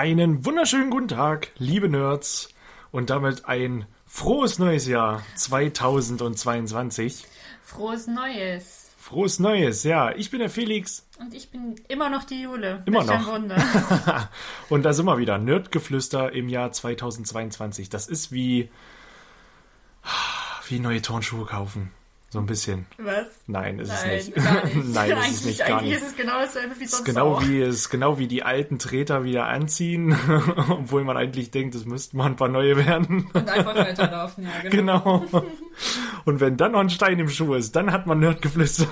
Einen wunderschönen guten Tag, liebe Nerds, und damit ein frohes neues Jahr 2022. Frohes Neues. Frohes Neues, ja. Ich bin der Felix Und ich bin immer noch die Jule. Immer Welch noch. Wunder. und da sind wir wieder. Nerdgeflüster im Jahr 2022. Das ist wie, wie neue Turnschuhe kaufen. So ein bisschen. Was? Nein, ist Nein, es nicht. nicht. Nein, ist es nicht. Gar eigentlich nicht. ist es genau dasselbe wie Es sonst ist genau auch. wie, ist genau wie die alten Treter wieder anziehen, obwohl man eigentlich denkt, es müssten mal ein paar neue werden. Und einfach weiterlaufen, ja, genau. Genau. Und wenn dann noch ein Stein im Schuh ist, dann hat man Nerdgeflüster.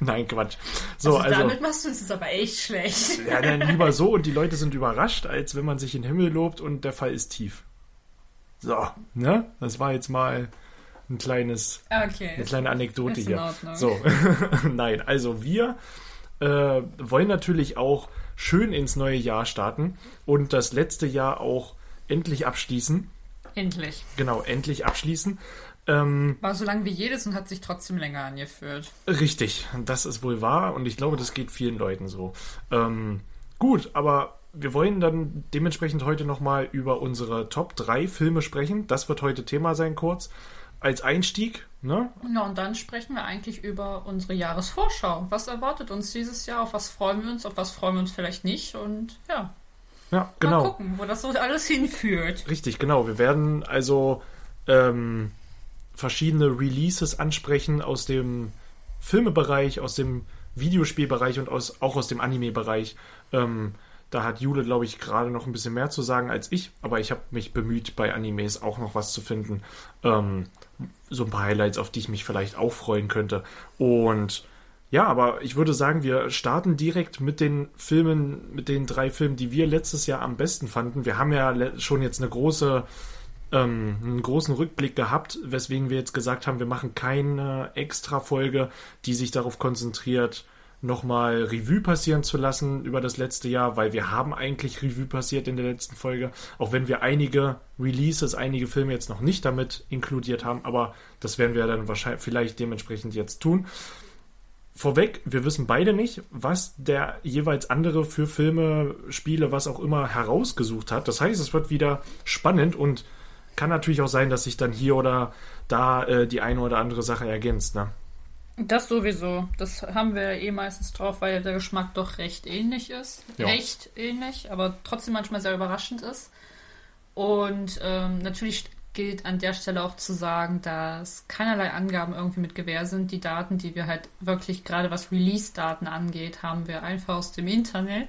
Nein, Quatsch. So, also, also. damit machst du es jetzt aber echt schlecht. ja, dann lieber so und die Leute sind überrascht, als wenn man sich in den Himmel lobt und der Fall ist tief. So, ne? Das war jetzt mal ein kleines, Okay. eine kleine Anekdote hier. So, nein, also wir äh, wollen natürlich auch schön ins neue Jahr starten und das letzte Jahr auch endlich abschließen. Endlich. Genau, endlich abschließen. Ähm, War so lang wie jedes und hat sich trotzdem länger angeführt. Richtig, das ist wohl wahr und ich glaube, das geht vielen Leuten so. Ähm, gut, aber wir wollen dann dementsprechend heute nochmal über unsere Top 3 Filme sprechen. Das wird heute Thema sein, kurz. Als Einstieg, ne? Ja, und dann sprechen wir eigentlich über unsere Jahresvorschau. Was erwartet uns dieses Jahr? Auf was freuen wir uns? Auf was freuen wir uns vielleicht nicht? Und ja, Ja, mal genau. gucken, wo das so alles hinführt. Richtig, genau. Wir werden also ähm, verschiedene Releases ansprechen aus dem Filmebereich, aus dem Videospielbereich und aus, auch aus dem Anime-Bereich. Ähm, da hat Jule, glaube ich, gerade noch ein bisschen mehr zu sagen als ich, aber ich habe mich bemüht, bei Animes auch noch was zu finden. Ähm, so ein paar Highlights, auf die ich mich vielleicht auch freuen könnte. Und ja, aber ich würde sagen, wir starten direkt mit den Filmen, mit den drei Filmen, die wir letztes Jahr am besten fanden. Wir haben ja schon jetzt eine große, ähm, einen großen Rückblick gehabt, weswegen wir jetzt gesagt haben, wir machen keine extra Folge, die sich darauf konzentriert, nochmal Revue passieren zu lassen über das letzte Jahr, weil wir haben eigentlich Revue passiert in der letzten Folge, auch wenn wir einige Releases, einige Filme jetzt noch nicht damit inkludiert haben, aber das werden wir dann wahrscheinlich vielleicht dementsprechend jetzt tun. Vorweg, wir wissen beide nicht, was der jeweils andere für Filme, Spiele, was auch immer herausgesucht hat. Das heißt, es wird wieder spannend und kann natürlich auch sein, dass sich dann hier oder da äh, die eine oder andere Sache ergänzt. Ne? Das sowieso. Das haben wir eh meistens drauf, weil der Geschmack doch recht ähnlich ist. Ja. Recht ähnlich, aber trotzdem manchmal sehr überraschend ist. Und ähm, natürlich gilt an der Stelle auch zu sagen, dass keinerlei Angaben irgendwie mit Gewähr sind. Die Daten, die wir halt wirklich gerade was Release-Daten angeht, haben wir einfach aus dem Internet,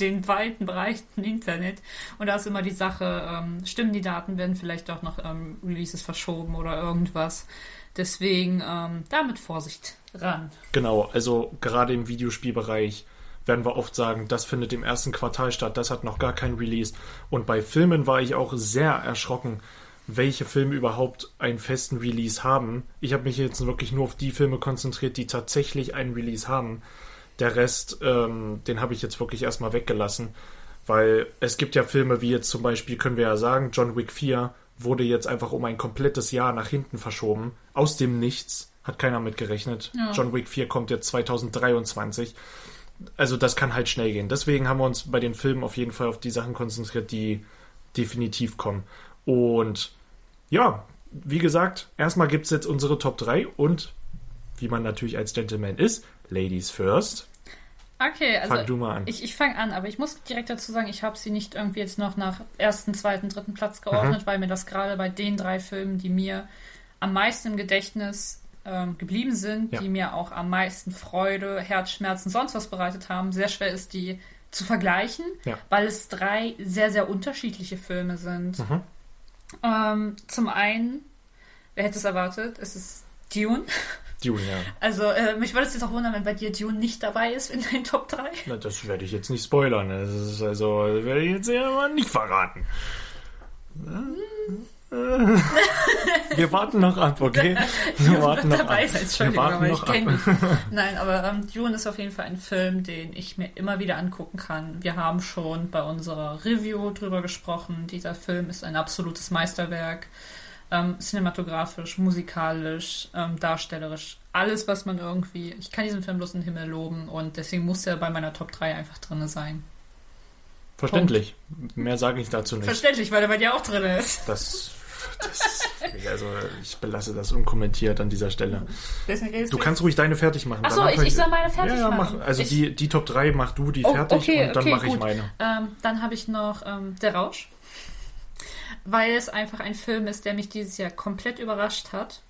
den weiten breiten Internet. Und da ist immer die Sache, ähm, stimmen die Daten, werden vielleicht auch noch ähm, Releases verschoben oder irgendwas. Deswegen ähm, da mit Vorsicht ran. Genau, also gerade im Videospielbereich werden wir oft sagen, das findet im ersten Quartal statt, das hat noch gar kein Release. Und bei Filmen war ich auch sehr erschrocken, welche Filme überhaupt einen festen Release haben. Ich habe mich jetzt wirklich nur auf die Filme konzentriert, die tatsächlich einen Release haben. Der Rest, ähm, den habe ich jetzt wirklich erstmal weggelassen, weil es gibt ja Filme wie jetzt zum Beispiel, können wir ja sagen, John Wick 4 wurde jetzt einfach um ein komplettes Jahr nach hinten verschoben. Aus dem Nichts. Hat keiner mit gerechnet. Ja. John Wick 4 kommt jetzt 2023. Also das kann halt schnell gehen. Deswegen haben wir uns bei den Filmen auf jeden Fall auf die Sachen konzentriert, die definitiv kommen. Und ja, wie gesagt, erstmal gibt es jetzt unsere Top 3 und wie man natürlich als Gentleman ist, Ladies first. Okay, also Fang du mal an. ich, ich fange an, aber ich muss direkt dazu sagen, ich habe sie nicht irgendwie jetzt noch nach ersten, zweiten, dritten Platz geordnet, Mhm. weil mir das gerade bei den drei Filmen, die mir am meisten im Gedächtnis ähm, geblieben sind, Ja. die mir auch am meisten Freude, Herzschmerzen, sonst was bereitet haben, sehr schwer ist, die zu vergleichen, Ja. weil es drei sehr, sehr unterschiedliche Filme sind. Mhm. Ähm, zum einen, wer hätte es erwartet, es ist Dune. Dune, ja. Also, äh, mich würde es jetzt auch wundern, wenn bei dir Dune nicht dabei ist in deinen Top 3. Na, das werde ich jetzt nicht spoilern. Das ist also, das werde ich jetzt ja mal nicht verraten. Wir warten noch ab, okay? Wir warten noch dabei ab. sein, Wir warten aber ich noch ab. kenne. Nein, aber ähm, Dune ist auf jeden Fall ein Film, den ich mir immer wieder angucken kann. Wir haben schon bei unserer Review drüber gesprochen. Dieser Film ist ein absolutes Meisterwerk. Ähm, cinematografisch, musikalisch, ähm, darstellerisch, alles, was man irgendwie. Ich kann diesen Film bloß in den Himmel loben und deswegen muss er bei meiner Top 3 einfach drin sein. Verständlich. Mehr sage ich dazu nicht. Verständlich, weil er bei dir auch drin ist. Das, das, also ich belasse das unkommentiert an dieser Stelle. Du kannst ruhig deine fertig machen. Ach so, Danach ich- ich soll meine fertig ja, ja, machen. Mach, also Ich- die, die Top 3 mach du die Oh, fertig okay, und dann okay, mache ich meine. Ähm, dann habe ich noch ähm, Der Rausch, weil es einfach ein Film ist, der mich dieses Jahr komplett überrascht hat.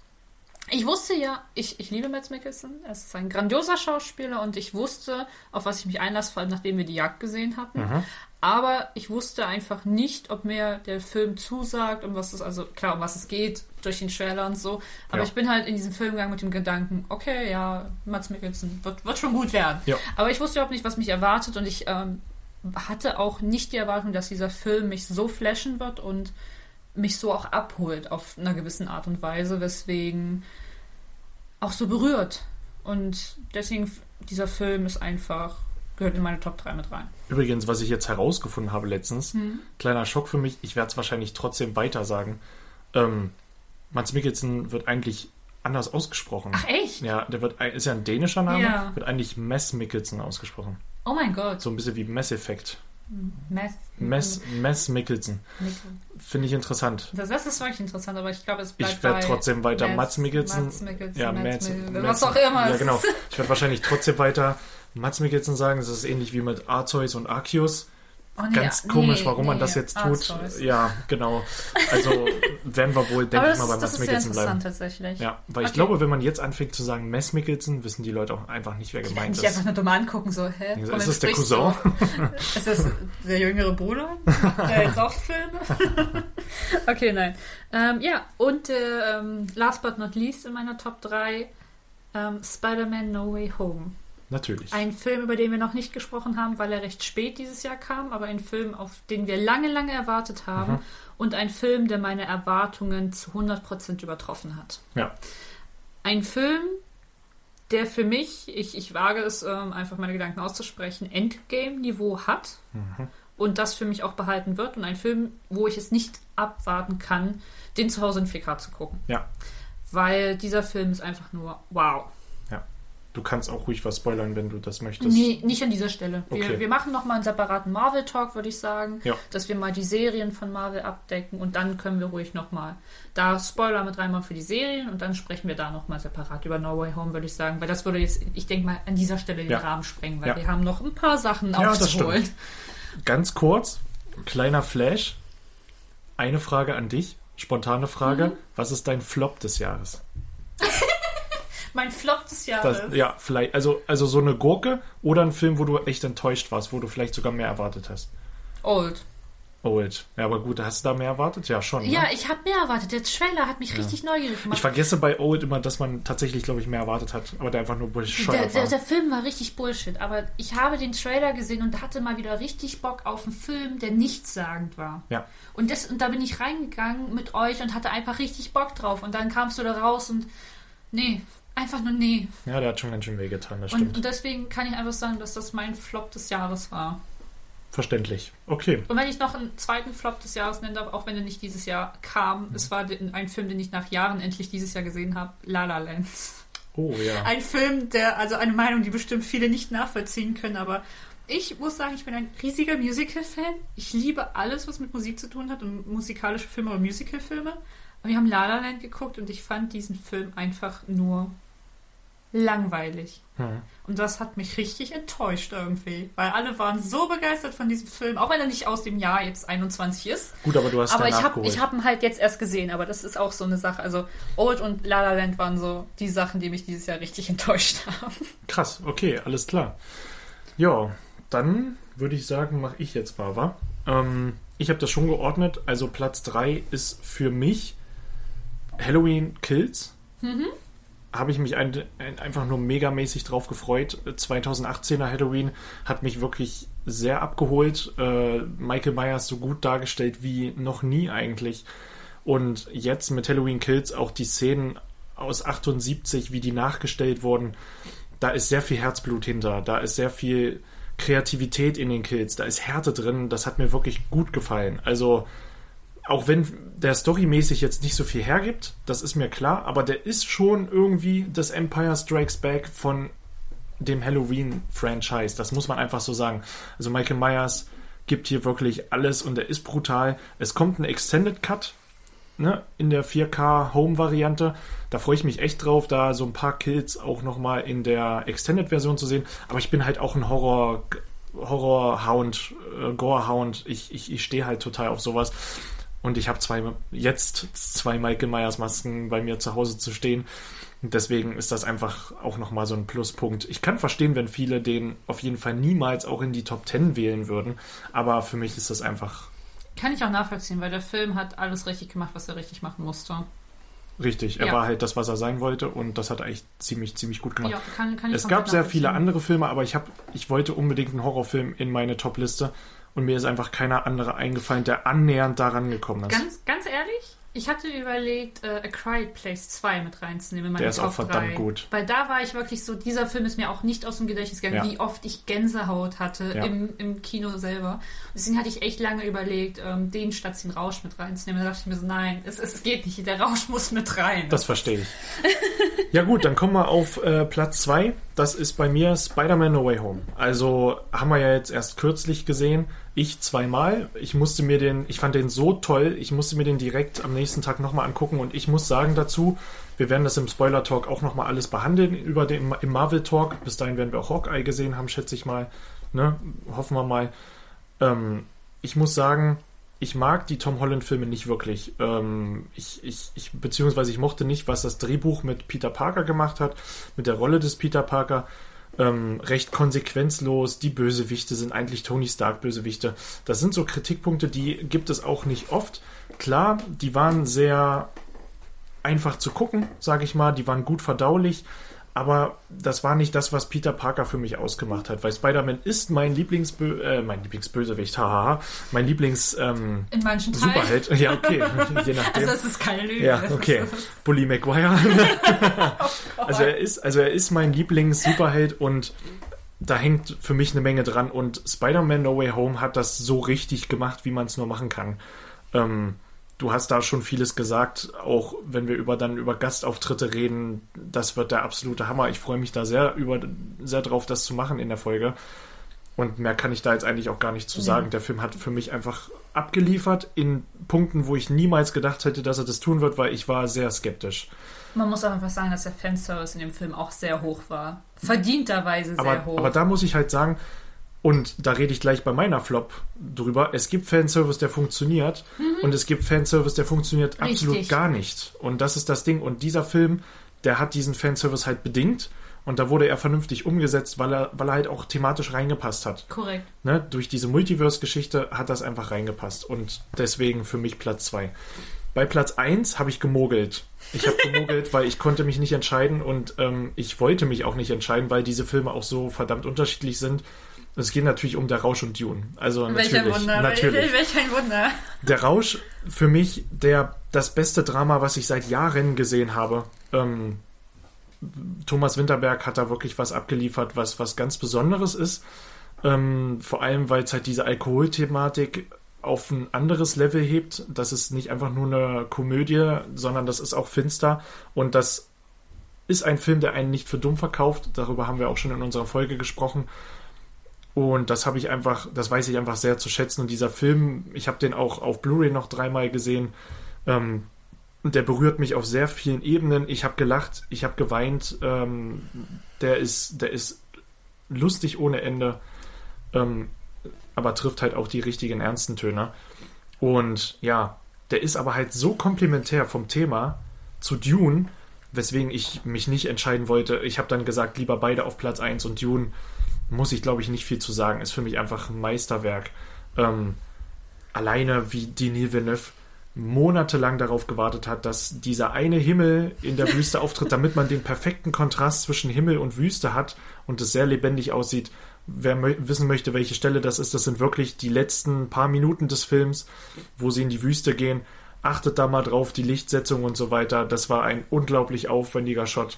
Ich wusste ja, ich, ich liebe Mads Mikkelsen, er ist ein grandioser Schauspieler und ich wusste, auf was ich mich einlasse, vor allem nachdem wir die Jagd gesehen hatten. Mhm. Aber ich wusste einfach nicht, ob mir der Film zusagt, um was es, also klar, um was es geht, durch den Trailer und so. Aber Ja. ich bin halt in diesen Film gegangen mit dem Gedanken, okay, ja, Mads Mikkelsen wird, wird schon gut werden. Ja. Aber ich wusste überhaupt nicht, was mich erwartet und ich ähm, hatte auch nicht die Erwartung, dass dieser Film mich so flashen wird und mich so auch abholt auf einer gewissen Art und Weise, weswegen auch so berührt. Und deswegen, dieser Film ist einfach, gehört in meine Top 3 mit rein. Übrigens, was ich jetzt herausgefunden habe letztens, Mhm. kleiner Schock für mich, ich werde es wahrscheinlich trotzdem weiter sagen. Ähm, Mats Mikkelsen wird eigentlich anders ausgesprochen. Ach echt? Ja, der wird, ist ja ein dänischer Name, Ja. wird eigentlich Mess Mikkelsen ausgesprochen. Oh mein Gott. So ein bisschen wie Mass Effect. Mess. Mess, Mess Mikkelsen. Finde ich interessant. Das, das ist wirklich interessant, aber ich glaube, es bleibt Ich werde trotzdem weiter Mats- Mats Mikkelsen. Mats Mikkelsen, ja, Mats Mats, was auch immer Ja, genau. Ich werde wahrscheinlich trotzdem weiter Mats Mikkelsen sagen. Das ist ähnlich wie mit Arceus und Arceus. Oh, nee, Ganz nee, komisch, warum man nee, das jetzt tut. Arceus. Ja, genau. Also werden wir wohl, denke ich mal, bei ist- ist Mikkelsen interessant bleiben. tatsächlich. Ja, weil ich Okay. glaube, wenn man jetzt anfängt zu sagen Mess Mikkelsen, wissen die Leute auch einfach nicht, wer Die gemeint ist. einfach nur dumm angucken, so, hä? Ist Von wem das der Cousin? Ist das der jüngere Bruder? Der jetzt auch Filme? okay, nein. Ähm, ja, und äh, last but not least in meiner Top 3, ähm, Spider-Man No Way Home. Natürlich. Ein Film, über den wir noch nicht gesprochen haben, weil er recht spät dieses Jahr kam, aber ein Film, auf den wir lange, lange erwartet haben Mhm. und ein Film, der meine Erwartungen zu 100% übertroffen hat. Ja. Ein Film, der für mich, ich, ich wage es ähm, einfach meine Gedanken auszusprechen, Endgame-Niveau hat Mhm. und das für mich auch behalten wird und ein Film, wo ich es nicht abwarten kann, den zu Hause in 4K zu gucken. Ja. Weil dieser Film ist einfach nur wow. Du kannst auch ruhig was spoilern, wenn du das möchtest. Nee, nicht an dieser Stelle. Wir, Okay. wir machen nochmal einen separaten Marvel-Talk, würde ich sagen. Ja. Dass wir mal die Serien von Marvel abdecken und dann können wir ruhig nochmal da Spoiler mit reinmachen für die Serien und dann sprechen wir da nochmal separat über No Way Home, würde ich sagen. Weil das würde jetzt, ich denke mal, an dieser Stelle den Ja. Rahmen sprengen, weil Ja. wir haben noch ein paar Sachen Ja, das aufzuholen. stimmt. Ganz kurz, kleiner Flash. Eine Frage an dich, spontane Frage. Mhm. Was ist dein Flop des Jahres? Mein Flop des Jahres. Das, ja, vielleicht, also, also so eine Gurke oder ein Film, wo du echt enttäuscht warst, wo du vielleicht sogar mehr erwartet hast. Old. Old. Ja, aber gut, hast du da mehr erwartet? Ja, schon. Ja, ne? ich habe mehr erwartet. Der Trailer hat mich richtig neugierig gemacht. Ich vergesse bei Old immer, dass man tatsächlich, glaube ich, mehr erwartet hat, aber der einfach nur Der, bescheuert der, war. der Film war richtig Bullshit, aber ich habe den Trailer gesehen und hatte mal wieder richtig Bock auf einen Film, der nichtssagend war. Ja. Und, das, und da bin ich reingegangen mit euch und hatte einfach richtig Bock drauf. Und dann kamst du da raus und nee, einfach nur nee. ja, der hat schon ganz schön wehgetan, das Und, stimmt. und deswegen kann ich einfach sagen, dass das mein Flop des Jahres war. Verständlich. Okay. Und wenn ich noch einen zweiten Flop des Jahres nennen darf, auch wenn er nicht dieses Jahr kam, es war ein Film, den ich nach Jahren endlich dieses Jahr gesehen habe, La La Land. Oh ja. Ein Film, der, also eine Meinung, die bestimmt viele nicht nachvollziehen können, aber ich muss sagen, ich bin ein riesiger Musical-Fan. Ich liebe alles, was mit Musik zu tun hat und musikalische Filme oder Musical-Filme. Aber wir haben La La Land geguckt und ich fand diesen Film einfach nur langweilig. Hm. Und das hat mich richtig enttäuscht irgendwie, weil alle waren so begeistert von diesem Film, auch wenn er nicht aus dem Jahr jetzt 21 ist. Gut, aber du hast Aber ich habe ich hab ihn halt jetzt erst gesehen, aber das ist auch so eine Sache. Also Old und La La Land waren so die Sachen, die mich dieses Jahr richtig enttäuscht haben. Krass, okay, alles klar. Ja, dann würde ich sagen, mache ich jetzt mal, wa? Ähm, ich habe das schon geordnet. Also Platz 3 ist für mich Halloween Kills. Habe ich mich ein, ein, einfach nur megamäßig drauf gefreut. 2018er Halloween hat mich wirklich sehr abgeholt. Äh, Michael Myers so gut dargestellt wie noch nie eigentlich. Und jetzt mit Halloween Kills auch die Szenen aus 78, wie die nachgestellt wurden, da ist sehr viel Herzblut hinter, da ist sehr viel Kreativität in den Kills, da ist Härte drin, das hat mir wirklich gut gefallen. Also, auch wenn der storymäßig jetzt nicht so viel hergibt, das ist mir klar, aber der ist schon irgendwie das Empire Strikes Back von dem Halloween-Franchise. Das muss man einfach so sagen. Also Michael Myers gibt hier wirklich alles und er ist brutal. Es kommt ein Extended Cut ne, in der 4K Home-Variante. Da freue ich mich echt drauf, da so ein paar Kills auch nochmal in der Extended-Version zu sehen. Aber ich bin halt auch ein Horror, Horror-Hound, äh, Gore-Hound. Ich, ich, ich stehe halt total auf sowas. Und ich habe zwei, jetzt zwei Michael Myers Masken bei mir zu Hause zu stehen. Und deswegen ist das einfach auch nochmal so ein Pluspunkt. Ich kann verstehen, wenn viele den auf jeden Fall niemals auch in die Top 10 wählen würden. Aber für mich ist das einfach kann ich auch nachvollziehen, weil der Film hat alles richtig gemacht, was er richtig machen musste. Richtig, er ja. war halt das, was er sein wollte und das hat er echt ziemlich, ziemlich gut gemacht. Ja, kann, kann es gab sehr viele andere Filme, aber ich, hab, ich wollte unbedingt einen Horrorfilm in meine Top-Liste und mir ist einfach keiner andere eingefallen, der annähernd daran gekommen ist. Ganz, ganz ehrlich, ich hatte überlegt, äh, A Quiet Place 2 mit reinzunehmen Der ist Top auch verdammt 3. gut. Weil da war ich wirklich so, dieser Film ist mir auch nicht aus dem Gedächtnis gegangen, Ja. wie oft ich Gänsehaut hatte Ja. im, im Kino selber. Deswegen hatte ich echt lange überlegt, ähm, den statt den Rausch mit reinzunehmen. Da dachte ich mir so, nein, es, es geht nicht, der Rausch muss mit rein. Das verstehe ich. ja gut, dann kommen wir auf äh, Platz 2. Das ist bei mir Spider-Man No Way Home. Also haben wir ja jetzt erst kürzlich gesehen. Ich zweimal. Ich musste mir den, ich fand den so toll, ich musste mir den direkt am nächsten Tag nochmal angucken und ich muss sagen dazu, wir werden das im Spoiler-Talk auch nochmal alles behandeln über den, im Marvel-Talk. Bis dahin werden wir auch Hawkeye gesehen haben, schätze ich mal. Ne? Hoffen wir mal. Ähm, ich muss sagen, ich mag die Tom Holland-Filme nicht wirklich. Ähm, ich, ich, ich, beziehungsweise ich mochte nicht, was das Drehbuch mit Peter Parker gemacht hat, mit der Rolle des Peter Parker. Ähm, recht konsequenzlos. Die Bösewichte sind eigentlich Tony Stark-Bösewichte. Das sind so Kritikpunkte, die gibt es auch nicht oft. Klar, die waren sehr einfach zu gucken, sage ich mal. Die waren gut verdaulich. Aber das war nicht das, was Peter Parker für mich ausgemacht hat, weil Spider-Man ist mein Lieblingsbö äh, mein Lieblingsbösewicht, haha, mein Lieblings ähm, in manchen Teilen. Superheld. Ja, okay, je nachdem. Also es ist keine Lüge. Ja, Das okay. Bully Maguire. also er ist, also er ist mein Lieblings-Superheld und da hängt für mich eine Menge dran. Und Spider-Man No Way Home hat das so richtig gemacht, wie man es nur machen kann. Ähm, du hast da schon vieles gesagt, auch wenn wir über dann über Gastauftritte reden, das wird der absolute Hammer. Ich freue mich da sehr über sehr drauf, das zu machen in der Folge. Und mehr kann ich da jetzt eigentlich auch gar nicht zu sagen. Der Film hat für mich einfach abgeliefert in Punkten, wo ich niemals gedacht hätte, dass er das tun wird, weil ich war sehr skeptisch. Man muss auch einfach sagen, dass der Fanservice in dem Film auch sehr hoch war. Verdienterweise sehr Aber, hoch. aber da muss ich halt sagen, und da rede ich gleich bei meiner Flop drüber, es gibt Fanservice, der funktioniert und es gibt Fanservice, der funktioniert absolut Mhm. Richtig. gar nicht. Und das ist das Ding. Und dieser Film, der hat diesen Fanservice halt bedingt und da wurde er vernünftig umgesetzt, weil er, weil er halt auch thematisch reingepasst hat. Korrekt. Ne? Durch diese Multiverse-Geschichte hat das einfach reingepasst und deswegen für mich Platz 2. Bei Platz 1 habe ich gemogelt. Ich habe gemogelt, weil ich konnte mich nicht entscheiden und ähm, ich wollte mich auch nicht entscheiden, weil diese Filme auch so verdammt unterschiedlich sind. Es geht natürlich um Der Rausch und Dune. Also Welch natürlich, Wunder. natürlich. Welch, welch ein Wunder. Der Rausch für mich der das beste Drama, was ich seit Jahren gesehen habe. Ähm, Thomas Winterberg hat da wirklich was abgeliefert, was was ganz Besonderes ist. Ähm, vor allem, weil es halt diese Alkoholthematik auf ein anderes Level hebt. Das ist nicht einfach nur eine Komödie, sondern das ist auch finster und das ist ein Film, der einen nicht für dumm verkauft. Darüber haben wir auch schon in unserer Folge gesprochen. Und das habe ich einfach, das weiß ich einfach sehr zu schätzen. Und dieser Film, ich habe den auch auf Blu-ray noch dreimal gesehen. Ähm, der berührt mich auf sehr vielen Ebenen. Ich habe gelacht, ich habe geweint. Ähm, der ist, der ist lustig ohne Ende, ähm, aber trifft halt auch die richtigen ernsten Töne. Und ja, der ist aber halt so komplementär vom Thema zu Dune, weswegen ich mich nicht entscheiden wollte. Ich habe dann gesagt, lieber beide auf Platz 1 und Dune muss ich, glaube ich, nicht viel zu sagen. Ist für mich einfach ein Meisterwerk. Ähm, alleine wie Denis Villeneuve monatelang darauf gewartet hat, dass dieser eine Himmel in der Wüste auftritt, damit man den perfekten Kontrast zwischen Himmel und Wüste hat und es sehr lebendig aussieht. Wer mö wissen möchte, welche Stelle das ist, das sind wirklich die letzten paar Minuten des Films, wo sie in die Wüste gehen. Achtet da mal drauf, die Lichtsetzung und so weiter. Das war ein unglaublich aufwendiger Shot.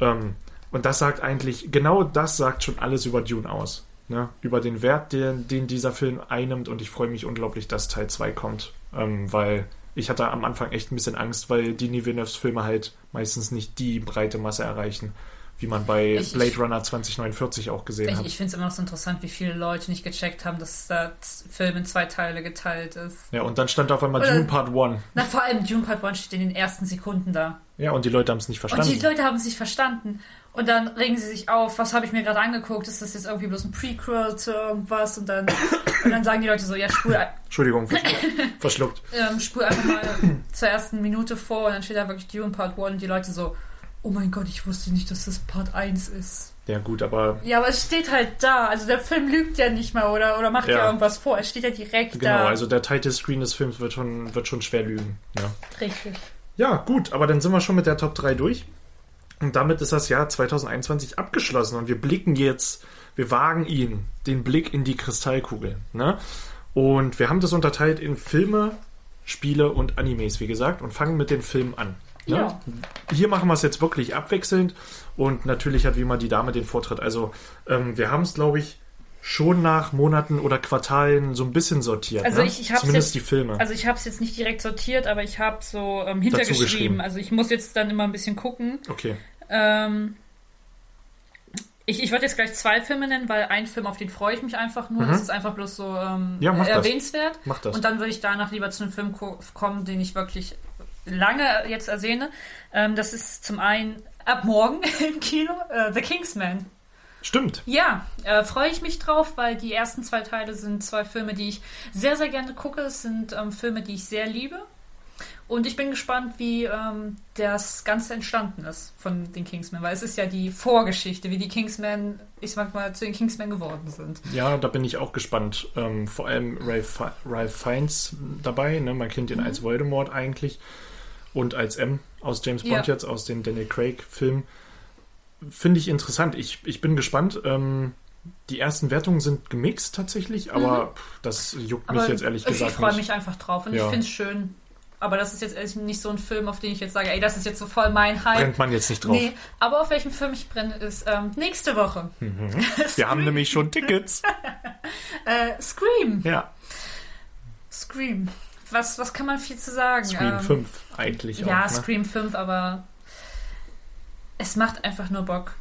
Ähm, und das sagt eigentlich, genau das sagt schon alles über Dune aus. Ne? Über den Wert, den, den dieser Film einnimmt. Und ich freue mich unglaublich, dass Teil 2 kommt. Ähm, weil ich hatte am Anfang echt ein bisschen Angst, weil Denis Villeneuves Filme halt meistens nicht die breite Masse erreichen, wie man bei Ich- Blade Runner 2049 auch gesehen Ich, hat. ich finde es immer noch so interessant, wie viele Leute nicht gecheckt haben, dass der Film in zwei Teile geteilt ist. Ja, und dann stand auf einmal Oder- Dune Part 1. Na, vor allem Dune Part 1 steht in den ersten Sekunden da. Ja, und die Leute haben es nicht Und verstanden. die Leute haben es nicht verstanden. Und dann regen sie sich auf, was habe ich mir gerade angeguckt? Ist das jetzt irgendwie bloß ein Prequel zu irgendwas? Und dann, und dann sagen die Leute so, ja, spul, Entschuldigung, verschluckt. verschluckt. ähm, spul einfach mal zur ersten Minute vor und dann steht da wirklich Dune Part 1 und die Leute so, oh mein Gott, ich wusste nicht, dass das Part 1 ist. Ja, gut, aber Ja, aber es steht halt da. Also der Film lügt ja nicht mal oder, oder macht ja. Ja. irgendwas vor. Es steht ja direkt genau, da. also der Title Screen des Films wird schon, wird schon schwer lügen. Ja. Richtig. ja, gut, aber dann sind wir schon mit der Top 3 durch. Und damit ist das Jahr 2021 abgeschlossen und wir blicken jetzt, wir wagen ihn, den Blick in die Kristallkugel. Ne? Und wir haben das unterteilt in Filme, Spiele und Animes, wie gesagt, und fangen mit den Filmen an. Ne? Ja. Hier machen wir es jetzt wirklich abwechselnd und natürlich hat wie immer die Dame den Vortritt. Also ähm, wir haben es, glaube ich, schon nach Monaten oder Quartalen so ein bisschen sortiert. Also ne? ich- ich hab's Zumindest jetzt- die Filme. Also ich habe es jetzt nicht direkt sortiert, aber ich habe so ähm, hintergeschrieben. geschrieben. Also ich muss jetzt dann immer ein bisschen gucken. okay. Ähm, ich ich würde jetzt gleich zwei Filme nennen, weil ein Film, auf den freue ich mich einfach nur. Das ist einfach bloß so ähm, Mhm. Ja, mach das. erwähnenswert. Mach das. Und dann würde ich danach lieber zu einem Film ko- kommen, den ich wirklich lange jetzt ersehne. Ähm, das ist zum einen ab morgen im Kino äh, The Kingsman. Stimmt. Ja, äh, freue ich mich drauf, weil die ersten zwei Teile sind zwei Filme, die ich sehr, sehr gerne gucke. Es sind ähm, Filme, die ich sehr liebe. Und ich bin gespannt, wie ähm, das Ganze entstanden ist von den Kingsmen, weil es ist ja die Vorgeschichte, wie die Kingsmen, ich sag mal, zu den Kingsmen geworden sind. Ja, da bin ich auch gespannt. Ähm, vor allem Ralph, Ralph Fiennes dabei. Ne? Man kennt ihn Mhm. als Voldemort eigentlich. Und als M aus James Bond Ja. jetzt, aus dem Daniel Craig-Film. Finde ich interessant. Ich, ich bin gespannt. Ähm, die ersten Wertungen sind gemixt tatsächlich, aber pff, das juckt mich jetzt ehrlich ich, gesagt ich freue nicht. mich einfach drauf und Ja. ich finde es schön. Aber das ist jetzt ehrlich nicht so ein Film, auf den ich jetzt sage, ey, das ist jetzt so voll mein Hype. Brennt man jetzt nicht drauf. Nee, aber auf welchen Film ich brenne, ist ähm, nächste Woche. Wir haben nämlich schon Tickets. Äh, Scream. ja, Scream. Was, was kann man viel zu sagen? Scream Ähm, 5 eigentlich Ja, auch. Ne? Scream 5, aber es macht einfach nur Bock.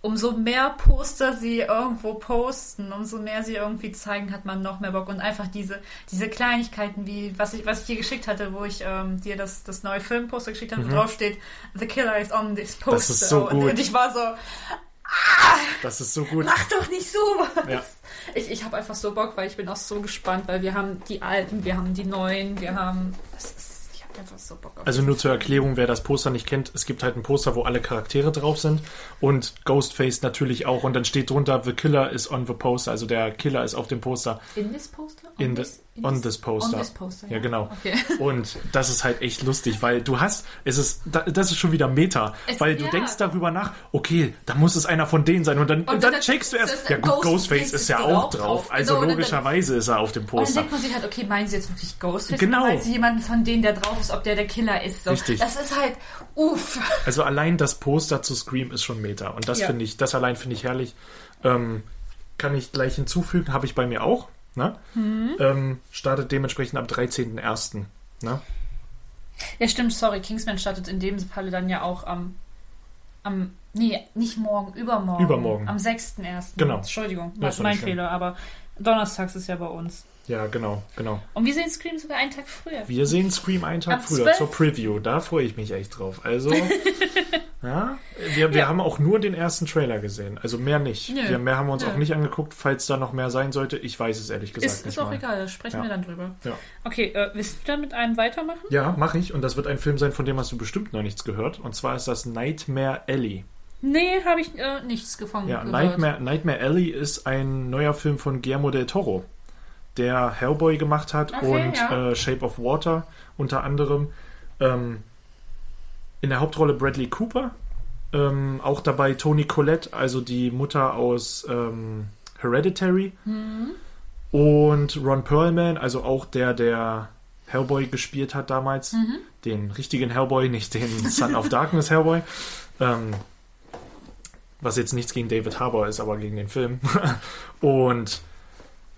Umso mehr Poster sie irgendwo posten, umso mehr sie irgendwie zeigen, hat man noch mehr Bock. Und einfach diese, diese Kleinigkeiten, wie was ich, was ich dir geschickt hatte, wo ich ähm, dir das, das neue Filmposter geschickt habe, wo drauf steht, The Killer is on this poster. Mhm. Das ist so und, gut. und ich war so, Das ist so gut. mach doch nicht sowas. Ja. Ich, ich habe einfach so Bock, weil ich bin auch so gespannt, weil wir haben die alten, wir haben die neuen, wir haben. Das ist, ich habe einfach so Bock auf Also nur zur Erklärung, wer das Poster nicht kennt, es gibt halt ein Poster, wo alle Charaktere drauf sind und Ghostface natürlich auch und dann steht drunter The Killer is on the poster, also der Killer ist auf dem Poster. In this poster? In on this poster. On this poster, Ja, genau. Okay. Und das ist halt echt lustig, weil du hast, es ist, da- das ist schon wieder Meta, Es- weil du ja. denkst darüber nach, okay, da muss es einer von denen sein und dann, und dann, dann- checkst du erst, ja gut, Ghostface Ghostface ist ist ja auch drauf, drauf. also Genau, und dann- logischerweise ist er auf dem Und dann Poster. denkt man sich halt, okay, meinen sie jetzt wirklich Ghostface? Genau. Meinen sie jemanden von denen, der drauf ist, ob der der Killer ist? So. Richtig. Das ist halt, uff. Also allein das Poster zu Scream ist schon Meta. Und das Ja. finde ich, das allein finde ich herrlich. Ähm, kann ich gleich hinzufügen, habe ich bei mir auch. Ne? Mhm. Ähm, startet dementsprechend am 13.01. Ne? Ja, stimmt, sorry. Kingsman startet in dem Falle dann ja auch am. am nee, nicht morgen, übermorgen. Übermorgen. Am 6.1. Genau. Entschuldigung, Ja, mein. Fehler, aber donnerstags ist ja bei uns. Ja, genau, genau. Und wir sehen Scream sogar einen Tag früher. Wir sehen Scream einen Tag Am früher 12. zur Preview. Da freue ich mich echt drauf. Also, ja, wir, wir haben auch nur den ersten Trailer gesehen. Also mehr nicht. Nö. Wir, mehr haben wir uns Nö. auch nicht angeguckt. Falls da noch mehr sein sollte, ich weiß es ehrlich gesagt Ist, nicht ist auch mal. egal, da sprechen Ja. wir dann drüber. Ja. Okay, äh, willst du dann mit einem weitermachen? Ja, mache ich. Und das wird ein Film sein, von dem hast du bestimmt noch nichts gehört. Und zwar ist das Nightmare Alley. Nee, habe ich äh, nichts gefunden. Ja, gehört. Nightmare, Nightmare Alley ist ein neuer Film von Guillermo del Toro. der Hellboy gemacht hat Okay, und ja. äh, Shape of Water unter anderem. Ähm, in der Hauptrolle Bradley Cooper. Ähm, auch dabei Toni Collette, also die Mutter aus ähm, Hereditary. Und Ron Perlman, also auch der, der Hellboy gespielt hat damals. Den richtigen Hellboy, nicht den Son of Darkness Hellboy. Ähm, was jetzt nichts gegen David Harbour ist, aber gegen den Film. Und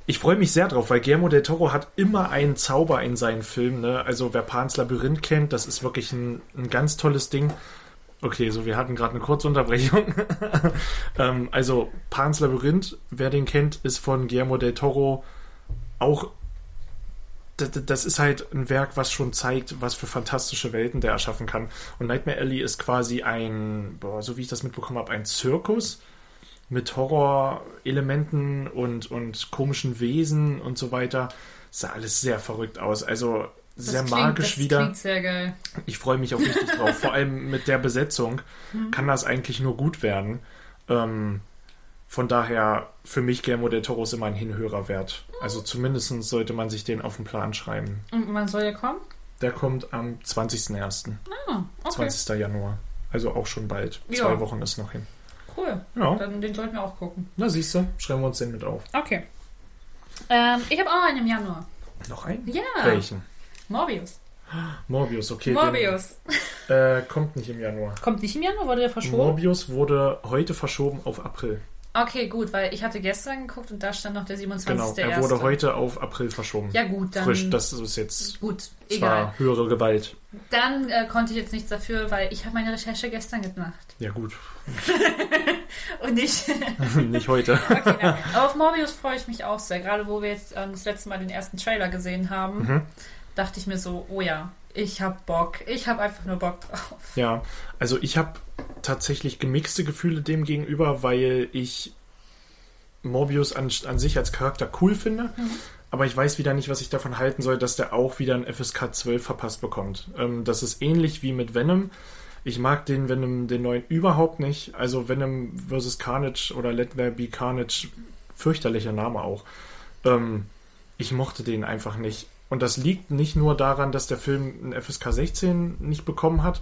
ich freue mich sehr drauf, weil Guillermo del Toro hat immer einen Zauber in seinen Filmen. Ne? Also wer Pans Labyrinth kennt, das ist wirklich ein, ein ganz tolles Ding. Okay, so wir hatten gerade eine kurze Unterbrechung. ähm, also Pans Labyrinth, wer den kennt, ist von Guillermo del Toro auch das, ist halt ein Werk, was schon zeigt, was für fantastische Welten der erschaffen kann. Und Nightmare Alley ist quasi ein, boah, so wie ich das mitbekommen habe, ein Zirkus mit Horrorelementen und, und komischen Wesen und so weiter. Sah alles sehr verrückt aus. Also Das sehr klingt- magisch das wieder. Klingt sehr geil. Ich freue mich auch richtig drauf. Vor allem mit der Besetzung kann das eigentlich nur gut werden. Ähm, von daher, für mich Guillermo del Toro ist immer ein Hinhörer wert. Also zumindest sollte man sich den auf den Plan schreiben. Und wann soll der kommen? Der kommt am 20.01., Ah, okay. 20. Januar. Also auch schon bald. Ja. Zwei Wochen ist noch hin. Cool. Ja, Dann den sollten wir auch gucken. na siehst du, schreiben wir uns den mit auf. Okay. Ähm, ich habe auch einen im Januar. Noch einen? Ja. Welchen? Morbius. Morbius, okay. Morbius. Den, äh, kommt nicht im Januar. Kommt nicht im Januar, wurde der verschoben? Morbius wurde heute verschoben auf April. Okay, gut, weil ich hatte gestern geguckt und da stand noch der 27. Genau, er wurde heute auf April verschoben. Ja gut, dann... Frisch, das ist jetzt Gut, zwar egal. höhere Gewalt. Dann äh, konnte ich jetzt nichts dafür, weil ich habe meine Recherche gestern gemacht. Ja gut, Und nicht... nicht heute. Okay, nein. Aber auf Morbius freue ich mich auch sehr. Gerade wo wir jetzt ähm, das letzte Mal den ersten Trailer gesehen haben, Mhm. dachte ich mir so, oh ja, ich hab Bock. Ich hab einfach nur Bock drauf. Ja, also ich habe tatsächlich gemixte Gefühle dem gegenüber, weil ich Morbius an, an sich als Charakter cool finde, aber ich weiß wieder nicht, was ich davon halten soll, dass der auch wieder ein FSK 12 verpasst bekommt. Ähm, das ist ähnlich wie mit Venom. Ich mag den Venom, den neuen überhaupt nicht. Also Venom vs. Carnage oder Let There Be Carnage, fürchterlicher Name auch. Ähm, ich mochte den einfach nicht. Und das liegt nicht nur daran, dass der Film ein FSK 16 nicht bekommen hat,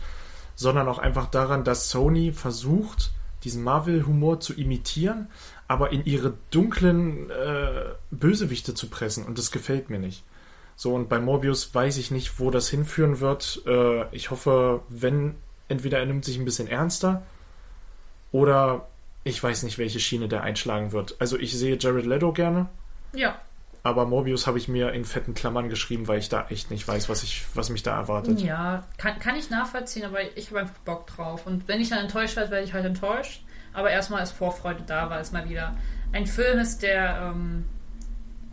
sondern auch einfach daran, dass Sony versucht, diesen Marvel-Humor zu imitieren, aber in ihre dunklen äh, Bösewichte zu pressen. Und das gefällt mir nicht. So, und bei Morbius weiß ich nicht, wo das hinführen wird. Äh, ich hoffe, wenn, entweder er nimmt sich ein bisschen ernster oder ich weiß nicht, welche Schiene der einschlagen wird. Also ich sehe Jared Leto gerne, Ja. Aber Morbius habe ich mir in fetten Klammern geschrieben, weil ich da echt nicht weiß, was, ich, was mich da erwartet. Ja, kann, kann ich nachvollziehen, aber ich habe einfach Bock drauf. Und wenn ich dann enttäuscht werde, werde ich halt enttäuscht. Aber erstmal ist Vorfreude da, weil es mal wieder ein Film ist, der, ähm,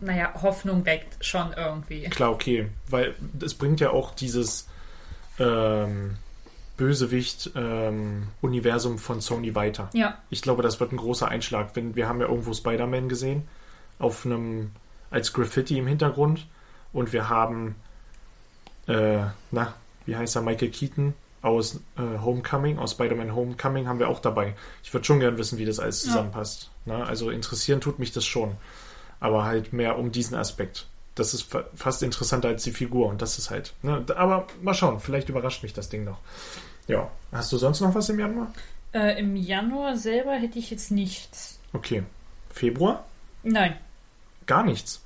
naja, Hoffnung weckt schon irgendwie. Klar, okay, weil es bringt ja auch dieses ähm, Bösewicht-Universum von Sony weiter. Ja, Ich glaube, das wird ein großer Einschlag. Wenn, wir haben ja irgendwo Spider-Man gesehen, auf einem, als Graffiti im Hintergrund. Und wir haben, äh, na, wie heißt er, Michael Keaton aus äh, Homecoming, aus Spider-Man Homecoming haben wir auch dabei. Ich würde schon gern wissen, wie das alles Ja. zusammenpasst. Na, also interessieren tut mich das schon. Aber halt mehr um diesen Aspekt. Das ist fa fast interessanter als die Figur und das ist halt. Ne? Aber mal schauen, vielleicht überrascht mich das Ding noch. Ja. Hast du sonst noch was im Januar? äh, im Januar selber hätte ich jetzt nichts. Okay. Februar? Nein. Gar nichts.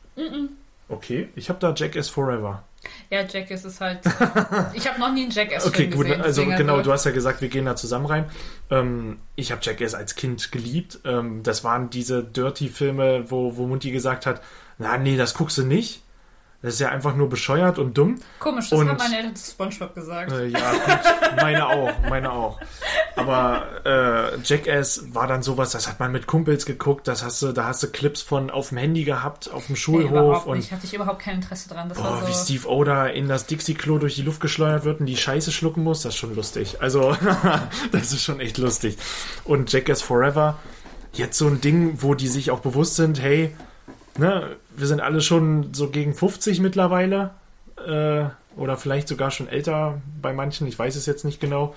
Okay, ich habe da Jackass Forever. Ja, Jackass ist halt. ich habe noch nie einen Jackass Okay, gut, gesehen. also genau, du hast ja gesagt, wir gehen da zusammen rein. Ähm, ich habe Jackass als Kind geliebt. Ähm, das waren diese Dirty-Filme, wo, wo Munti gesagt hat, na nee, das guckst du nicht. Das ist ja einfach nur bescheuert und dumm. Komisch, das Und- haben meine Eltern zu Spongebob gesagt. Äh, ja, gut, meine auch, meine auch. Aber äh, Jackass war dann sowas, das hat man mit Kumpels geguckt, das hast du, da hast du Clips von auf dem Handy gehabt, auf dem Nee, Schulhof überhaupt und nicht. Hatte ich überhaupt kein Interesse dran. Das Boah, war wie so. Steve Oda in das Dixie-Klo durch die Luft geschleudert wird und die Scheiße schlucken muss, das ist schon lustig. Also, das ist schon echt lustig. Und Jackass Forever, jetzt so ein Ding, wo die sich auch bewusst sind, hey, ne, wir sind alle schon so gegen 50 mittlerweile. Äh, oder vielleicht sogar schon älter bei manchen, ich weiß es jetzt nicht genau.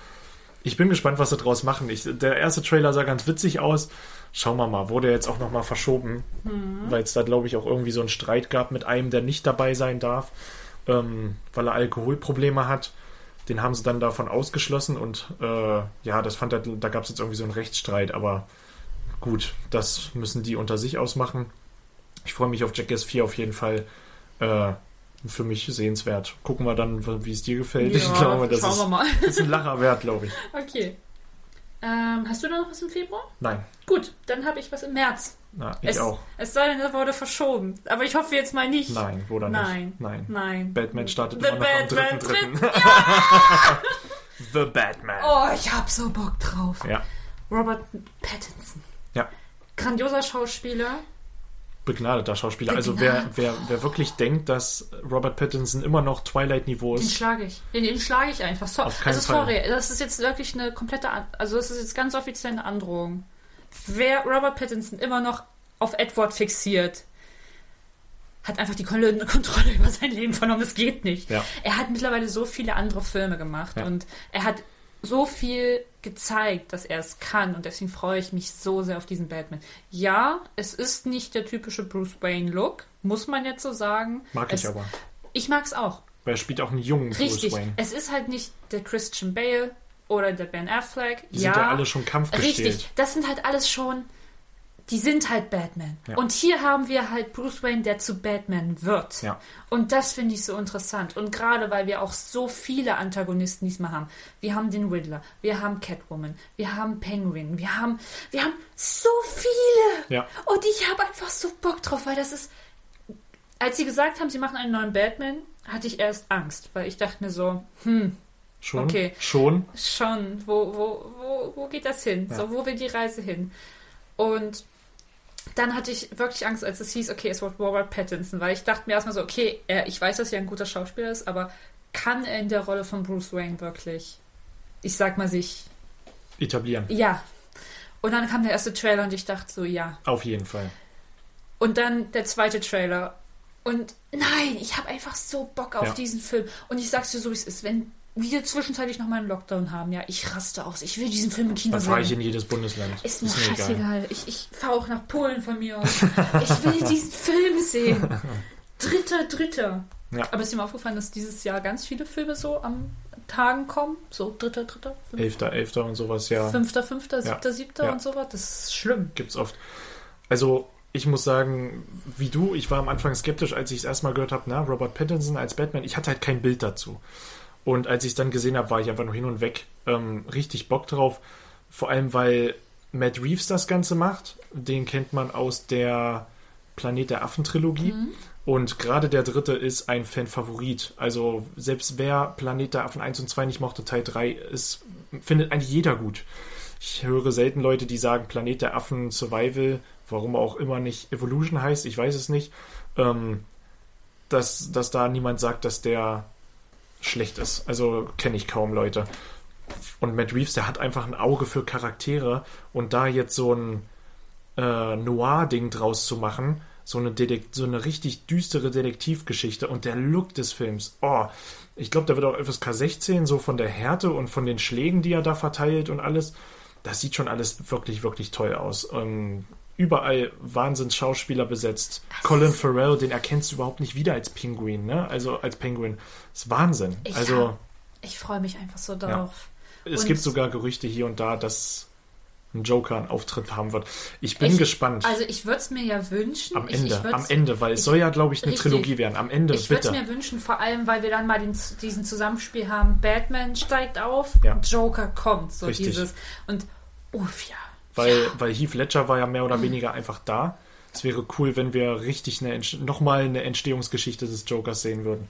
Ich bin gespannt, was sie draus machen. Ich, der erste Trailer sah ganz witzig aus. schauen wir mal. Wurde jetzt auch nochmal verschoben, weil es da, glaube ich, auch irgendwie so einen Streit gab mit einem, der nicht dabei sein darf, ähm, weil er Alkoholprobleme hat. Den haben sie dann davon ausgeschlossen und äh, ja, das fand er, da gab es jetzt irgendwie so einen Rechtsstreit, aber gut, das müssen die unter sich ausmachen. Ich freue mich auf Jackass 4 auf jeden Fall. Äh, für mich sehenswert. Gucken wir dann, wie es dir gefällt. ich glaube, das schauen ist, wir mal. ist ein Lacher wert, glaube ich. Okay. Ähm, hast du da noch was im Februar? Nein, Gut, dann habe ich was im März. na, ich es, auch. Es sei denn, es wurde verschoben. Aber ich hoffe jetzt mal nicht. Nein, oder Nein. nicht? Nein. Nein. Batman startet The immer noch am Batman 3.3. The Batman. Oh, ich hab so Bock drauf. Ja, Robert Pattinson. ja. Grandioser Schauspieler. Begnadeter Schauspieler. Also wer, wer, wer wirklich denkt, dass Robert Pattinson immer noch Twilight-Niveau Den ist, schlage ich. Den, den schlage ich einfach. So, Auf keinen also Fall. sorry, das ist jetzt wirklich eine komplette, An also das ist jetzt ganz offiziell eine Androhung. Wer Robert Pattinson immer noch auf Edward fixiert, hat einfach die Kon- Kontrolle über sein Leben verloren. Das geht nicht. Ja. Er hat mittlerweile so viele andere Filme gemacht Ja. und er hat so viel gezeigt, dass er es kann und deswegen freue ich mich so sehr auf diesen Batman. Ja, es ist nicht der typische Bruce Wayne Look, muss man jetzt so sagen. mag es, ich aber. Ich mag es auch. Weil er spielt auch einen jungen Richtig. Bruce Wayne. Es ist halt nicht der Christian Bale oder der Ben Affleck. Die sind ja alle schon kampfgestählt. Richtig. Das sind halt alles schon. Die sind halt Batman. Ja. Und hier haben wir halt Bruce Wayne, der zu Batman wird. Ja. Und das finde ich so interessant. Und gerade weil wir auch so viele Antagonisten diesmal haben. Wir haben den Riddler, wir haben Catwoman, wir haben Penguin, wir haben, wir haben so viele. Ja. Und ich habe einfach so Bock drauf, weil das ist. Als sie gesagt haben, sie machen einen neuen Batman, hatte ich erst Angst, weil ich dachte mir so, hm, Schon? Okay. Schon? schon, wo, wo, wo, wo geht das hin? Ja. So, wo will die Reise hin? Und dann hatte ich wirklich Angst, als es hieß, okay, es wird Robert Pattinson, weil ich dachte mir erstmal so, okay, er, ich weiß, dass er ein guter Schauspieler ist, aber kann er in der Rolle von Bruce Wayne wirklich, ich sag mal, sich, Etablieren. ja. Und dann kam der erste Trailer und ich dachte so, ja. Auf jeden Fall. Und dann der zweite Trailer. Und nein, ich habe einfach so Bock auf Ja. diesen Film. Und ich sag's dir so, wie es ist. Wenn wir zwischenzeitlich nochmal einen Lockdown haben, ja, ich raste aus. Ich will diesen Film im Kino Dann fahre ich in jedes Bundesland. Ist mir scheißegal. Ich, ich fahre auch nach Polen von mir aus. Ich will diesen Film sehen. Dritter, dritter. Ja. Aber ist dir mal aufgefallen, dass dieses Jahr ganz viele Filme so am Tagen kommen? So dritter, dritter, fünfter, Elfter, Elfter und sowas, ja. fünfter, fünfter, Ja. siebter, siebter Ja. und sowas. Das ist schlimm. Gibt's oft. Also, ich muss sagen, wie du, ich war am Anfang skeptisch, als ich es erstmal gehört habe, na, Robert Pattinson als Batman. Ich hatte halt kein Bild dazu. Und als ich es dann gesehen habe, war ich einfach nur hin und weg. Ähm, richtig Bock drauf. Vor allem, weil Matt Reeves das Ganze macht. Den kennt man aus der Planet der Affen-Trilogie. Und gerade der dritte ist ein Fan-Favorit. Also selbst wer Planet der Affen 1 und 2 nicht mochte, Teil 3 ist, findet eigentlich jeder gut. Ich höre selten Leute, die sagen Planet der Affen Survival, warum auch immer nicht Evolution heißt, ich weiß es nicht, ähm, dass, dass da niemand sagt, dass der schlecht ist. Also kenne ich kaum Leute. Und Matt Reeves, der hat einfach ein Auge für Charaktere und da jetzt so ein äh, Noir-Ding draus zu machen, so eine, Detek so eine richtig düstere Detektivgeschichte und der Look des Films, oh, ich glaube, da wird auch FSK 16 so von der Härte und von den Schlägen, die er da verteilt und alles, das sieht schon alles wirklich, wirklich toll aus. Ähm, überall Wahnsinns Schauspieler besetzt. Colin Farrell, den erkennst du überhaupt nicht wieder als Penguin, ne? Also als Penguin. Das ist Wahnsinn. Ich also Ich freue mich einfach so darauf. es und- gibt sogar Gerüchte hier und da, dass ein Joker einen Auftritt haben wird. Ich bin Ich- gespannt. Also ich würde es mir ja wünschen. am ich, Ende, ich würd's- am Ende, weil es ich- soll ja, glaube ich, eine richtig. Trilogie werden. Am Ende, Ich würde es bitte. mir wünschen, vor allem, weil wir dann mal den, diesen Zusammenspiel haben. Batman steigt auf, Ja. Joker kommt. So Richtig. dieses. Und uff, ja. Weil, ja. weil Heath Ledger war ja mehr oder weniger einfach da. Es wäre cool, wenn wir richtig eine, nochmal eine Entstehungsgeschichte des Jokers sehen würden.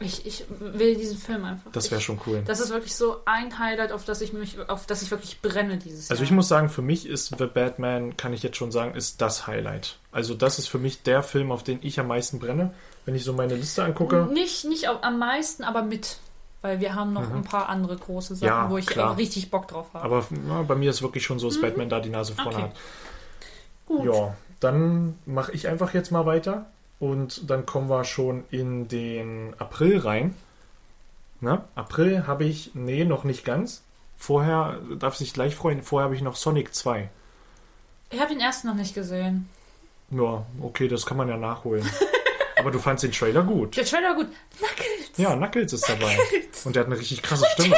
Ich, ich will diesen Film einfach. Das wäre schon cool. Das ist wirklich so ein Highlight, auf das ich mich, auf das ich wirklich brenne dieses Also Jahr. ich muss sagen, für mich ist The Batman, kann ich jetzt schon sagen, ist das Highlight. Also das ist für mich der Film, auf den ich am meisten brenne. Wenn ich so meine Liste angucke, Nicht, nicht am meisten, aber mit. Weil wir haben noch ein paar andere große Sachen, Mhm. Ja, wo ich klar. richtig Bock drauf habe. aber na, bei mir ist wirklich schon so, dass Batman da die Nase vorne Okay. hat. Gut. Ja, dann mache ich einfach jetzt mal weiter und dann kommen wir schon in den April rein. Na, April habe ich, nee, noch nicht ganz. Vorher, darf sich gleich freuen, vorher habe ich noch Sonic 2. Ich habe den ersten noch nicht gesehen. Ja, okay, das kann man ja nachholen. Aber du fandst den Trailer gut. Der Trailer gut. Knuckles! Ja, Knuckles ist dabei. Knuckles. Und der hat eine richtig krasse Stimme.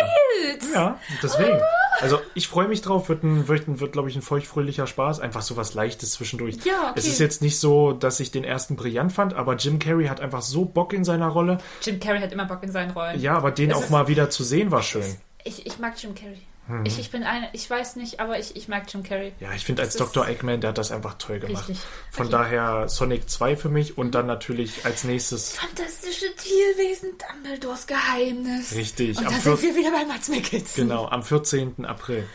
Ja, deswegen. Also ich freue mich drauf, wird, ein, wird, ein, wird glaube ich, ein feuchtfröhlicher Spaß. Einfach so was Leichtes zwischendurch. Ja, okay. Es ist jetzt nicht so, dass ich den ersten brillant fand, aber Jim Carrey hat einfach so Bock in seiner Rolle. Jim Carrey hat immer Bock in seinen Rollen. Ja, aber den Es auch mal wieder zu sehen war schön. Ich, ich mag Jim Carrey. Mhm. Ich, ich bin eine, ich weiß nicht, aber ich, ich mag Jim Carrey. Ja, ich finde als Dr. Eggman, der hat das einfach toll gemacht. Richtig. Von Okay. daher Sonic 2 für mich und dann natürlich als nächstes Fantastische Tierwesen, Dumbledores Geheimnis. Richtig, Und am da sind wir wieder bei Mats Mikkelsen. genau am 14. April.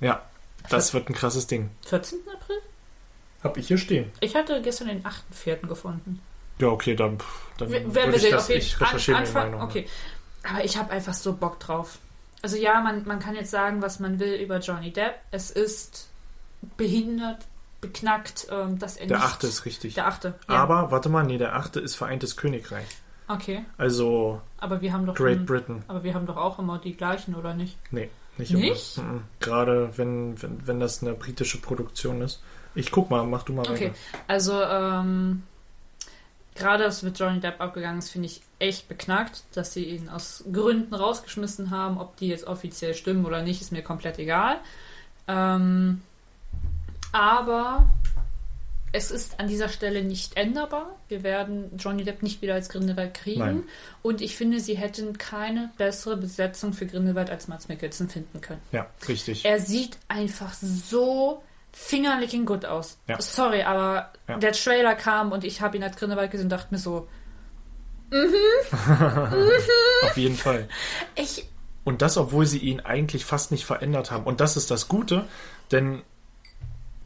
Ja, das wird ein krasses Ding. 14. April? Hab ich hier stehen. Ich hatte gestern den 8.4. gefunden. Ja, okay, dann, dann Werden wir ich sehen, ich Fall. recherchiere An, Anfang, mal noch. okay. Aber ich habe einfach so Bock drauf. Also ja, man, man kann jetzt sagen, was man will über Johnny Depp. Es ist behindert, beknackt, ähm, dass er Der nicht... achte ist richtig. Der achte, ja. Aber, warte mal, nee, der achte ist Vereintes Königreich. Okay, Also aber wir haben doch... Great ähm, Britain. aber wir haben doch auch immer die gleichen, oder nicht? Nee, nicht, Nicht? immer. Mhm. Gerade wenn, wenn, wenn das eine britische Produktion ist. Ich guck mal, mach du mal Okay, weiter. also ähm, gerade was mit Johnny Depp abgegangen ist, finde ich echt beknackt, dass sie ihn aus Gründen rausgeschmissen haben. Ob die jetzt offiziell stimmen oder nicht, ist mir komplett egal. Ähm, aber es ist an dieser Stelle nicht änderbar. Wir werden Johnny Depp nicht wieder als Grindelwald kriegen. Nein. Und ich finde, sie hätten keine bessere Besetzung für Grindelwald als Mats Mikkelsen finden können. Ja, richtig. Er sieht einfach so fingerlicking gut aus. Ja. Sorry, aber Ja. der Trailer kam und ich habe ihn als Grindelwald gesehen und dachte mir so, Auf jeden Fall. ich, Und das, obwohl sie ihn eigentlich fast nicht verändert haben. Und das ist das Gute, denn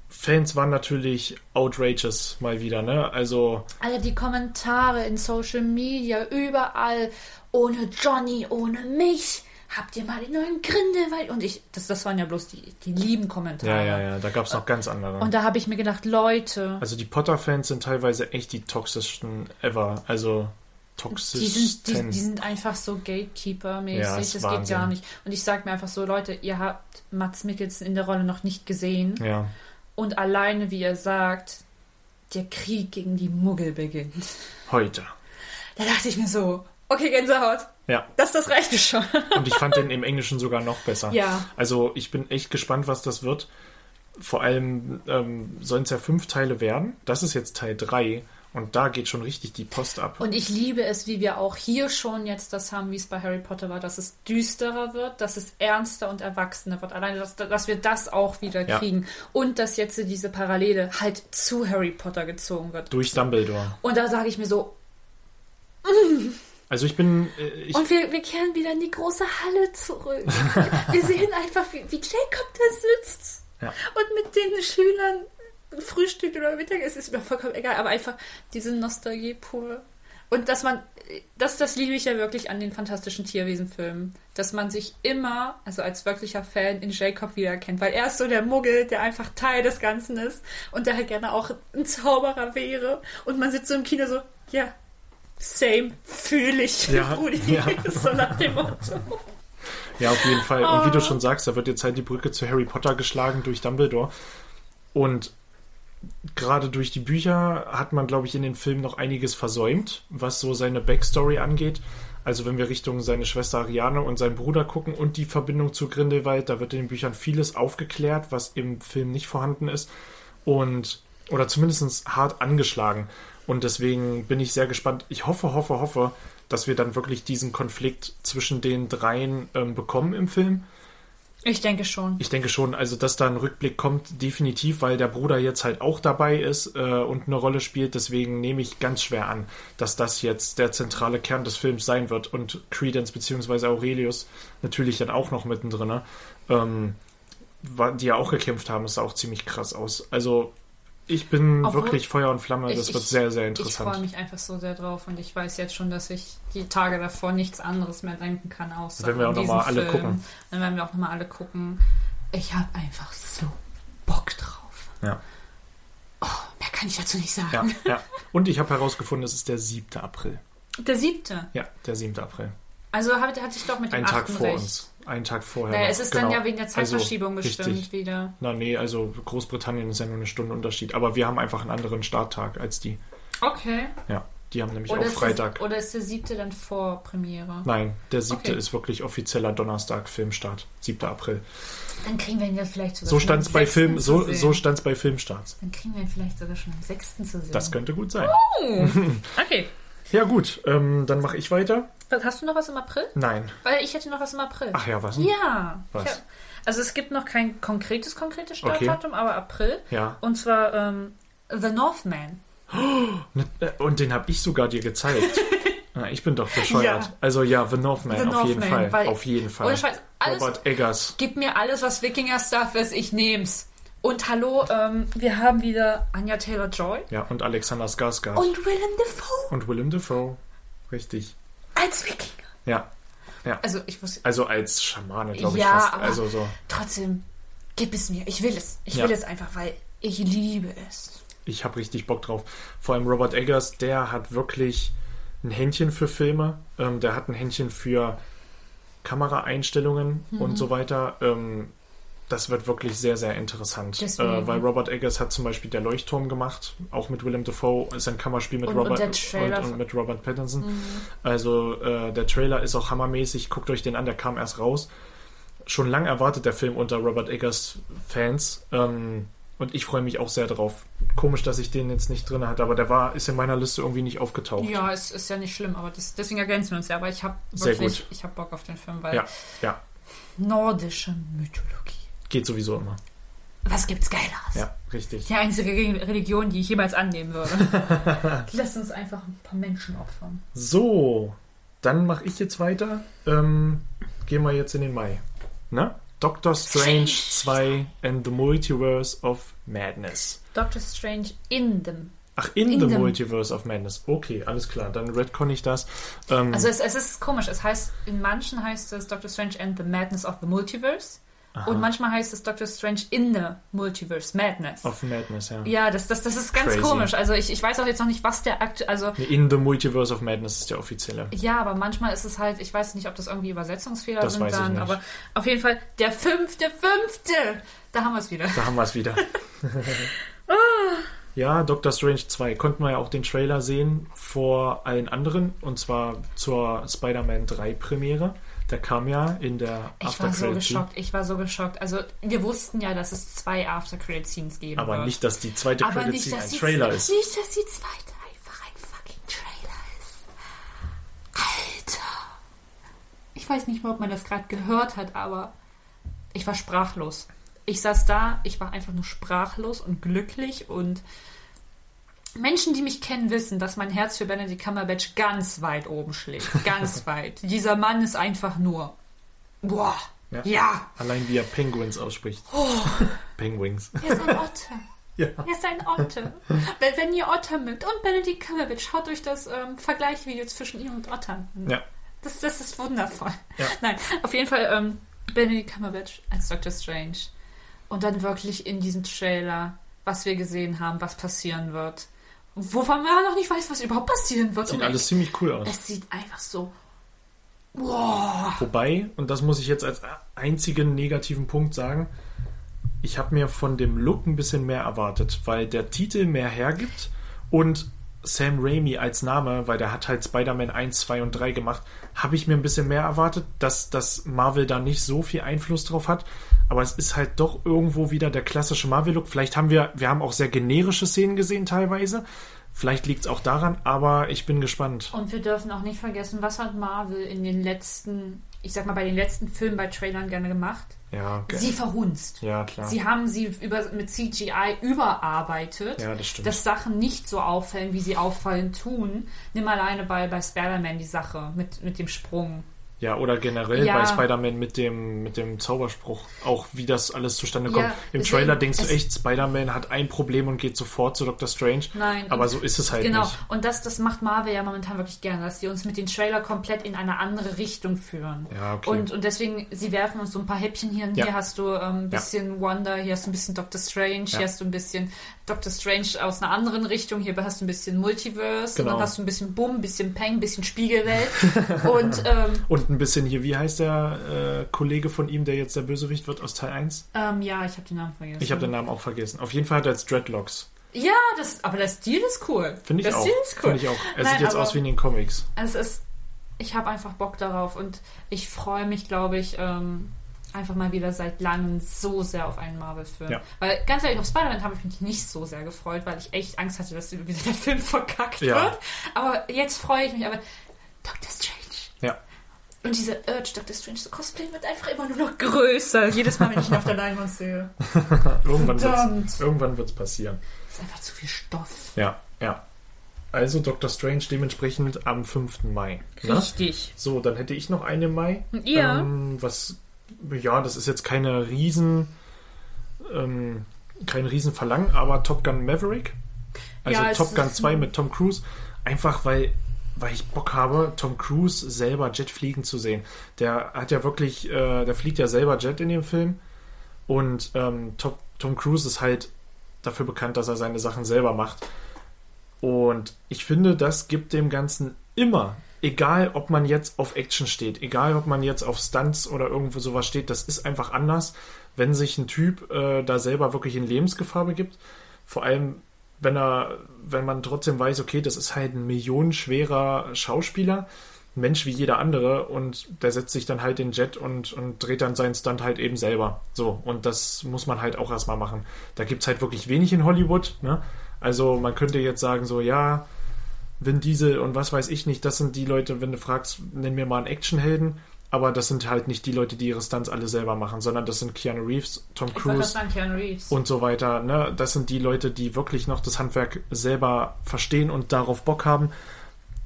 Fans waren natürlich outrageous mal wieder, ne? Also, alle die Kommentare in Social Media, überall, ohne Johnny, ohne mich, habt ihr mal den neuen Grindelwald? Und ich, das, das waren ja bloß die, die lieben Kommentare. ja, ja, ja, da gab es noch ganz andere. Und da habe ich mir gedacht, Leute, also die Potter-Fans sind teilweise echt die toxischsten ever. Also toxischsten. Die sind, die, die sind einfach so Gatekeeper-mäßig. Ja, das ist geht gar nicht. Und ich sag mir einfach so, Leute, ihr habt Mats Mikkelsen in der Rolle noch nicht gesehen. ja, Und alleine, wie er sagt, der Krieg gegen die Muggel beginnt. heute. Da dachte ich mir so, okay, Gänsehaut. Ja, Das, das reicht mir schon. und ich fand den im Englischen sogar noch besser. Ja. Also ich bin echt gespannt, was das wird. Vor allem ähm, sollen es ja fünf Teile werden. Das ist jetzt Teil drei und da geht schon richtig die Post ab. Und ich liebe es, wie wir auch hier schon jetzt das haben, wie es bei Harry Potter war, dass es düsterer wird, dass es ernster und erwachsener wird. Alleine, dass, dass wir das auch wieder Ja. kriegen. Und dass jetzt diese Parallele halt zu Harry Potter gezogen wird. Durch Dumbledore. Und da sage ich mir so, Also ich bin, äh, ich, Und wir, wir kehren wieder in die große Halle zurück. wir sehen einfach, wie, wie Jacob da sitzt Ja. und mit den Schülern frühstückt oder Mittagessen, ist mir vollkommen egal, aber einfach diese Nostalgie pur. Und dass man, das, das liebe ich ja wirklich an den fantastischen Tierwesenfilmen, dass man sich immer, also als wirklicher Fan, in Jacob wiedererkennt, weil er ist so der Muggel, der einfach Teil des Ganzen ist und der halt gerne auch ein Zauberer wäre. Und man sitzt so im Kino so, ja, same, fühle ich, Ja, Brudi, ja. so nach dem Motto. ja auf jeden Fall. Und wie du schon sagst, da wird jetzt halt die Brücke zu Harry Potter geschlagen durch Dumbledore. Und gerade durch die Bücher hat man, glaube ich, in den Filmen noch einiges versäumt, was so seine Backstory angeht. Also wenn wir Richtung seine Schwester Ariane und seinen Bruder gucken und die Verbindung zu Grindelwald, da wird in den Büchern vieles aufgeklärt, was im Film nicht vorhanden ist. Und, oder zumindest hart angeschlagen. Und deswegen bin ich sehr gespannt. Ich hoffe, hoffe, hoffe, dass wir dann wirklich diesen Konflikt zwischen den dreien ähm, bekommen im Film. Ich denke schon. Ich denke schon, also dass da ein Rückblick kommt, definitiv, weil der Bruder jetzt halt auch dabei ist äh, und eine Rolle spielt. Deswegen nehme ich ganz schwer an, dass das jetzt der zentrale Kern des Films sein wird und Credence bzw. Aurelius natürlich dann auch noch mittendrin. Ähm, die ja auch gekämpft haben, ist auch ziemlich krass aus. Also ich bin Obwohl- wirklich Feuer und Flamme, das Ich- wird sehr, sehr Ich freue interessant. mich einfach so sehr drauf und ich weiß jetzt schon, dass ich die Tage davor nichts anderes mehr denken kann, außer Wenn wir auch an noch diesen mal alle Film. gucken. Dann werden wir auch nochmal alle gucken. Ich habe einfach so Bock drauf. Ja. Oh, mehr kann ich dazu nicht sagen. Ja, ja. Und ich habe herausgefunden, es ist der 7. April. Der siebte. Ja, der 7. April. Also hatte ich doch mit dem Ein Tag vor recht. uns. Einen Tag vorher. Naja, es ist Genau. dann ja wegen der Zeitverschiebung Also, bestimmt richtig. wieder. Na nee, also Großbritannien ist ja nur eine Stunde Unterschied. Aber wir haben einfach einen anderen Starttag als die. Okay. Ja, die haben nämlich Oder auch ist, Freitag. Der, oder ist der siebte dann vor Premiere? Nein, der siebte Okay. ist wirklich offizieller Donnerstag, Filmstart. 7. April. Dann kriegen wir ihn ja vielleicht sogar So schon stand es am bei 6. Film, so, sehen. so stand's bei Filmstarts. Dann kriegen wir ihn vielleicht sogar schon am 6. zu sehen. Das könnte gut sein. Okay. Ja gut, ähm, dann mache ich weiter. Hast du noch was im April? Nein. Weil ich hätte noch was im April. Ach ja, was? denn? Ja. Was? Hab, also es gibt noch kein konkretes, konkretes Startdatum, aber April. Ja. Und zwar ähm, The Northman. Ne, äh, Und den habe ich sogar dir gezeigt. Ah, ich bin doch bescheuert. Ja. Also ja, The Northman, The auf jeden Northman, Fall. weil- Auf jeden Fall. Ohne Scheiß, alles, Robert Eggers. gib mir alles, was Wikinger-Stuff ist, ich nehm's. Und hallo, ähm, wir haben wieder Anya Taylor-Joy Ja, und Alexander Skarsgård. und Willem Dafoe Und Willem Dafoe. Richtig. Als Wikinger. Ja. Also ich wusste, Also als Schamane, glaube ich Ja, fast. aber- Also so. trotzdem, gib es mir. Ich will es. Ich Ja. will es einfach, weil ich liebe es. Ich habe richtig Bock drauf. Vor allem Robert Eggers, der hat wirklich ein Händchen für Filme. Ähm, der hat ein Händchen für Kameraeinstellungen Mhm. und so weiter. Ähm, das wird wirklich sehr, sehr interessant. Äh, weil Robert Eggers hat zum Beispiel Der Leuchtturm gemacht, auch mit Willem Dafoe. Ist ein Kammerspiel mit Und- und Robert und, und von- mit Robert Pattinson. Mhm. Also äh, der Trailer ist auch hammermäßig. Guckt euch den an, der kam erst raus. Schon lang erwartet der Film unter Robert Eggers Fans. Ähm, und ich freue mich auch sehr drauf. Komisch, dass ich den jetzt nicht drin hatte, aber der war, ist in meiner Liste irgendwie nicht aufgetaucht. Ja, es ist ja nicht schlimm, aber das, deswegen ergänzen wir uns ja. Aber ich habe wirklich, ich habe Bock auf den Film, weil Ja, ja. nordische Mythologie. Geht sowieso immer. Was gibt's Geileres? Ja, richtig. Die einzige Re- Religion, die ich jemals annehmen würde. Lass uns einfach ein paar Menschen opfern. So, dann mache ich jetzt weiter. Ähm, gehen wir jetzt in den Mai. Ne? Doctor Strange 2 and the Multiverse of Madness. Doctor Strange in them. Ach, in, In the the- Multiverse of Madness. Okay, alles klar. Dann retcon ich das. Ähm, Also es, es ist komisch. Es heißt, in manchen heißt es Doctor Strange and the Madness of the Multiverse. Und manchmal heißt es Doctor Strange in the Multiverse Madness. of Madness, ja. ja, das, das, das ist ganz Crazy. komisch. Also ich, ich weiß auch jetzt noch nicht, was der Akt, also In the Multiverse of Madness ist der offizielle. ja, aber manchmal ist es halt, ich weiß nicht, ob das irgendwie Übersetzungsfehler Das sind weiß ich dann, nicht. aber auf jeden Fall der fünfte, fünfte, da haben wir es wieder. Da haben wir es wieder. ja, Doctor Strange 2. Konnten wir ja auch den Trailer sehen vor allen anderen. Und zwar zur Spider-Man 3 Premiere. Der kam ja in der Ich war so geschockt, ich war so geschockt. Also wir wussten ja, dass es zwei After Credit Scenes geben Aber wird. nicht, dass die zweite aber Credit Scene ein die, Trailer ist. Nicht, dass die zweite einfach ein fucking Trailer ist. Alter. Ich weiß nicht mal, ob man das gerade gehört hat, aber ich war sprachlos. Ich saß da, ich war einfach nur sprachlos und glücklich und Menschen, die mich kennen, wissen, dass mein Herz für Benedict Cumberbatch ganz weit oben schlägt. Ganz weit. Dieser Mann ist einfach nur. Boah. Ja. Ja. Allein wie er Penguins ausspricht. Oh. Penguins. Er ist ein Otter. Ja. Er ist ein Otter. wenn, wenn ihr Otter mögt und Benedict Cumberbatch, schaut euch das ähm, Vergleichvideo zwischen ihm und Ottern an. Ja. Das, das ist wundervoll. Ja. Nein, auf jeden Fall ähm, Benedict Cumberbatch als Doctor Strange. Und dann wirklich in diesem Trailer, was wir gesehen haben, was passieren wird. Wovon man noch nicht weiß, was überhaupt passieren wird. Sieht Und alles ziemlich cool aus. es sieht einfach so. Wow. Wobei, und das muss ich jetzt als einzigen negativen Punkt sagen, ich habe mir von dem Look ein bisschen mehr erwartet, weil der Titel mehr hergibt und Sam Raimi als Name, weil der hat halt Spider-Man 1, 2 und 3 gemacht, habe ich mir ein bisschen mehr erwartet, dass, dass Marvel da nicht so viel Einfluss drauf hat. Aber es ist halt doch irgendwo wieder der klassische Marvel-Look. Vielleicht haben wir, wir haben auch sehr generische Szenen gesehen teilweise. Vielleicht liegt es auch daran, aber ich bin gespannt. Und wir dürfen auch nicht vergessen, was hat Marvel in den letzten, ich sag mal, bei den letzten Filmen, bei Trailern gerne gemacht? Ja, okay. Sie verhunzt. ja klar. Sie haben sie über, mit CGI überarbeitet, Ja, das dass Sachen nicht so auffallen, wie sie auffallen tun. Nimm alleine bei, bei Spider-Man die Sache mit, mit dem Sprung. Ja, oder generell Ja. bei Spider-Man mit dem, mit dem Zauberspruch, auch wie das alles zustande kommt. Ja, Im Trailer denkst du echt, Spider-Man hat ein Problem und geht sofort zu Dr. Strange. Nein. Aber so ist es halt Genau, nicht. und das, das macht Marvel ja momentan wirklich gerne, dass sie uns mit den Trailer komplett in eine andere Richtung führen. Ja, okay. Und, und deswegen, sie werfen uns so ein paar Häppchen hier. Ja. Hier hast du ähm, ein bisschen Wonder, hier hast du ein bisschen Doctor Strange, Ja. hier hast du ein bisschen Doctor Strange aus einer anderen Richtung, hier hast du ein bisschen Multiverse, Genau. und dann hast du ein bisschen Bumm, ein bisschen Peng, ein bisschen Spiegelwelt. und ähm, Und Und ein bisschen hier, wie heißt der äh, Kollege von ihm, der jetzt der Bösewicht wird aus Teil 1? Ähm, ja, ich habe den Namen vergessen. Ich habe den Namen auch vergessen. Auf jeden Fall hat er jetzt Dreadlocks. Ja, das, aber der Stil ist cool. Finde ich der auch. Stil ist cool. Finde ich auch. Er Nein, sieht jetzt aus wie in den Comics. Es ist, ich habe einfach Bock darauf und ich freue mich, glaube ich, ähm, einfach mal wieder seit langem so sehr auf einen Marvel-Film. Ja. Weil ganz ehrlich, auf Spider-Man habe ich mich nicht so sehr gefreut, weil ich echt Angst hatte, dass wieder der Film verkackt Ja. wird. Aber jetzt freue ich mich. Aber Doctor Strange. Und diese Urge, Doctor Strange zu cosplayen, wird einfach immer nur noch größer. Jedes Mal, wenn ich ihn auf der Leinwand sehe. Irgendwann Verdammt. wird's, irgendwann wird's passieren. ist einfach zu viel Stoff. Ja, ja. Also Doctor Strange dementsprechend am 5. Mai. Ne? Richtig. So, dann hätte ich noch eine Mai. Ja. Ähm, was, ja, das ist jetzt keine riesen, ähm, kein riesen Verlangen, aber Top Gun Maverick. Also Ja, es Top Gun ist- 2 mit Tom Cruise. Einfach weil, weil ich Bock habe, Tom Cruise selber Jet fliegen zu sehen. Der hat ja wirklich, äh, der fliegt ja selber Jet in dem Film. Und ähm, Tom, Tom Cruise ist halt dafür bekannt, dass er seine Sachen selber macht. Und ich finde, das gibt dem Ganzen immer, egal ob man jetzt auf Action steht, egal ob man jetzt auf Stunts oder irgendwo sowas steht, das ist einfach anders, wenn sich ein Typ äh, da selber wirklich in Lebensgefahr begibt. Vor allem, wenn er, wenn man trotzdem weiß, okay, das ist halt ein millionenschwerer Schauspieler, Mensch wie jeder andere und der setzt sich dann halt in den Jet und, und dreht dann seinen Stunt halt eben selber. So, und das muss man halt auch erstmal machen. Da gibt's halt wirklich wenig in Hollywood, ne? Also man könnte jetzt sagen, so, ja, Vin Diesel und was weiß ich nicht, das sind die Leute, wenn du fragst, nenn mir mal einen Actionhelden, aber das sind halt nicht die Leute, die ihre Stunts alle selber machen, sondern das sind Keanu Reeves, Tom Cruise sagen, Reeves. und so weiter. Ne? Das sind die Leute, die wirklich noch das Handwerk selber verstehen und darauf Bock haben.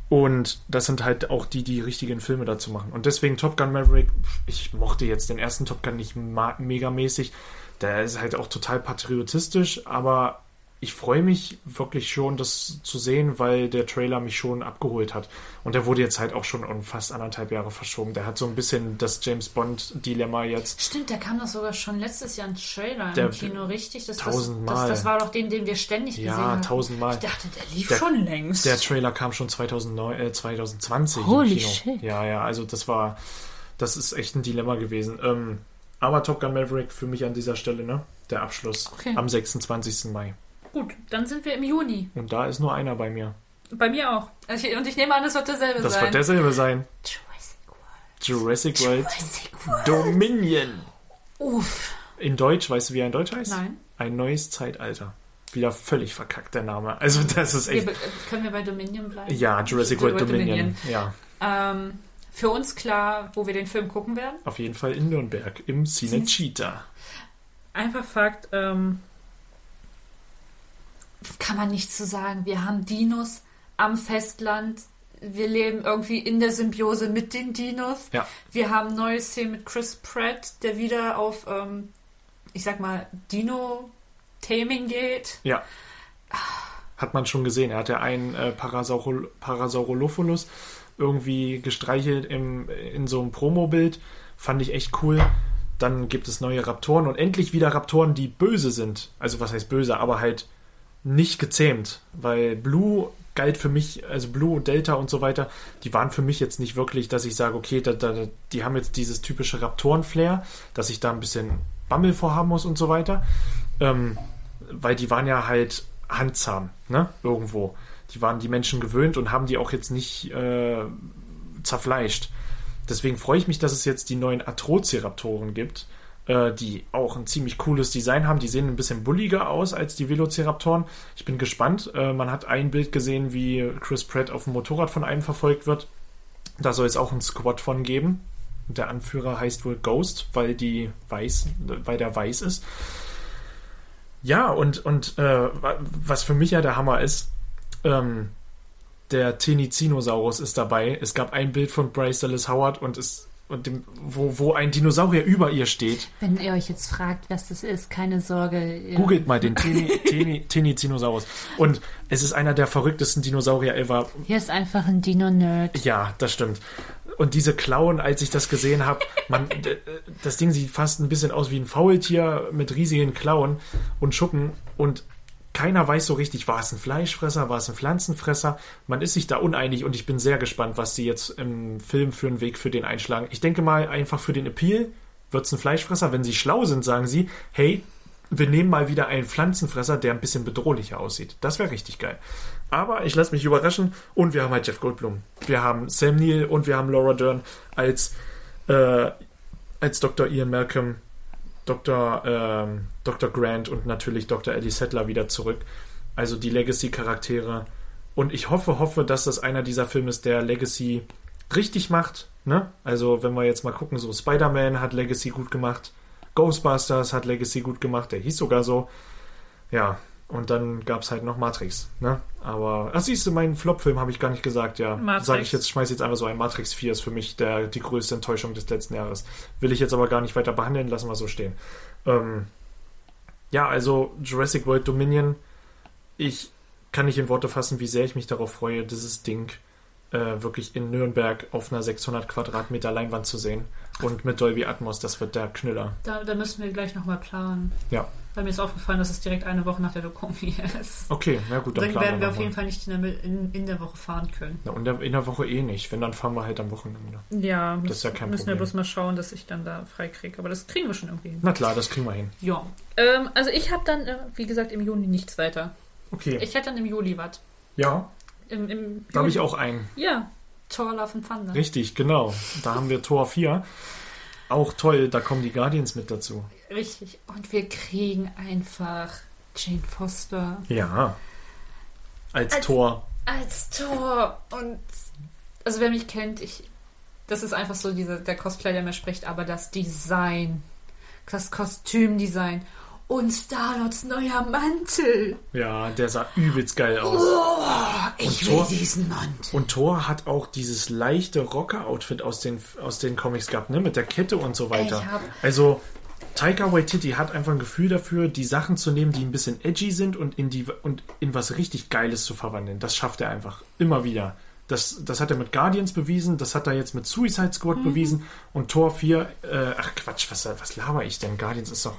Und das sind halt auch die, die richtigen Filme dazu machen. Und deswegen Top Gun Maverick, ich mochte jetzt den ersten Top Gun nicht megamäßig. Der ist halt auch total patriotistisch, aber ich freue mich wirklich schon, das zu sehen, weil der Trailer mich schon abgeholt hat. Und der wurde jetzt halt auch schon um fast anderthalb Jahre verschoben. Der hat so ein bisschen das James Bond-Dilemma jetzt. Stimmt, der kam doch sogar schon letztes Jahr ein Trailer Der- im Kino, richtig? Das, das, tausendmal. das, das war doch den, den wir ständig gesehen Ja, haben. tausendmal. Ich dachte, der lief Der- schon längst. Der Trailer kam schon 2009, äh, 2020 Holy im Kino. shit. Ja, ja, also das war, das ist echt ein Dilemma gewesen. Ähm, aber Top Gun Maverick für mich an dieser Stelle, ne? Der Abschluss Okay. am 26. Mai. Gut, dann sind wir im Juni. Und da ist nur einer bei mir. Bei mir auch. Also ich- Und ich nehme an, es wird derselbe Das sein. wird derselbe sein. Jurassic World. Jurassic World Jurassic World. Dominion. Uff. In Deutsch, weißt du, wie er in Deutsch heißt? Nein. Ein neues Zeitalter. Wieder völlig verkackt, der Name. Also das ist Wir, echt... be- können wir bei Dominion bleiben? Ja, Jurassic World Dominion. Ja, Ähm, für uns klar, wo wir den Film gucken werden. auf jeden Fall in Nürnberg im Cine Cheetah. Einfach Fakt, ähm, kann man nicht zu sagen. Wir haben Dinos am Festland. Wir leben irgendwie in der Symbiose mit den Dinos. Ja. Wir haben neue Szenen mit Chris Pratt, der wieder auf, ähm, ich sag mal, Dino-Taming geht. Ja. Hat man schon gesehen. Er hat ja einen äh, Parasaurol Parasaurolophilus irgendwie gestreichelt im, in so einem Promo-Bild. Fand ich echt cool. Dann gibt es neue Raptoren und endlich wieder Raptoren, die böse sind. Also was heißt böse, aber halt nicht gezähmt. Weil Blue galt für mich, also Blue, Delta und so weiter, die waren für mich jetzt nicht wirklich, dass ich sage, okay, da, da, die haben jetzt dieses typische Raptoren-Flair, dass ich da ein bisschen Bammel vorhaben muss und so weiter. Ähm, weil die waren ja halt handzahm, ne? Irgendwo. Die waren die Menschen gewöhnt und haben die auch jetzt nicht äh, zerfleischt. Deswegen freue ich mich, dass es jetzt die neuen Atrociraptoren gibt, äh, die auch ein ziemlich cooles Design haben. Die sehen ein bisschen bulliger aus als die Velociraptoren. Ich bin gespannt. Äh, man hat ein Bild gesehen, wie Chris Pratt auf dem Motorrad von einem verfolgt wird. Da soll es auch einen Squad von geben. Der Anführer heißt wohl Ghost, weil die weiß, weil der weiß ist. Ja, und, und äh, wa- was für mich ja der Hammer ist, ähm, der Tenizinosaurus ist dabei. Es gab ein Bild von Bryce Dallas Howard und es und dem, wo, wo ein Dinosaurier über ihr steht. Wenn ihr euch jetzt fragt, was das ist, keine Sorge. Googelt mal den Teni- Teni- Tenizinosaurus. Und es ist einer der verrücktesten Dinosaurier ever. Hier ist einfach ein Dino-Nerd. Ja, das stimmt. Und diese Klauen, als ich das gesehen habe, man, d- das Ding sieht fast ein bisschen aus wie ein Faultier mit riesigen Klauen und Schuppen. Und keiner weiß so richtig, war es ein Fleischfresser, war es ein Pflanzenfresser. Man ist sich da uneinig und ich bin sehr gespannt, was sie jetzt im Film für einen Weg für den einschlagen. Ich denke mal, einfach für den Appeal wird es ein Fleischfresser. Wenn sie schlau sind, sagen sie, hey, wir nehmen mal wieder einen Pflanzenfresser, der ein bisschen bedrohlicher aussieht. Das wäre richtig geil. Aber ich lasse mich überraschen und wir haben halt Jeff Goldblum. Wir haben Sam Neill und wir haben Laura Dern als, äh, als Dr. Ian Malcolm, Dr. Ähm, Dr. Grant und natürlich Dr. Eddie Settler wieder zurück. Also die Legacy-Charaktere. Und ich hoffe, hoffe, dass das einer dieser Filme ist, der Legacy richtig macht. Ne? Also wenn wir jetzt mal gucken, so Spider-Man hat Legacy gut gemacht. Ghostbusters hat Legacy gut gemacht, der hieß sogar so. Ja, und dann gab es halt noch Matrix, ne? Aber, ach siehst du, meinen Flop-Film habe ich gar nicht gesagt, ja. Matrix. Sage ich jetzt, schmeiß jetzt einfach so ein. Matrix 4 ist für mich der, die größte Enttäuschung des letzten Jahres. Will ich jetzt aber gar nicht weiter behandeln, lassen wir so stehen. Ähm, ja, also Jurassic World Dominion, ich kann nicht in Worte fassen, wie sehr ich mich darauf freue, dieses Ding äh, wirklich in Nürnberg auf einer 600 Quadratmeter Leinwand zu sehen. Und mit Dolby Atmos, das wird der Knüller. Da, da müssen wir gleich nochmal planen. Ja. Weil mir ist aufgefallen, dass es direkt eine Woche nach der Dokumie ist. Okay, na gut, dann Dann planen werden wir auf jeden Fall nicht in der, in, in der Woche fahren können. Na, und in der Woche eh nicht. Wenn, dann fahren wir halt am Wochenende. Ja, Das ist ja kein müssen wir Problem. bloß mal schauen, dass ich dann da frei kriege. Aber das kriegen wir schon irgendwie hin. Na klar, das kriegen wir hin. Ja. Ähm, also ich habe dann, äh, wie gesagt, im Juni nichts weiter. Okay. Ich hätte dann im Juli was. ja, Im, im da habe ich auch einen. Ja. Thor Love and Thunder. Richtig, genau. Da haben wir Tor 4. Auch toll, da kommen die Guardians mit dazu. Richtig. Und wir kriegen einfach Jane Foster Ja. Als, Als- Tor. als Thor. Und also wer mich kennt, ich. Das ist einfach so dieser, der Cosplay, der mir spricht, aber das Design, das Kostümdesign und Starlots neuer Mantel. Ja, der sah übelst geil aus. Oh, ich Und will Thor- diesen Mantel. Und Thor hat auch dieses leichte Rocker-Outfit aus den, aus den Comics gehabt, ne? Mit der Kette und so weiter. Also, Taika Waititi hat einfach ein Gefühl dafür, die Sachen zu nehmen, die ein bisschen edgy sind und in, die, und in was richtig Geiles zu verwandeln. Das schafft er einfach. Immer wieder. Das, das hat er mit Guardians bewiesen, das hat er jetzt mit Suicide Squad Mhm. bewiesen und Tor 4, äh, ach Quatsch, was, was laber ich denn? Guardians ist doch.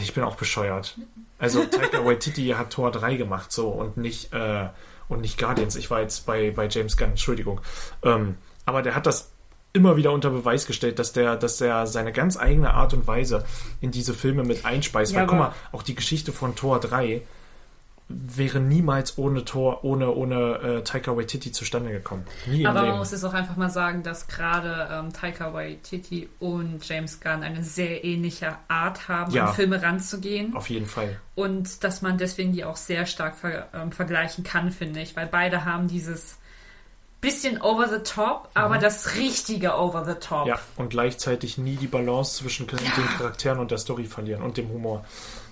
Ich bin auch bescheuert. Also Taika Waititi hat Tor 3 gemacht, so und nicht, äh, und nicht Guardians. Ich war jetzt bei, bei James Gunn, Entschuldigung. Ähm, aber der hat das immer wieder unter Beweis gestellt, dass der, dass der seine ganz eigene Art und Weise in diese Filme mit einspeist. Ja, Weil guck mal, auch die Geschichte von Tor 3 wäre niemals ohne Tor, ohne, ohne äh, Taika Waititi zustande gekommen. Nie Aber man muss es auch einfach mal sagen, dass gerade ähm, Taika Waititi und James Gunn eine sehr ähnliche Art haben, Ja. an Filme ranzugehen. Auf jeden Fall. Und dass man deswegen die auch sehr stark ver ähm, vergleichen kann, finde ich. Weil beide haben dieses bisschen over the top, aber das richtige over the top. Mhm. Ja, und gleichzeitig nie die Balance zwischen den Charakteren und der Story verlieren und dem Humor.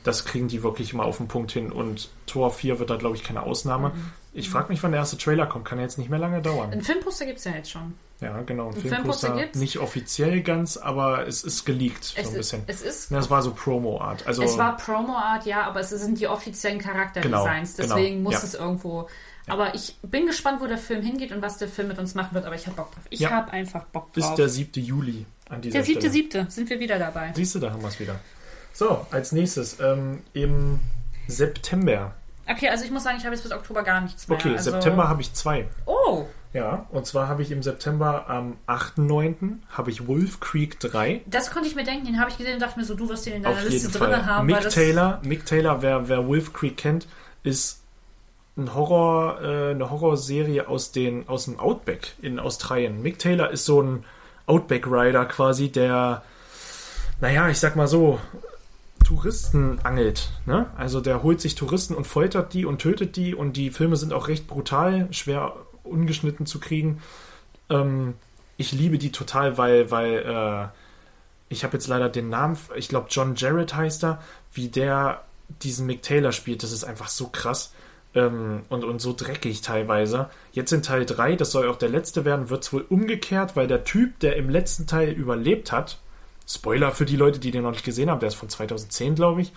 Das kriegen die wirklich immer auf den Punkt hin. Und Tor 4 wird da, glaube ich, keine Ausnahme. Mhm. Ich frage mich, wann der erste Trailer kommt. Kann ja jetzt nicht mehr lange dauern. Ein Filmposter gibt es ja jetzt schon. Ja, genau. Ein Ein Filmposter Filmposter gibt's? nicht offiziell ganz, aber es ist geleakt so Es, ein ist, bisschen. es ist es war so Promo-Art. Also, Es war Promo-Art, ja, aber es sind die offiziellen Charakterdesigns. Genau, deswegen genau, muss ja. es irgendwo. Aber ich bin gespannt, wo der Film hingeht und was der Film mit uns machen wird. Aber ich habe Bock drauf. Ich Ja. habe einfach Bock bis drauf. der 7. Juli an dieser der siebte, Stelle. siebte sind wir wieder dabei. Siehst du, da haben wir es wieder. So, als nächstes ähm, im September. Okay, also ich muss sagen, ich habe jetzt bis Oktober gar nichts mehr. Okay, also, September habe ich zwei. Oh, Ja, und zwar habe ich im September am 8.9. habe ich Wolf Creek 3. das konnte ich mir denken. Den habe ich gesehen und dachte mir so, du wirst den in deiner Auf Liste drin haben. Mick weil das, Taylor, Mick Taylor, wer, wer Wolf Creek kennt, ist ein Horror, äh, eine Horrorserie aus, den, aus dem Outback in Australien. Mick Taylor ist so ein Outback-Rider quasi, der, naja, ich sag mal so, Touristen angelt. Ne? Also der holt sich Touristen und foltert die und tötet die und die Filme sind auch recht brutal, schwer ungeschnitten zu kriegen. Ähm, ich liebe die total, weil, weil äh, ich habe jetzt leider den Namen, ich glaube John Jarrett heißt er, wie der diesen Mick Taylor spielt, das ist einfach so krass ähm, und, und so dreckig teilweise. Jetzt in Teil 3, das soll auch der letzte werden, wird es wohl umgekehrt, weil der Typ, der im letzten Teil überlebt hat, Spoiler für die Leute, die den noch nicht gesehen haben, der ist von 2010, glaube ich,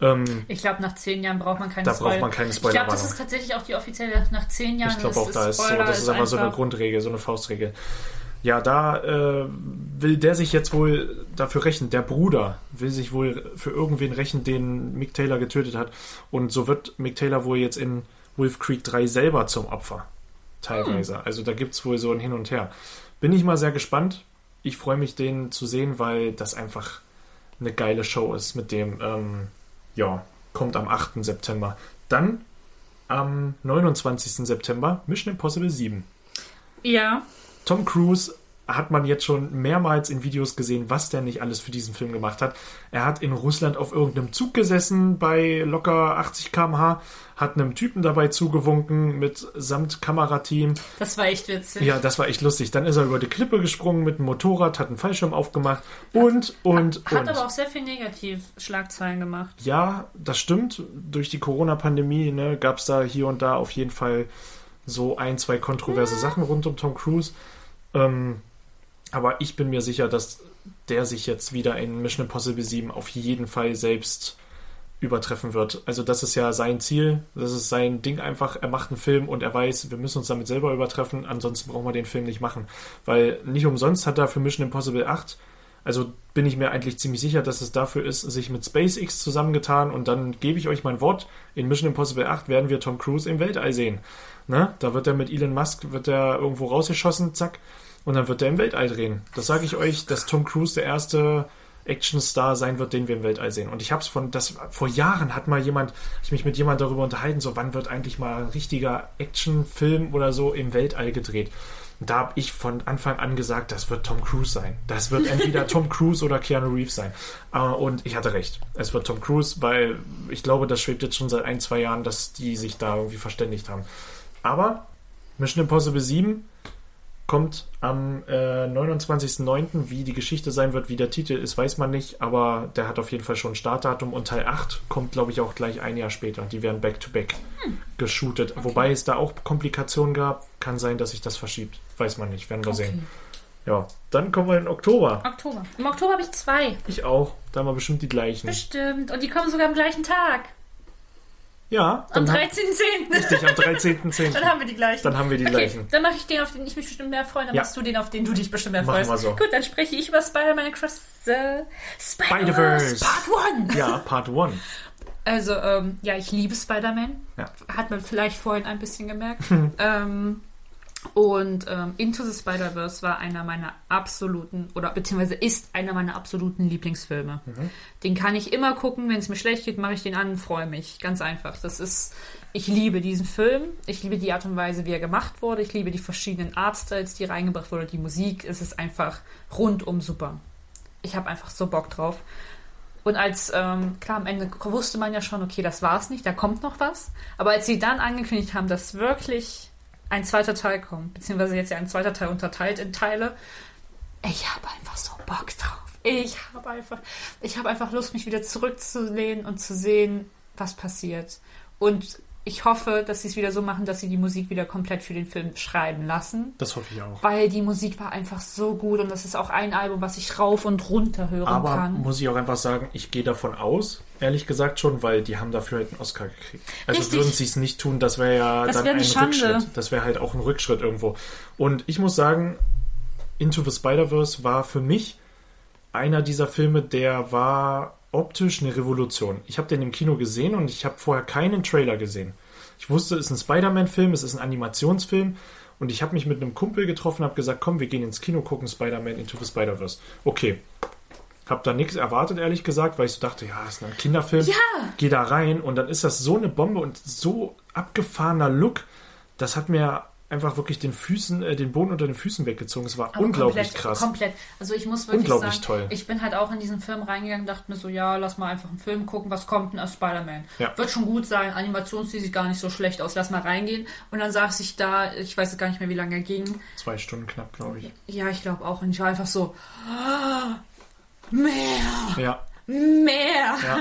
ähm, Ich glaube, nach zehn Jahren braucht man keine Da braucht man keine Ich glaube, das ist tatsächlich auch die offizielle, nach zehn Jahren ich glaube auch, da ist so, Spoiler das ist einfach so eine Grundregel, so eine Faustregel. Ja, da äh, will der sich jetzt wohl dafür rächen. Der Bruder will sich wohl für irgendwen rächen, den Mick Taylor getötet hat. Und so wird Mick Taylor wohl jetzt in Wolf Creek 3 selber zum Opfer. Teilweise. Also da gibt es wohl so ein Hin und Her. Bin ich mal sehr gespannt. Ich freue mich, den zu sehen, weil das einfach eine geile Show ist mit dem, ähm, ja, kommt am 8. September. Dann am 29. September Mission Impossible 7. Ja, Tom Cruise hat man jetzt schon mehrmals in Videos gesehen, was der nicht alles für diesen Film gemacht hat. Er hat in Russland auf irgendeinem Zug gesessen bei locker 80 km/h, hat einem Typen dabei zugewunken mit samt Kamerateam. das war echt witzig. Ja, das war echt lustig. Dann ist er über die Klippe gesprungen mit dem Motorrad, hat einen Fallschirm aufgemacht und, und, Hat und. aber auch sehr viel Negativ-Schlagzeilen gemacht. Ja, das stimmt. Durch die Corona-Pandemie ne, gab es da hier und da auf jeden Fall so ein, zwei kontroverse Sachen rund um Tom Cruise. Ähm, aber ich bin mir sicher, dass der sich jetzt wieder in Mission Impossible 7 auf jeden Fall selbst übertreffen wird. Also das ist ja sein Ziel, das ist sein Ding einfach. Er macht einen Film und er weiß, wir müssen uns damit selber übertreffen, ansonsten brauchen wir den Film nicht machen. Weil nicht umsonst hat er für Mission Impossible 8 also bin ich mir eigentlich ziemlich sicher, dass es dafür ist, sich mit SpaceX zusammengetan und dann gebe ich euch mein Wort, in Mission Impossible 8 werden wir Tom Cruise im Weltall sehen. Ne? Da wird er mit Elon Musk, wird er irgendwo rausgeschossen, zack, und dann wird er im Weltall drehen. Das sage ich euch, dass Tom Cruise der erste Actionstar sein wird, den wir im Weltall sehen. Und ich habe es von, das vor Jahren hat mal jemand, ich mich mit jemand darüber unterhalten, so wann wird eigentlich mal ein richtiger Actionfilm oder so im Weltall gedreht. Und da habe ich von Anfang an gesagt, das wird Tom Cruise sein. Das wird entweder Tom Cruise oder Keanu Reeves sein. Äh, Und ich hatte recht. Es wird Tom Cruise, weil ich glaube, das schwebt jetzt schon seit ein, zwei Jahren, dass die sich da irgendwie verständigt haben. Aber Mission Impossible 7 kommt am äh, 29.09. Wie die Geschichte sein wird, wie der Titel ist, weiß man nicht, aber der hat auf jeden Fall schon ein Startdatum und Teil 8 kommt, glaube ich, auch gleich ein Jahr später. Die werden back-to-back geshootet. Wobei es da auch Komplikationen gab. Kann sein, dass sich das verschiebt. Weiß man nicht, werden wir sehen. Ja, dann kommen wir in Oktober. Oktober. Im Oktober habe ich zwei. Ich auch. Da haben wir bestimmt die gleichen. Bestimmt. Und die kommen sogar am gleichen Tag. Ja, Am dann, 13.10. richtig, am 13.10. Dann haben wir die gleichen. Dann haben wir die okay, gleichen. Dann mache ich den, auf den ich mich bestimmt mehr freue. Dann Ja. machst du den, auf den du dich bestimmt mehr Machen freust. wir so. Gut, dann spreche ich über Spider-Man Across the Spider-Verse. Spider-Verse Part 1. Ja, Part 1. Also, ähm, ja, ich liebe Spider-Man. Ja. Hat man vielleicht vorhin ein bisschen gemerkt. ähm, und ähm, Into the Spider-Verse war einer meiner absoluten, oder beziehungsweise ist einer meiner absoluten Lieblingsfilme. Den kann ich immer gucken, wenn es mir schlecht geht, mache ich den an und freue mich. Ganz einfach. Das ist, ich liebe diesen Film. Ich liebe die Art und Weise, wie er gemacht wurde. Ich liebe die verschiedenen Artstyles, die reingebracht wurden. Die Musik. Es ist einfach rundum super. Ich habe einfach so Bock drauf. Und als, ähm, klar, am Ende wusste man ja schon, okay, das war's nicht, da kommt noch was. Aber als sie dann angekündigt haben, dass wirklich ein zweiter Teil kommt, beziehungsweise jetzt ja ein zweiter Teil unterteilt in Teile, ich habe einfach so Bock drauf. Ich habe einfach, ich habe einfach Lust, mich wieder zurückzulehnen und zu sehen, was passiert. Und ich hoffe, dass sie es wieder so machen, dass sie die Musik wieder komplett für den Film schreiben lassen. Das hoffe ich auch. Weil die Musik war einfach so gut und das ist auch ein Album, was ich rauf und runter hören Aber kann. muss ich auch einfach sagen, ich gehe davon aus, ehrlich gesagt schon, weil die haben dafür halt einen Oscar gekriegt. Also Richtig. würden sie es nicht tun, das wäre ja Das dann wäre ein Schande. Rückschritt. Das wäre halt auch ein Rückschritt irgendwo. Und ich muss sagen, Into the Spider-Verse war für mich einer dieser Filme, der war optisch eine Revolution. Ich habe den im Kino gesehen und ich habe vorher keinen Trailer gesehen. Ich wusste, es ist ein Spider-Man-Film, es ist ein Animationsfilm und ich habe mich mit einem Kumpel getroffen, habe gesagt, komm, wir gehen ins Kino, gucken Spider-Man Into the Spider-Verse. Okay. Hab da nichts erwartet, ehrlich gesagt, weil ich so dachte, ja, ist ein Kinderfilm. Ja. Geh da rein und dann ist das so eine Bombe und so abgefahrener Look. Das hat mir einfach wirklich den Füßen, äh, den Boden unter den Füßen weggezogen. Es war Aber unglaublich komplett, krass. Komplett. Also ich muss wirklich Unglaublich sagen, toll. ich bin halt auch in diesen Film reingegangen, dachte mir so, ja, lass mal einfach einen Film gucken, was kommt denn aus Spider-Man? Ja. Wird schon gut sein, Animationsstil sieht gar nicht so schlecht aus, lass mal reingehen. Und dann saß ich da, ich weiß gar nicht mehr, wie lange er ging. Zwei Stunden knapp, glaube ich. Ja, ich glaube auch. Und ich war einfach so, ah, mehr, Ja, mehr. ja.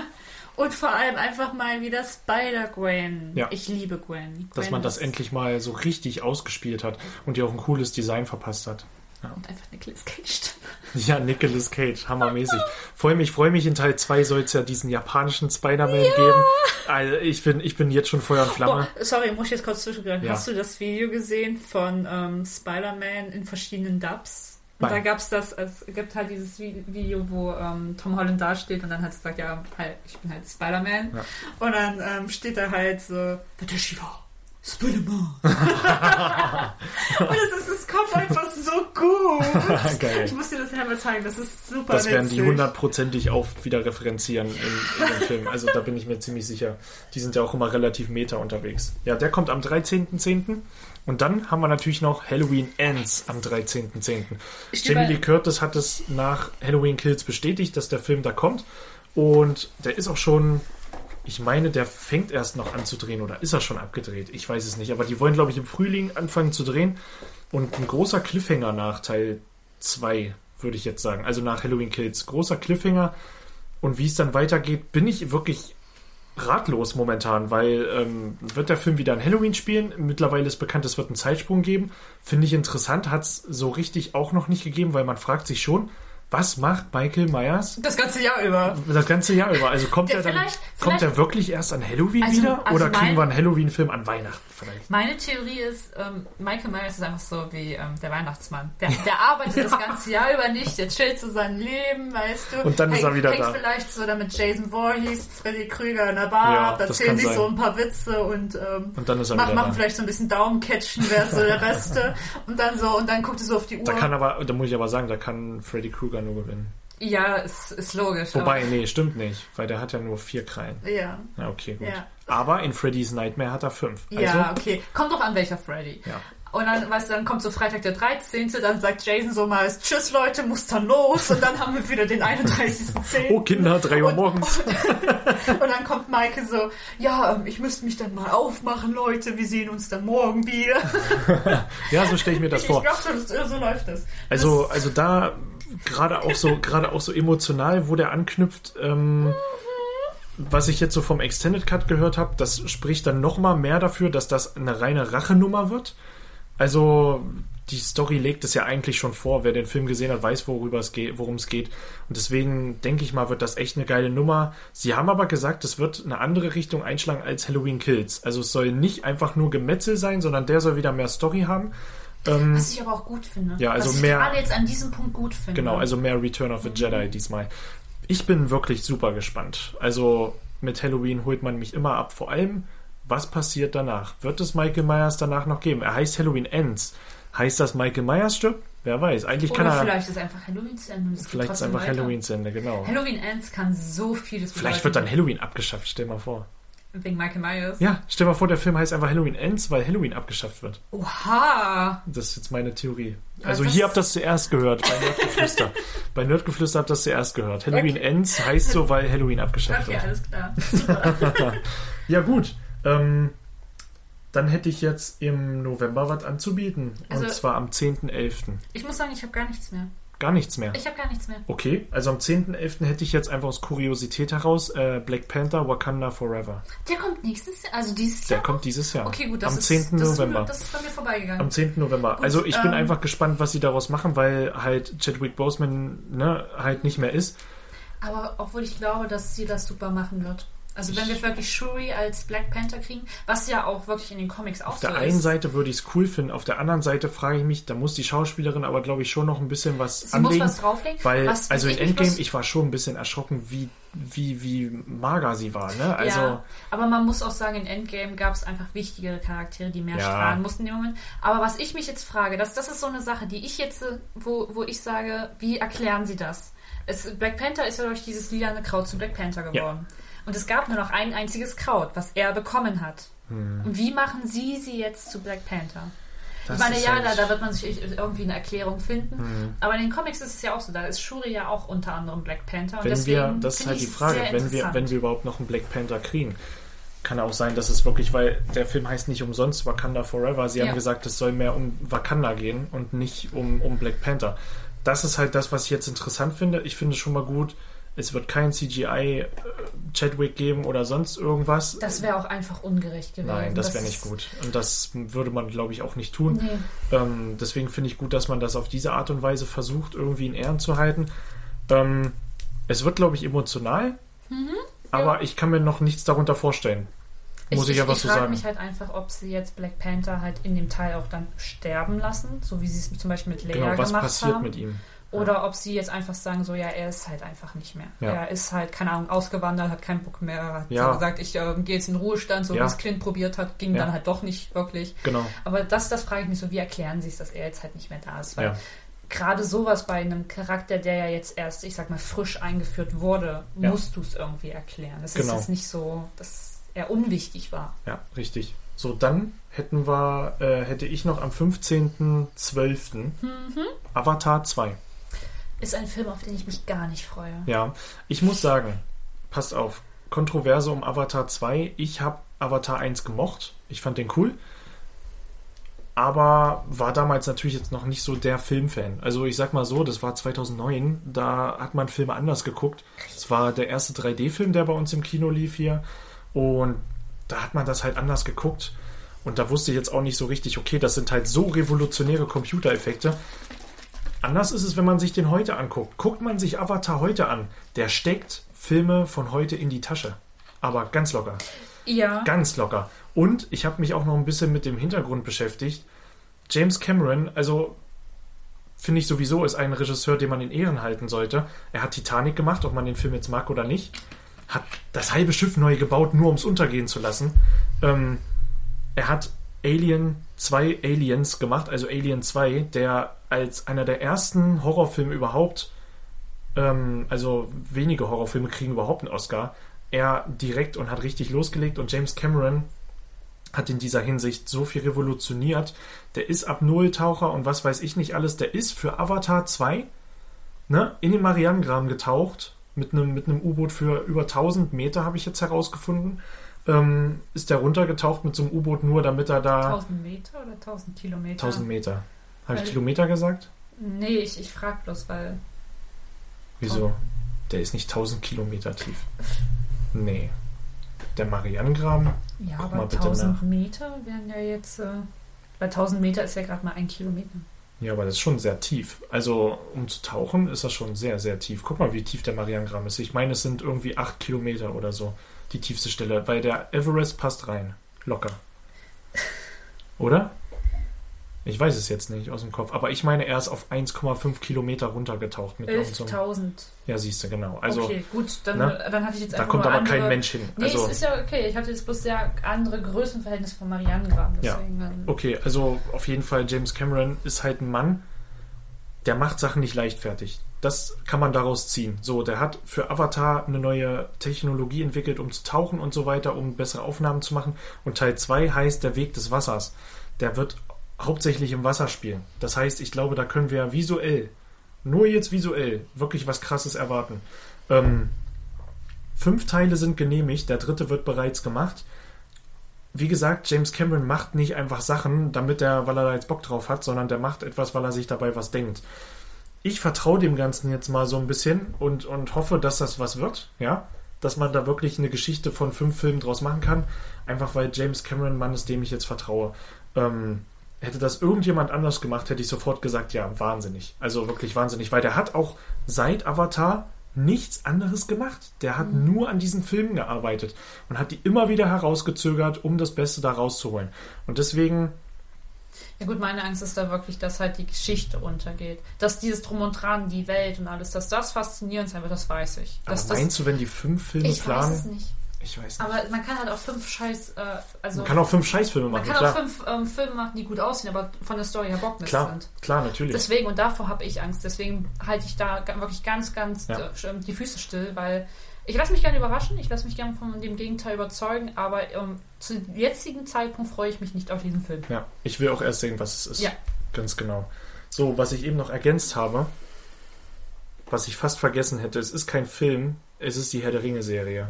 Und vor allem einfach mal wieder Spider-Gwen. Ja. Ich liebe Gwen. dass Gwen man das endlich mal so richtig ausgespielt hat und ihr auch ein cooles Design verpasst hat. Und einfach Nicolas Cage. Ja, Nicolas Cage, hammermäßig. Freue mich, freue mich, in Teil 2 soll es ja diesen japanischen Spider-Man geben. Also ich bin, ich bin jetzt schon Feuer und Flamme. Boah, sorry, muss ich jetzt kurz zwischengreifen. Ja. Hast du das Video gesehen von ähm, Spider-Man in verschiedenen Dubs? Und Nein. da gab es das, es gibt halt dieses Vi- Video, wo ähm, Tom Holland dasteht und dann hat er gesagt, ja, halt, ich bin halt Spider-Man. Ja. Und dann ähm, steht da halt so, Watashi wa Spider-Man. und es, ist, es kommt einfach so gut. Geil. Ich muss dir das einmal zeigen, das ist super Das werden die witzig. hundertprozentig auch wieder referenzieren in, in dem Film. Also da bin ich mir ziemlich sicher. Die sind ja auch immer relativ meta unterwegs. Ja, der kommt am 13.10. Und dann haben wir natürlich noch Halloween Ends am 13.10. Ich stehe Jamie Lee Curtis hat es nach Halloween Kills bestätigt, dass der Film da kommt. Und der ist auch schon, ich meine, der fängt erst noch an zu drehen oder ist er schon abgedreht? Ich weiß es nicht. Aber die wollen, glaube ich, im Frühling anfangen zu drehen. Und ein großer Cliffhanger nach Teil 2, würde ich jetzt sagen. Also nach Halloween Kills. Großer Cliffhanger. Und wie es dann weitergeht, bin ich wirklich ratlos momentan, weil ähm, wird der Film wieder an Halloween spielen. Mittlerweile ist bekannt, es wird einen Zeitsprung geben. Finde ich interessant, hat es so richtig auch noch nicht gegeben, weil man fragt sich schon, was macht Michael Myers Das ganze Jahr über. das ganze Jahr über? Also kommt Der er dann, vielleicht- kommt vielleicht- er wirklich erst an Halloween Also- wieder? also Oder kriegen wir einen Halloween-Film an Weihnachten vielleicht? Meine Theorie ist, ähm, Michael Myers ist einfach so wie ähm, der Weihnachtsmann. Der, der arbeitet das ganze Jahr über nicht, der chillt so sein Leben, weißt du. Und dann ist er wieder da. vielleicht so da mit Jason Voorhees, Freddy Krüger in der Bar, Ja, ab, erzählen sich so ein paar Witze und, ähm, Und dann ist er machen da. vielleicht so ein bisschen Daumencatchen, wer so der Beste. Und dann so, und dann guckt er so auf die Uhr. Da kann aber, da muss ich aber sagen, da kann Freddy Krueger nur gewinnen. ja, ist, ist logisch. Wobei, nee, stimmt nicht, weil der hat ja nur vier Krallen. Aber, ja. Ja, okay, gut. Ja. Aber in Freddy's Nightmare hat er fünf. Also, Ja, okay. Kommt doch an, welcher Freddy. Ja. Und dann, weißt du, dann kommt so Freitag der 13., dann sagt Jason so mal, tschüss Leute, muss dann los. Und dann haben wir wieder den 31.10. Oh Kinder, drei Uhr Und- morgens. Und dann kommt Maike so, ja, ähm, ich müsste mich dann mal aufmachen, Leute, wir sehen uns dann morgen wieder. Ja, so stelle ich mir das Ich vor. glaube schon, das- so läuft das. Also, Das- also da gerade auch so, gerade auch so emotional, wo der anknüpft, ähm, was ich jetzt so vom Extended Cut gehört habe, das spricht dann noch mal mehr dafür, dass das eine reine Rachenummer wird. Also die Story legt es ja eigentlich schon vor. Wer den Film gesehen hat, weiß, worüber es geht, worum es geht. Und deswegen denke ich mal, wird das echt eine geile Nummer. Sie haben aber gesagt, es wird eine andere Richtung einschlagen als Halloween Kills. Also es soll nicht einfach nur Gemetzel sein, sondern der soll wieder mehr Story haben. Ähm, Was ich aber auch gut finde. Ja, also was ich mehr- gerade jetzt an diesem Punkt gut finde. Genau, also mehr Return of the Jedi diesmal. Ich bin wirklich super gespannt. Also mit Halloween holt man mich immer ab. Vor allem, was passiert danach? Wird es Michael Myers danach noch geben? Er heißt Halloween Ends. Heißt das Michael Myers stirbt? Wer weiß. Eigentlich Oder kann er. vielleicht ist einfach Halloween zu Ende. vielleicht ist einfach weiter. Halloween zu Ende, genau. Halloween Ends kann so vieles Vielleicht wird dann Halloween abgeschafft, stell mal vor. Wegen Michael Myers. Ja, stell mal vor, der Film heißt einfach Halloween Ends, weil Halloween abgeschafft wird. Oha! Das ist jetzt meine Theorie. Also das- hier habt ihr das zuerst gehört, bei Nerdgeflüster. bei Nerdgeflüster habt ihr das zuerst gehört. Halloween Ends heißt so, weil Halloween abgeschafft Okay, wird. alles klar. Ja, gut. Ähm, dann hätte ich jetzt im November was anzubieten. Also- und zwar am 10.11. Ich muss sagen, ich habe gar nichts mehr. Gar nichts mehr. Ich habe gar nichts mehr. Okay, also am 10.11. hätte ich jetzt einfach aus Kuriosität heraus äh, Black Panther Wakanda Forever. Der kommt nächstes Jahr, also dieses Der Jahr. kommt dieses Jahr. Okay, gut, das am ist 10. Das ist, November. mir- das ist bei mir vorbeigegangen. Am 10. November. Gut, also ich bin ähm, einfach gespannt, was sie daraus machen, weil halt Chadwick Boseman ne, halt nicht mehr ist. Aber obwohl ich glaube, dass sie das super machen wird. Also wenn wir wirklich Shuri als Black Panther kriegen, was ja auch wirklich in den Comics auch Auf der so einen ist. Seite würde ich es cool finden, auf der anderen Seite frage ich mich, da muss die Schauspielerin aber glaube ich schon noch ein bisschen was Sie muss anlegen. was drauflegen. Weil, was, also in Endgame, ich war schon ein bisschen erschrocken, wie, wie, wie mager sie war, ne? Also, ja, aber man muss auch sagen, in Endgame gab es einfach wichtigere Charaktere, die mehr Ja. strahlen mussten in dem Moment. Aber was ich mich jetzt frage, das, das ist so eine Sache, die ich jetzt, äh, wo, wo ich sage, wie erklären sie das? Es, Black Panther ist ja durch dieses lilane Kraut zu Black Panther geworden. Und es gab nur noch ein einziges Kraut, was er bekommen hat. Hm. Und wie machen sie sie jetzt zu Black Panther? das ich meine, ja, halt- da, da wird man sich irgendwie eine Erklärung finden. Hm. Aber in den Comics ist es ja auch so. Da ist Shuri ja auch unter anderem Black Panther. Wenn wir, das ist halt die es Frage, wenn wir, wenn wir überhaupt noch einen Black Panther kriegen. Kann auch sein, dass es wirklich, weil der Film heißt nicht umsonst Wakanda Forever. Sie Ja. haben gesagt, es soll mehr um Wakanda gehen und nicht um, um Black Panther. Das ist halt das, was ich jetzt interessant finde. Ich finde schon mal gut, Es wird kein CGI äh, Chadwick geben oder sonst irgendwas. Das wäre auch einfach ungerecht gewesen. Nein, das wäre nicht gut. Und das würde man, glaube ich, auch nicht tun. Nee. Ähm, deswegen finde ich gut, dass man das auf diese Art und Weise versucht, irgendwie in Ehren zu halten. Ähm, es wird, glaube ich, emotional, aber ich kann mir noch nichts darunter vorstellen. Muss ich, ich, einfach ich so frage sagen. mich halt einfach, ob sie jetzt Black Panther halt in dem Teil auch dann sterben lassen, so wie sie es zum Beispiel mit Leia genau, was gemacht passiert haben. mit ihm? Oder ob sie jetzt einfach sagen, so ja, er ist halt einfach nicht mehr. Ja. Er ist halt, keine Ahnung, ausgewandert, hat keinen Bock mehr, hat Ja. so gesagt, ich äh, gehe jetzt in den Ruhestand, so Ja. wie es Clint probiert hat, ging Ja. dann halt doch nicht wirklich. Genau. Aber das, das frage ich mich so, wie erklären sie es, dass er jetzt halt nicht mehr da ist? Weil Ja. gerade sowas bei einem Charakter, der ja jetzt erst, ich sag mal, frisch eingeführt wurde, Ja. musst du es irgendwie erklären. Das Genau. ist jetzt nicht so, dass er unwichtig war. Ja, richtig. So, dann hätten wir, äh, hätte ich noch am 15.12. Mhm. Avatar 2. Ist ein Film, auf den ich mich gar nicht freue. Ja, ich muss sagen, passt auf, Kontroverse um Avatar 2. Ich habe Avatar 1 gemocht. Ich fand den cool. Aber war damals natürlich jetzt noch nicht so der Filmfan. Also ich sag mal so, das war 2009, da hat man Filme anders geguckt. Es war der erste 3D-Film, der bei uns im Kino lief hier. Und da hat man das halt anders geguckt. Und da wusste ich jetzt auch nicht so richtig, okay, das sind halt so revolutionäre Computereffekte. Anders ist es, wenn man sich den heute anguckt. Guckt man sich Avatar heute an, der steckt Filme von heute in die Tasche. Aber ganz locker. Ja. Ganz locker. Und ich habe mich auch noch ein bisschen mit dem Hintergrund beschäftigt. James Cameron, also finde ich sowieso, ist ein Regisseur, den man in Ehren halten sollte. Er hat Titanic gemacht, ob man den Film jetzt mag oder nicht. Hat das halbe Schiff neu gebaut, nur um es untergehen zu lassen. Ähm, er hat Alien 2 Aliens gemacht, also Alien 2, der als einer der ersten Horrorfilme überhaupt, ähm, also wenige Horrorfilme kriegen überhaupt einen Oscar, er direkt und hat richtig losgelegt und James Cameron hat in dieser Hinsicht so viel revolutioniert. Der ist ab Nulltaucher und was weiß ich nicht alles. Der ist für Avatar 2 ne, in den Marianengraben getaucht mit einem mit einem U-Boot für über 1000 Meter, habe ich jetzt herausgefunden. Ähm, ist der runtergetaucht mit so einem U-Boot nur, damit er da 1000 Meter oder 1000 Kilometer? 1000 Meter. Habe ich Kilometer gesagt? Nee, ich, ich frage bloß, weil. Wieso? Der ist nicht 1000 Kilometer tief. Nee. Der Marianengraben? Ja, Guck aber bitte 1000 nach. Meter wären ja jetzt. Äh, bei 1000 Meter ist ja gerade mal ein Kilometer. Ja, aber das ist schon sehr tief. Also, um zu tauchen, ist das schon sehr, sehr tief. Guck mal, wie tief der Marianengraben ist. Ich meine, es sind irgendwie 8 Kilometer oder so, die tiefste Stelle, weil der Everest passt rein. Locker. Oder? Ich weiß es jetzt nicht aus dem Kopf, aber ich meine, er ist auf 1,5 Kilometer runtergetaucht mit irgend so einem- 11.000. Ja, siehst du, genau. Also, okay, gut, dann, ne? dann hatte ich jetzt da einfach kommt nur aber andere, kein Mensch hin. Nee, Also, es ist ja okay. Ich hatte jetzt bloß sehr andere Größenverhältnisse vom Marianengraben. Ja. Okay, also auf jeden Fall, James Cameron ist halt ein Mann, der macht Sachen nicht leichtfertig. Das kann man daraus ziehen. So, der hat für Avatar eine neue Technologie entwickelt, um zu tauchen und so weiter, um bessere Aufnahmen zu machen. Und Teil 2 heißt der Weg des Wassers. Der wird hauptsächlich im Wasser spielen. Das heißt, ich glaube, da können wir visuell, nur jetzt visuell, wirklich was Krasses erwarten. Ähm, fünf Teile sind genehmigt, der dritte wird bereits gemacht wie gesagt, James Cameron macht nicht einfach Sachen, damit er, weil er da jetzt Bock drauf hat, sondern der macht etwas, weil er sich dabei was denkt. Ich vertraue dem Ganzen jetzt mal so ein bisschen und, und hoffe, dass das was wird, ja. Dass man da wirklich eine Geschichte von fünf Filmen draus machen kann. Einfach weil James Cameron Mann ist, dem ich jetzt vertraue. Ähm, hätte das irgendjemand anders gemacht, hätte ich sofort gesagt, ja, wahnsinnig. Also wirklich wahnsinnig, weil der hat auch seit Avatar nichts anderes gemacht. Der hat nur an diesen Filmen gearbeitet und hat die immer wieder herausgezögert, um das Beste da rauszuholen. Und deswegen, Ja gut, meine Angst ist da wirklich, dass halt die Geschichte untergeht. Dass dieses Drum und Dran, die Welt und alles, dass das faszinierend sein wird, das weiß ich. aber Dass das, meinst du, wenn die fünf Filme ich weiß planen? es nicht. Ich weiß nicht. Aber man kann halt auch fünf Scheiß, äh, also man kann auch fünf Scheißfilme man machen, kann klar. auch fünf ähm, Filme machen, die gut aussehen, aber von der Story her bockmist Klar, sind. klar, natürlich. Deswegen, und davor habe ich Angst. Deswegen halte ich da wirklich ganz, ganz Ja. äh, die Füße still, weil ich lasse mich gerne überraschen, ich lasse mich gerne von dem Gegenteil überzeugen, aber ähm, zu jetzigen Zeitpunkt freue ich mich nicht auf diesen Film. Ja, ich will auch erst sehen, was es ist. Ja. Ganz genau. So, was ich eben noch ergänzt habe, was ich fast vergessen hätte, es ist kein Film, es ist die Herr der Ringe-Serie.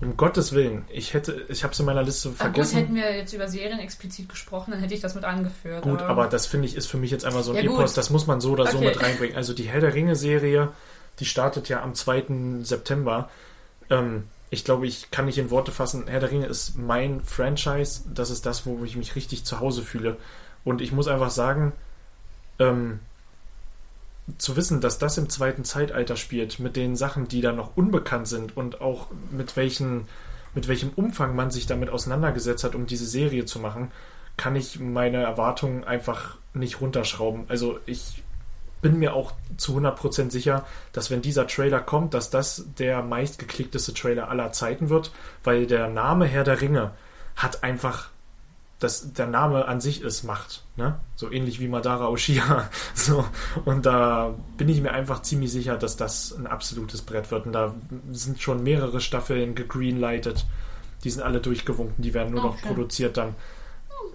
Um Gottes Willen, ich hätte, ich habe es in meiner Liste Ah, gut, vergessen. hätten wir jetzt über Serien explizit gesprochen, dann hätte ich das mit angeführt. Gut, aber das finde ich ist für mich jetzt einfach so ein Ja, gut. Epos, das muss man so oder so Okay. mit reinbringen. Also die Herr der Ringe-Serie Die startet ja am 2. September. Ähm, ich glaube, ich kann nicht in Worte fassen. Herr der Ringe ist mein Franchise. Das ist das, wo ich mich richtig zu Hause fühle. Und ich muss einfach sagen, ähm, zu wissen, dass das im zweiten Zeitalter spielt, mit den Sachen, die da noch unbekannt sind und auch mit welchen, mit welchem Umfang man sich damit auseinandergesetzt hat, um diese Serie zu machen, kann ich meine Erwartungen einfach nicht runterschrauben. Also ich bin mir auch zu 100% sicher, dass wenn dieser Trailer kommt, dass das der meistgeklickteste Trailer aller Zeiten wird, weil der Name Herr der Ringe hat einfach dass der Name an sich ist Macht, ne? So ähnlich wie Madara Oshia. So. Und da bin ich mir einfach ziemlich sicher, dass das ein absolutes Brett wird. Und da sind schon mehrere Staffeln gegreenlightet. Die sind alle durchgewunken, die werden nur noch Okay. produziert dann.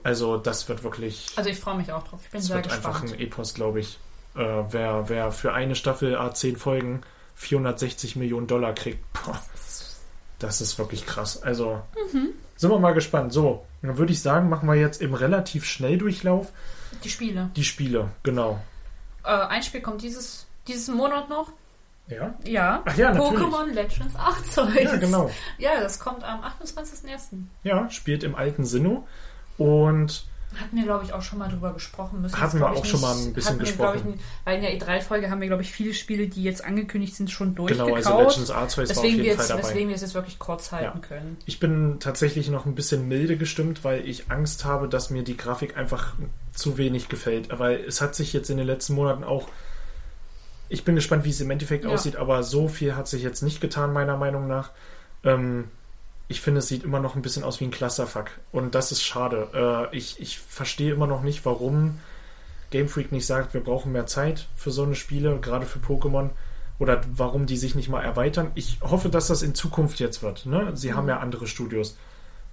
Also das wird wirklich. Also ich freue mich auch drauf. Ich bin Das sehr wird einfach gespannt. ein Epos, glaube ich. Äh, wer, wer für eine Staffel A10 Folgen 460 Millionen Dollar kriegt, boah, das ist wirklich krass. Also Mhm. sind wir mal gespannt. So, dann würde ich sagen, machen wir jetzt im relativ Schnelldurchlauf Die Spiele. die Spiele. Genau. Äh, ein Spiel kommt dieses, diesen Monat noch. Ja? Ja. Ach ja. Pokémon Legends Arceus. Ja, genau. Ja, das kommt am 28.01. Ja, spielt im alten Sinnoh. Und Hatten wir, glaube ich, auch schon mal drüber gesprochen. Müssen Hatten wir auch ich, schon mal nicht- ein bisschen hatten wir, gesprochen. Ich, nicht- weil in der E3-Folge haben wir, glaube ich, viele Spiele, die jetzt angekündigt sind, schon genau, durchgekaut. also Legends Arceus war auf Deswegen wir, jeden jetzt, Fall dabei. weswegen wir es jetzt wirklich kurz halten Ja. können. Ich bin tatsächlich noch ein bisschen milde gestimmt, weil ich Angst habe, dass mir die Grafik einfach zu wenig gefällt. Weil es hat sich jetzt in den letzten Monaten auch. Ich bin gespannt, wie es im Endeffekt Ja. aussieht, aber so viel hat sich jetzt nicht getan, meiner Meinung nach. Ähm, ich finde, es sieht immer noch ein bisschen aus wie ein Clusterfuck. Und das ist schade. Äh, ich, ich verstehe immer noch nicht, warum Game Freak nicht sagt, wir brauchen mehr Zeit für so eine Spiele, gerade für Pokémon. Oder warum die sich nicht mal erweitern. Ich hoffe, dass das in Zukunft jetzt wird. Ne? Sie Mhm. haben ja andere Studios.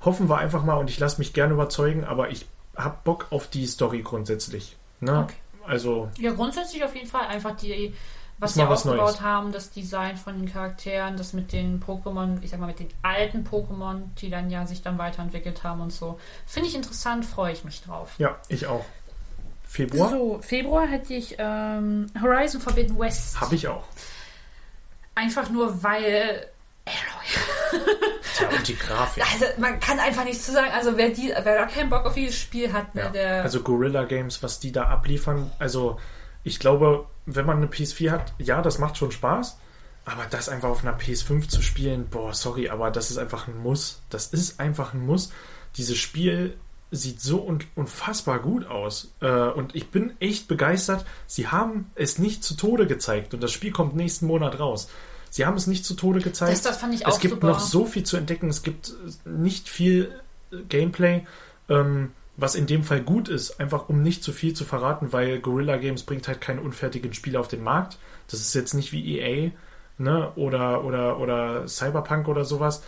Hoffen wir einfach mal und ich lasse mich gerne überzeugen, aber ich habe Bock auf die Story grundsätzlich. Ne? Okay. Also, Ja, grundsätzlich auf jeden Fall einfach die, was sie aufgebaut Neues. haben, das Design von den Charakteren, das mit den Pokémon, ich sag mal mit den alten Pokémon, die dann ja sich dann weiterentwickelt haben und so. Finde ich interessant, freue ich mich drauf. ja, ich auch. Februar So, Februar hätte ich ähm, Horizon Forbidden West. habe ich auch. Einfach nur, weil Aloy. Tja, und die Grafik. Also man kann einfach nichts zu sagen. Also wer, die, wer da keinen Bock auf dieses Spiel hat, ne, Ja. der. Also Gorilla Games, was die da abliefern, also ich glaube, wenn man eine PS4 hat, ja, das macht schon Spaß, aber das einfach auf einer PS5 zu spielen, boah, sorry, aber das ist einfach ein Muss. Das ist einfach ein Muss. Dieses Spiel sieht so un unfassbar gut aus äh, und ich bin echt begeistert. Sie haben es nicht zu Tode gezeigt und das Spiel kommt nächsten Monat raus. Sie haben es nicht zu Tode gezeigt. Das- das fand ich es auch gibt super. noch so viel zu entdecken. Es gibt nicht viel Gameplay. Ähm, was in dem Fall gut ist, einfach um nicht zu viel zu verraten, weil Guerrilla Games bringt halt keine unfertigen Spiele auf den Markt. Das ist jetzt nicht wie EA ne, oder, oder, oder Cyberpunk oder sowas,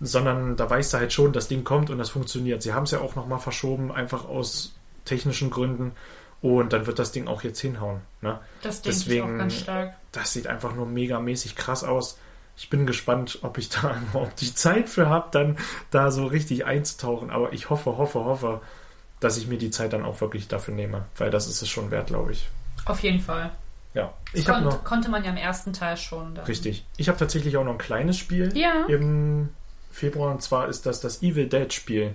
sondern da weißt du halt schon, das Ding kommt und das funktioniert. Sie haben es ja auch nochmal verschoben, einfach aus technischen Gründen und dann wird das Ding auch jetzt hinhauen. Ne? das deswegen- auch ganz stark. Das sieht einfach nur megamäßig krass aus. Ich bin gespannt, ob ich da überhaupt die Zeit für habe, dann da so richtig einzutauchen. Aber ich hoffe, hoffe, hoffe, dass ich mir die Zeit dann auch wirklich dafür nehme, weil das ist es schon wert, glaube ich. Auf jeden Fall. Ja, Das ich habe konnt, noch konnte man ja im ersten Teil schon. Dann. richtig. Ich habe tatsächlich auch noch ein kleines Spiel Ja. im Februar und zwar ist das das Evil Dead Spiel.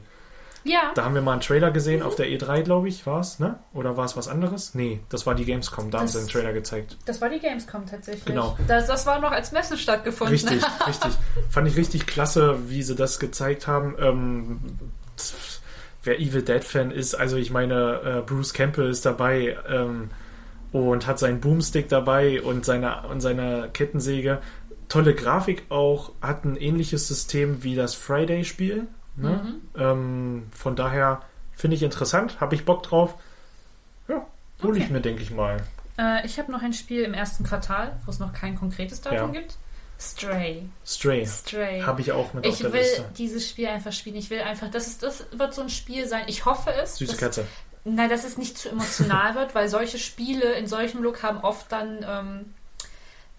Ja. Da haben wir mal einen Trailer gesehen auf der E3, glaube ich, war es, ne? Oder war es was anderes? Nee, das war die Gamescom, da haben Das- sie einen Trailer gezeigt. Das war die Gamescom tatsächlich. Genau. Das, das war noch als Messe stattgefunden. Richtig, richtig. Fand ich richtig klasse, wie sie das gezeigt haben. Ähm, wer Evil Dead Fan ist, also ich meine, äh, Bruce Campbell ist dabei ähm, und hat seinen Boomstick dabei und seine, und seine Kettensäge. Tolle Grafik auch, hat ein ähnliches System wie das Friday-Spiel. Ne? Ähm, von daher finde ich interessant, habe ich Bock drauf. Ja, hole ich Okay. mir, denke ich mal. Äh, ich habe noch ein Spiel im ersten Quartal, wo es noch kein konkretes Datum Ja. gibt. Stray. Stray Stray. habe ich auch mit auf ich der will Liste. dieses Spiel einfach spielen. Ich will einfach, das, ist, das wird so ein Spiel sein. Ich hoffe es. Süße dass, Katze. Nein, dass es nicht zu emotional wird, weil solche Spiele in solchem Look haben oft dann ähm,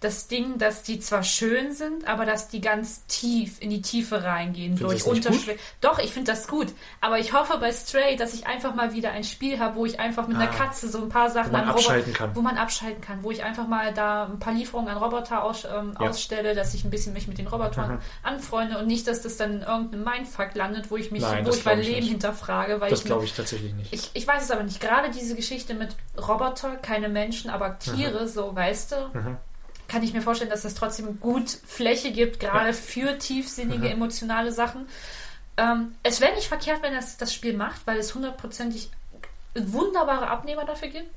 das Ding, dass die zwar schön sind, aber dass die ganz tief in die Tiefe reingehen Findest durch Unterschwellig. Doch, ich finde das gut. Aber ich hoffe bei Stray, dass ich einfach mal wieder ein Spiel habe, wo ich einfach mit einer Ah. Katze so ein paar Sachen man an Robo- abschalten kann. wo man abschalten kann, wo ich einfach mal da ein paar Lieferungen an Roboter aus, ähm, Ja. ausstelle, dass ich ein bisschen mich mit den Robotern anfreunde und nicht, dass das dann in irgendeinem Mindfuck landet, wo ich mich, Nein, wo ich mein ich Leben nicht. hinterfrage, weil Das glaube ich tatsächlich nicht. ich, ich weiß es aber nicht. Gerade diese Geschichte mit Roboter, keine Menschen, aber Tiere, so weißt du, Mhm. Kann ich mir vorstellen, dass es trotzdem gut Fläche gibt, gerade für tiefsinnige, Mhm. emotionale Sachen. Ähm, es wäre nicht verkehrt, wenn das das Spiel macht, weil es hundertprozentig wunderbare Abnehmer dafür gibt.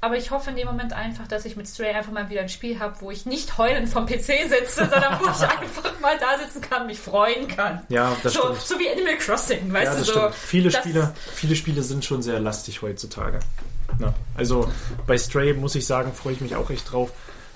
Aber ich hoffe in dem Moment einfach, dass ich mit Stray einfach mal wieder ein Spiel habe, wo ich nicht heulend vom PC sitze, sondern wo ich einfach mal da sitzen kann, mich freuen kann. Ja, das so, stimmt. so wie Animal Crossing, weißt Ja, du das so. stimmt. Viele Spiele, viele Spiele sind schon sehr lastig heutzutage. Ja. Also bei Stray muss ich sagen, freue ich mich auch echt drauf.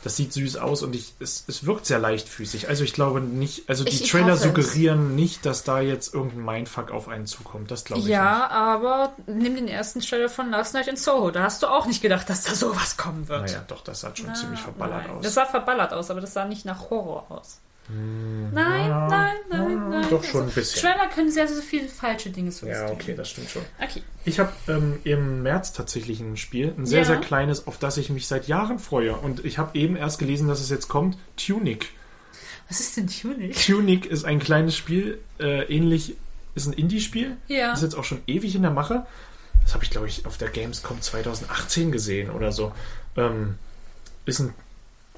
Das sieht süß aus und ich, es, es wirkt sehr leichtfüßig. Also ich glaube nicht, also die Ich- ich Trailer hoffe es. suggerieren nicht, dass da jetzt irgendein Mindfuck auf einen zukommt. Das glaube ich Ja, aber nimm den ersten Trailer von Last Night in Soho. Da hast du auch nicht gedacht, dass da sowas kommen wird. nicht. Naja, doch, das sah schon ziemlich verballert Nein. aus. Das sah verballert aus, aber das sah nicht nach Horror aus. Nein, nein, nein, nein. Hm, doch schon ein bisschen. Trailer können sehr, sehr viele falsche Dinge ja, suggestieren. okay, das stimmt schon. Okay. Ich habe ähm, im März tatsächlich ein Spiel, ein sehr, Ja. sehr kleines, auf das ich mich seit Jahren freue. Und ich habe eben erst gelesen, dass es jetzt kommt. Tunic. Was ist denn Tunic? Tunic ist ein kleines Spiel, äh, ähnlich, ist ein Indie-Spiel. Ja. Ist jetzt auch schon ewig in der Mache. Das habe ich, glaube ich, auf der Gamescom 2018 gesehen oder so. Ähm, ist ein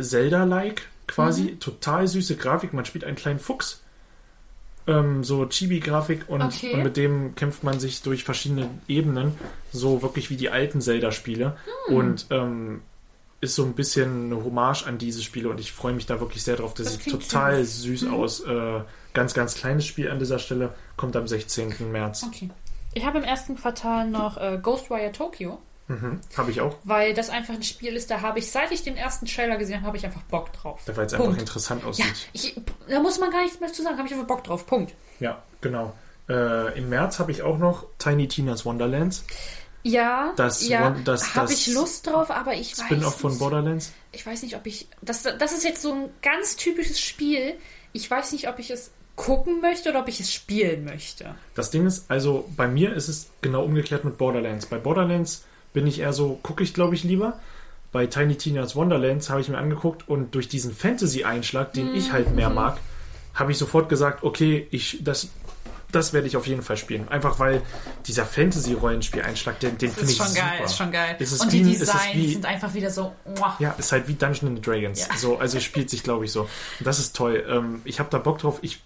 Zelda-like quasi, Mhm. total süße Grafik. Man spielt einen kleinen Fuchs. Ähm, so Chibi-Grafik und, Okay. und mit dem kämpft man sich durch verschiedene Ebenen, so wirklich wie die alten Zelda-Spiele. Hm. Und ähm, ist so ein bisschen eine Hommage an diese Spiele und ich freue mich da wirklich sehr drauf. Das, Das sieht total süß. süß aus. Äh, ganz, ganz kleines Spiel an dieser Stelle. Kommt am 16. März. Okay. Ich habe im ersten Quartal noch äh, Ghostwire Tokyo, Mhm. Habe ich auch. weil das einfach ein Spiel ist, da habe ich, seit ich den ersten Trailer gesehen habe, habe ich einfach Bock drauf. Weil es Punkt. einfach interessant Ja, aussieht. ich, da muss man gar nichts mehr zu sagen, habe ich einfach Bock drauf. Punkt. Ja, genau. Äh, Im März habe ich auch noch Tiny Tina's Wonderlands. Ja, Das ja, das- habe ich Lust drauf, aber ich weiß Spin-off von nicht. Borderlands. Ich weiß nicht, ob ich. Das, das ist jetzt so ein ganz typisches Spiel. Ich weiß nicht, ob ich es gucken möchte oder ob ich es spielen möchte. Das Ding ist, also bei mir ist es genau umgekehrt mit Borderlands. Bei Borderlands bin ich eher so, gucke ich glaube ich lieber. Bei Tiny Tina's Wonderlands habe ich mir angeguckt und durch diesen Fantasy-Einschlag, den ich halt Mhm. mehr mag, habe ich sofort gesagt, okay, ich, das, das werde ich auf jeden Fall spielen. Einfach weil dieser Fantasy-Rollenspiel-Einschlag, den, den finde ist ich schon super. geil, ist schon geil. Ist Und wie die ist Designs wie- sind einfach wieder so. muah. Ja, ist halt wie Dungeons and Dragons. Ja. So, also es spielt sich, glaube ich, so. Und das ist toll. Ähm, ich habe da Bock drauf. Ich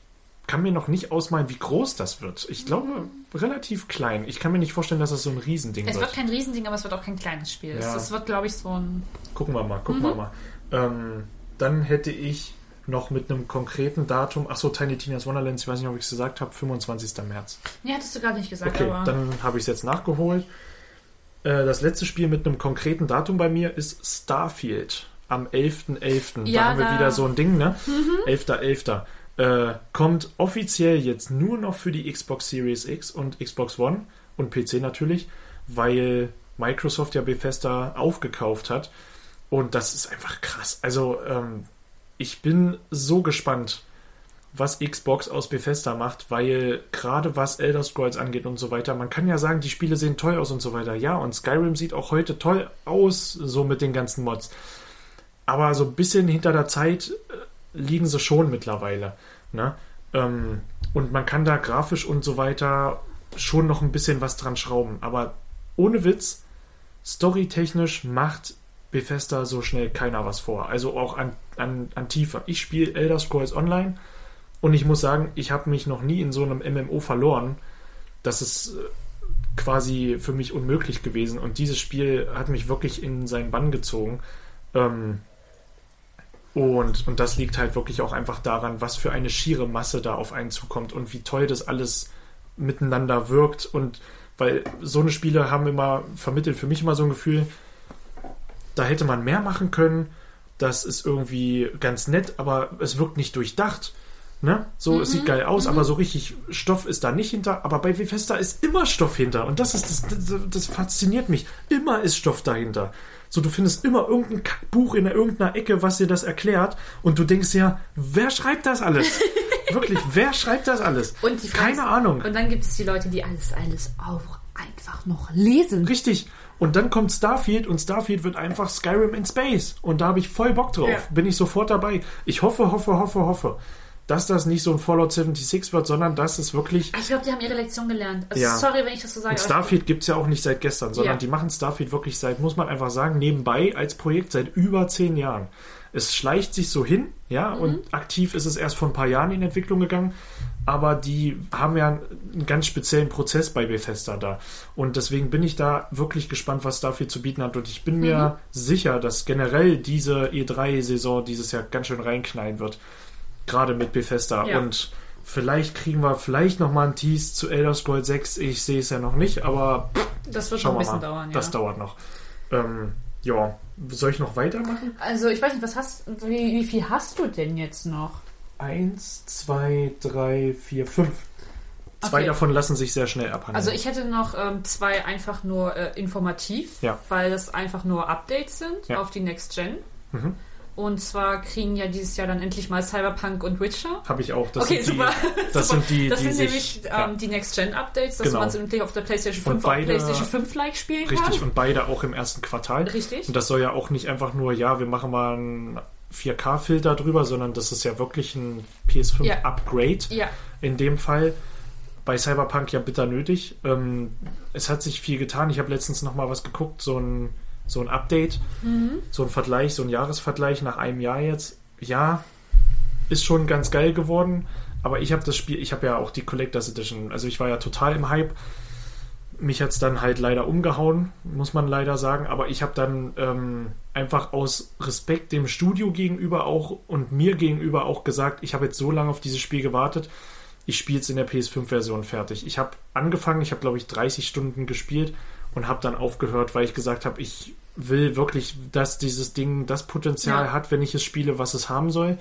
kann mir noch nicht ausmalen, wie groß das wird. Ich glaube, relativ klein. Ich kann mir nicht vorstellen, dass das so ein Riesending Es wird. wird kein Riesending, aber es wird auch kein kleines Spiel. Ja. Es, wird, glaube ich, so ein. Gucken wir mal, gucken wir mal. Ähm, dann hätte ich noch mit einem konkreten Datum, achso, Tiny Tina's Wonderlands, ich weiß nicht, ob ich es gesagt habe, 25. März. Nee, hattest du gerade nicht gesagt, Okay, aber. dann habe ich es jetzt nachgeholt. Äh, das letzte Spiel mit einem konkreten Datum bei mir ist Starfield. Am 11.11. Ja, da haben wir da- wieder so ein Ding, ne? 11.11. Äh, kommt offiziell jetzt nur noch für die Xbox Series X und Xbox One und PC natürlich, weil Microsoft ja Bethesda aufgekauft hat. Und das ist einfach krass. Also, ähm, ich bin so gespannt, was Xbox aus Bethesda macht, weil gerade was Elder Scrolls angeht und so weiter, man kann ja sagen, die Spiele sehen toll aus und so weiter. Ja, und Skyrim sieht auch heute toll aus, so mit den ganzen Mods. Aber so ein bisschen hinter der Zeit äh, liegen sie schon mittlerweile. Ne? Ähm, und man kann da grafisch und so weiter schon noch ein bisschen was dran schrauben. Aber ohne Witz, storytechnisch macht Bethesda so schnell keiner was vor. Also auch an, an, an Tiefe. Ich spiele Elder Scrolls Online und ich muss sagen, ich habe mich noch nie in so einem MMO verloren. Das ist äh, quasi für mich unmöglich gewesen. Und dieses Spiel hat mich wirklich in seinen Bann gezogen. Ähm, und, und das liegt halt wirklich auch einfach daran, was für eine schiere Masse da auf einen zukommt und wie toll das alles miteinander wirkt. Und weil so eine Spiele haben immer, vermittelt für mich immer so ein Gefühl, da hätte man mehr machen können. Das ist irgendwie ganz nett, aber es wirkt nicht durchdacht. Ne? So, es sieht geil aus, aber so richtig Stoff ist da nicht hinter. Aber bei Bethesda ist immer Stoff hinter. Und das ist das, das, das fasziniert mich. Immer ist Stoff dahinter. So, du findest immer irgendein Buch in irgendeiner Ecke, was dir das erklärt. Und du denkst ja, wer schreibt das alles? Wirklich, wer schreibt das alles? Und die Frage Keine ist- Ahnung. Und dann gibt es die Leute, die alles, alles auch einfach noch lesen. Richtig. Und dann kommt Starfield und Starfield wird einfach Skyrim in Space. Und da habe ich voll Bock drauf. Ja. Bin ich sofort dabei. Ich hoffe, hoffe, hoffe, hoffe, dass das nicht so ein Fallout 76 wird, sondern dass es wirklich. Ich glaube, die haben ihre Lektion gelernt. Also Ja. sorry, wenn ich das so sage. Und Starfield gibt es ja auch nicht seit gestern, sondern Ja. die machen Starfield wirklich seit, muss man einfach sagen, nebenbei als Projekt seit über zehn Jahren. Es schleicht sich so hin, ja, Mhm. und aktiv ist es erst vor ein paar Jahren in Entwicklung gegangen. Aber die haben ja einen ganz speziellen Prozess bei Bethesda da. Und deswegen bin ich da wirklich gespannt, was Starfield zu bieten hat. Und ich bin Mhm. mir sicher, dass generell diese E3-Saison dieses Jahr ganz schön reinknallen wird. Gerade mit Bethesda. Ja. Und vielleicht kriegen wir vielleicht noch mal einen Tease zu Elder Scrolls 6. Ich sehe es ja noch nicht, aber das wird schauen ein bisschen mal. dauern. Ja. Das dauert noch. Ähm, ja, soll ich noch weitermachen? Also ich weiß nicht, was hast wie, wie viel hast du denn jetzt noch? Eins, zwei, drei, vier, fünf. Zwei Okay. davon lassen sich sehr schnell abhandeln. Also ich hätte noch ähm, zwei einfach nur äh, informativ, Ja. weil das einfach nur Updates sind Ja. auf die Next Gen. Mhm. Und zwar kriegen ja dieses Jahr dann endlich mal Cyberpunk und Witcher. Habe ich auch. Das okay, sind super. Die, das super. sind die, das die sind sich, nämlich ja, ähm, die Next Gen Updates, dass Genau. man es endlich auf der PlayStation 5 Und beide- PlayStation 5 like spielen richtig kann. und beide auch im ersten Quartal. Richtig. Und das soll ja auch nicht einfach nur, ja, wir machen mal einen 4K-Filter drüber, sondern das ist ja wirklich ein PS5-Upgrade. Ja, in dem Fall bei Cyberpunk ja bitter nötig. Ähm, es hat sich viel getan. Ich habe letztens noch mal was geguckt, so ein, so ein Update, so ein Vergleich, so ein Jahresvergleich nach einem Jahr jetzt. Ja, ist schon ganz geil geworden, aber ich habe das Spiel, ich habe ja auch die Collectors Edition, also ich war ja total im Hype. Mich hat es dann halt leider umgehauen, muss man leider sagen, aber ich habe dann ähm, einfach aus Respekt dem Studio gegenüber auch und mir gegenüber auch gesagt, ich habe jetzt so lange auf dieses Spiel gewartet, ich spiele es in der PS5-Version fertig. Ich habe angefangen, ich habe glaube ich 30 Stunden gespielt und habe dann aufgehört, weil ich gesagt habe, ich will wirklich, dass dieses Ding das Potenzial Ja. hat, wenn ich es spiele, was es haben soll.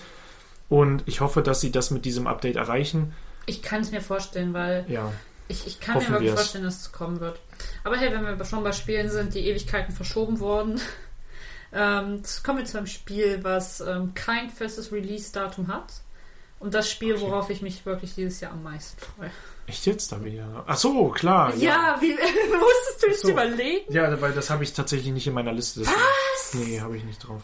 Und ich hoffe, dass sie das mit diesem Update erreichen. ich kann es mir vorstellen, weil Ja, ich, ich kann Hoffen mir wirklich wir's. vorstellen, dass es kommen wird. Aber hey, wenn wir schon bei Spielen sind, die Ewigkeiten verschoben worden. Ähm, jetzt kommen wir zu einem Spiel, was ähm, kein festes Release-Datum hat. Und das Spiel, Okay. worauf ich mich wirklich dieses Jahr am meisten freue. echt jetzt da wieder. Ach so, klar. Ja, wie musstest du jetzt so. überlegen? Ja, weil das habe ich tatsächlich nicht in meiner Liste. deswegen- Nee, habe ich nicht drauf.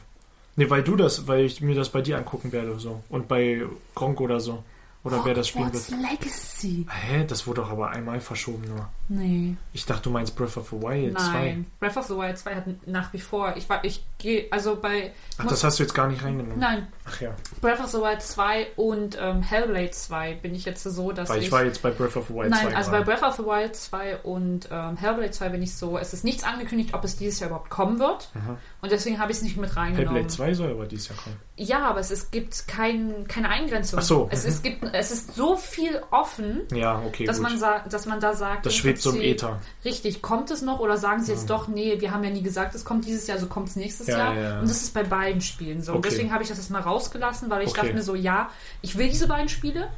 Nee, weil du das, weil ich mir das bei dir angucken werde so. Und bei Gronk oder so. Oder wer das spielen wird. Legacy. Hä? Das wurde doch aber einmal verschoben nur. Nee. Ich dachte, du meinst Breath of the Wild 2. Nein. Breath of the Wild 2 hat nach wie vor. Ich war, ich also bei. Ach, das hast du jetzt gar nicht reingenommen. Nein, Ach ja. Breath of the Wild 2 und ähm, Hellblade 2 bin ich jetzt so, dass Weil ich war jetzt bei Breath of the Wild 2. Nein, also bei. Breath of the Wild 2 und ähm, Hellblade 2 bin ich so, es ist nichts angekündigt, ob es dieses Jahr überhaupt kommen wird. Und deswegen habe ich es nicht mit reingenommen. Hellblade 2 soll aber dieses Jahr kommen. Ja, aber es, es gibt kein, keine Eingrenzung. Ach so, Es, mhm. es, gibt, es ist so viel offen, Ja, okay, dass, gut. man dass man da sagt, das schwebt so im Äther. Richtig, kommt es noch oder sagen sie jetzt doch, nee, wir haben ja nie gesagt, es kommt dieses Jahr, so kommt es nächstes Ja, Jahr. ja, ja. Und das ist bei beiden Spielen so. Und Okay. deswegen habe ich das jetzt mal rausgelassen, weil ich Okay. dachte mir so, ja, ich will diese beiden Spiele.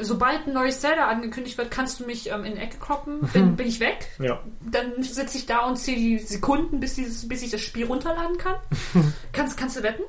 Sobald ein neues Zelda angekündigt wird, kannst du mich ähm, in die Ecke kloppen, bin, bin ich weg. Ja. Dann sitze ich da und zähle die Sekunden, bis, dieses, bis ich das Spiel runterladen kann. kannst, kannst du wetten?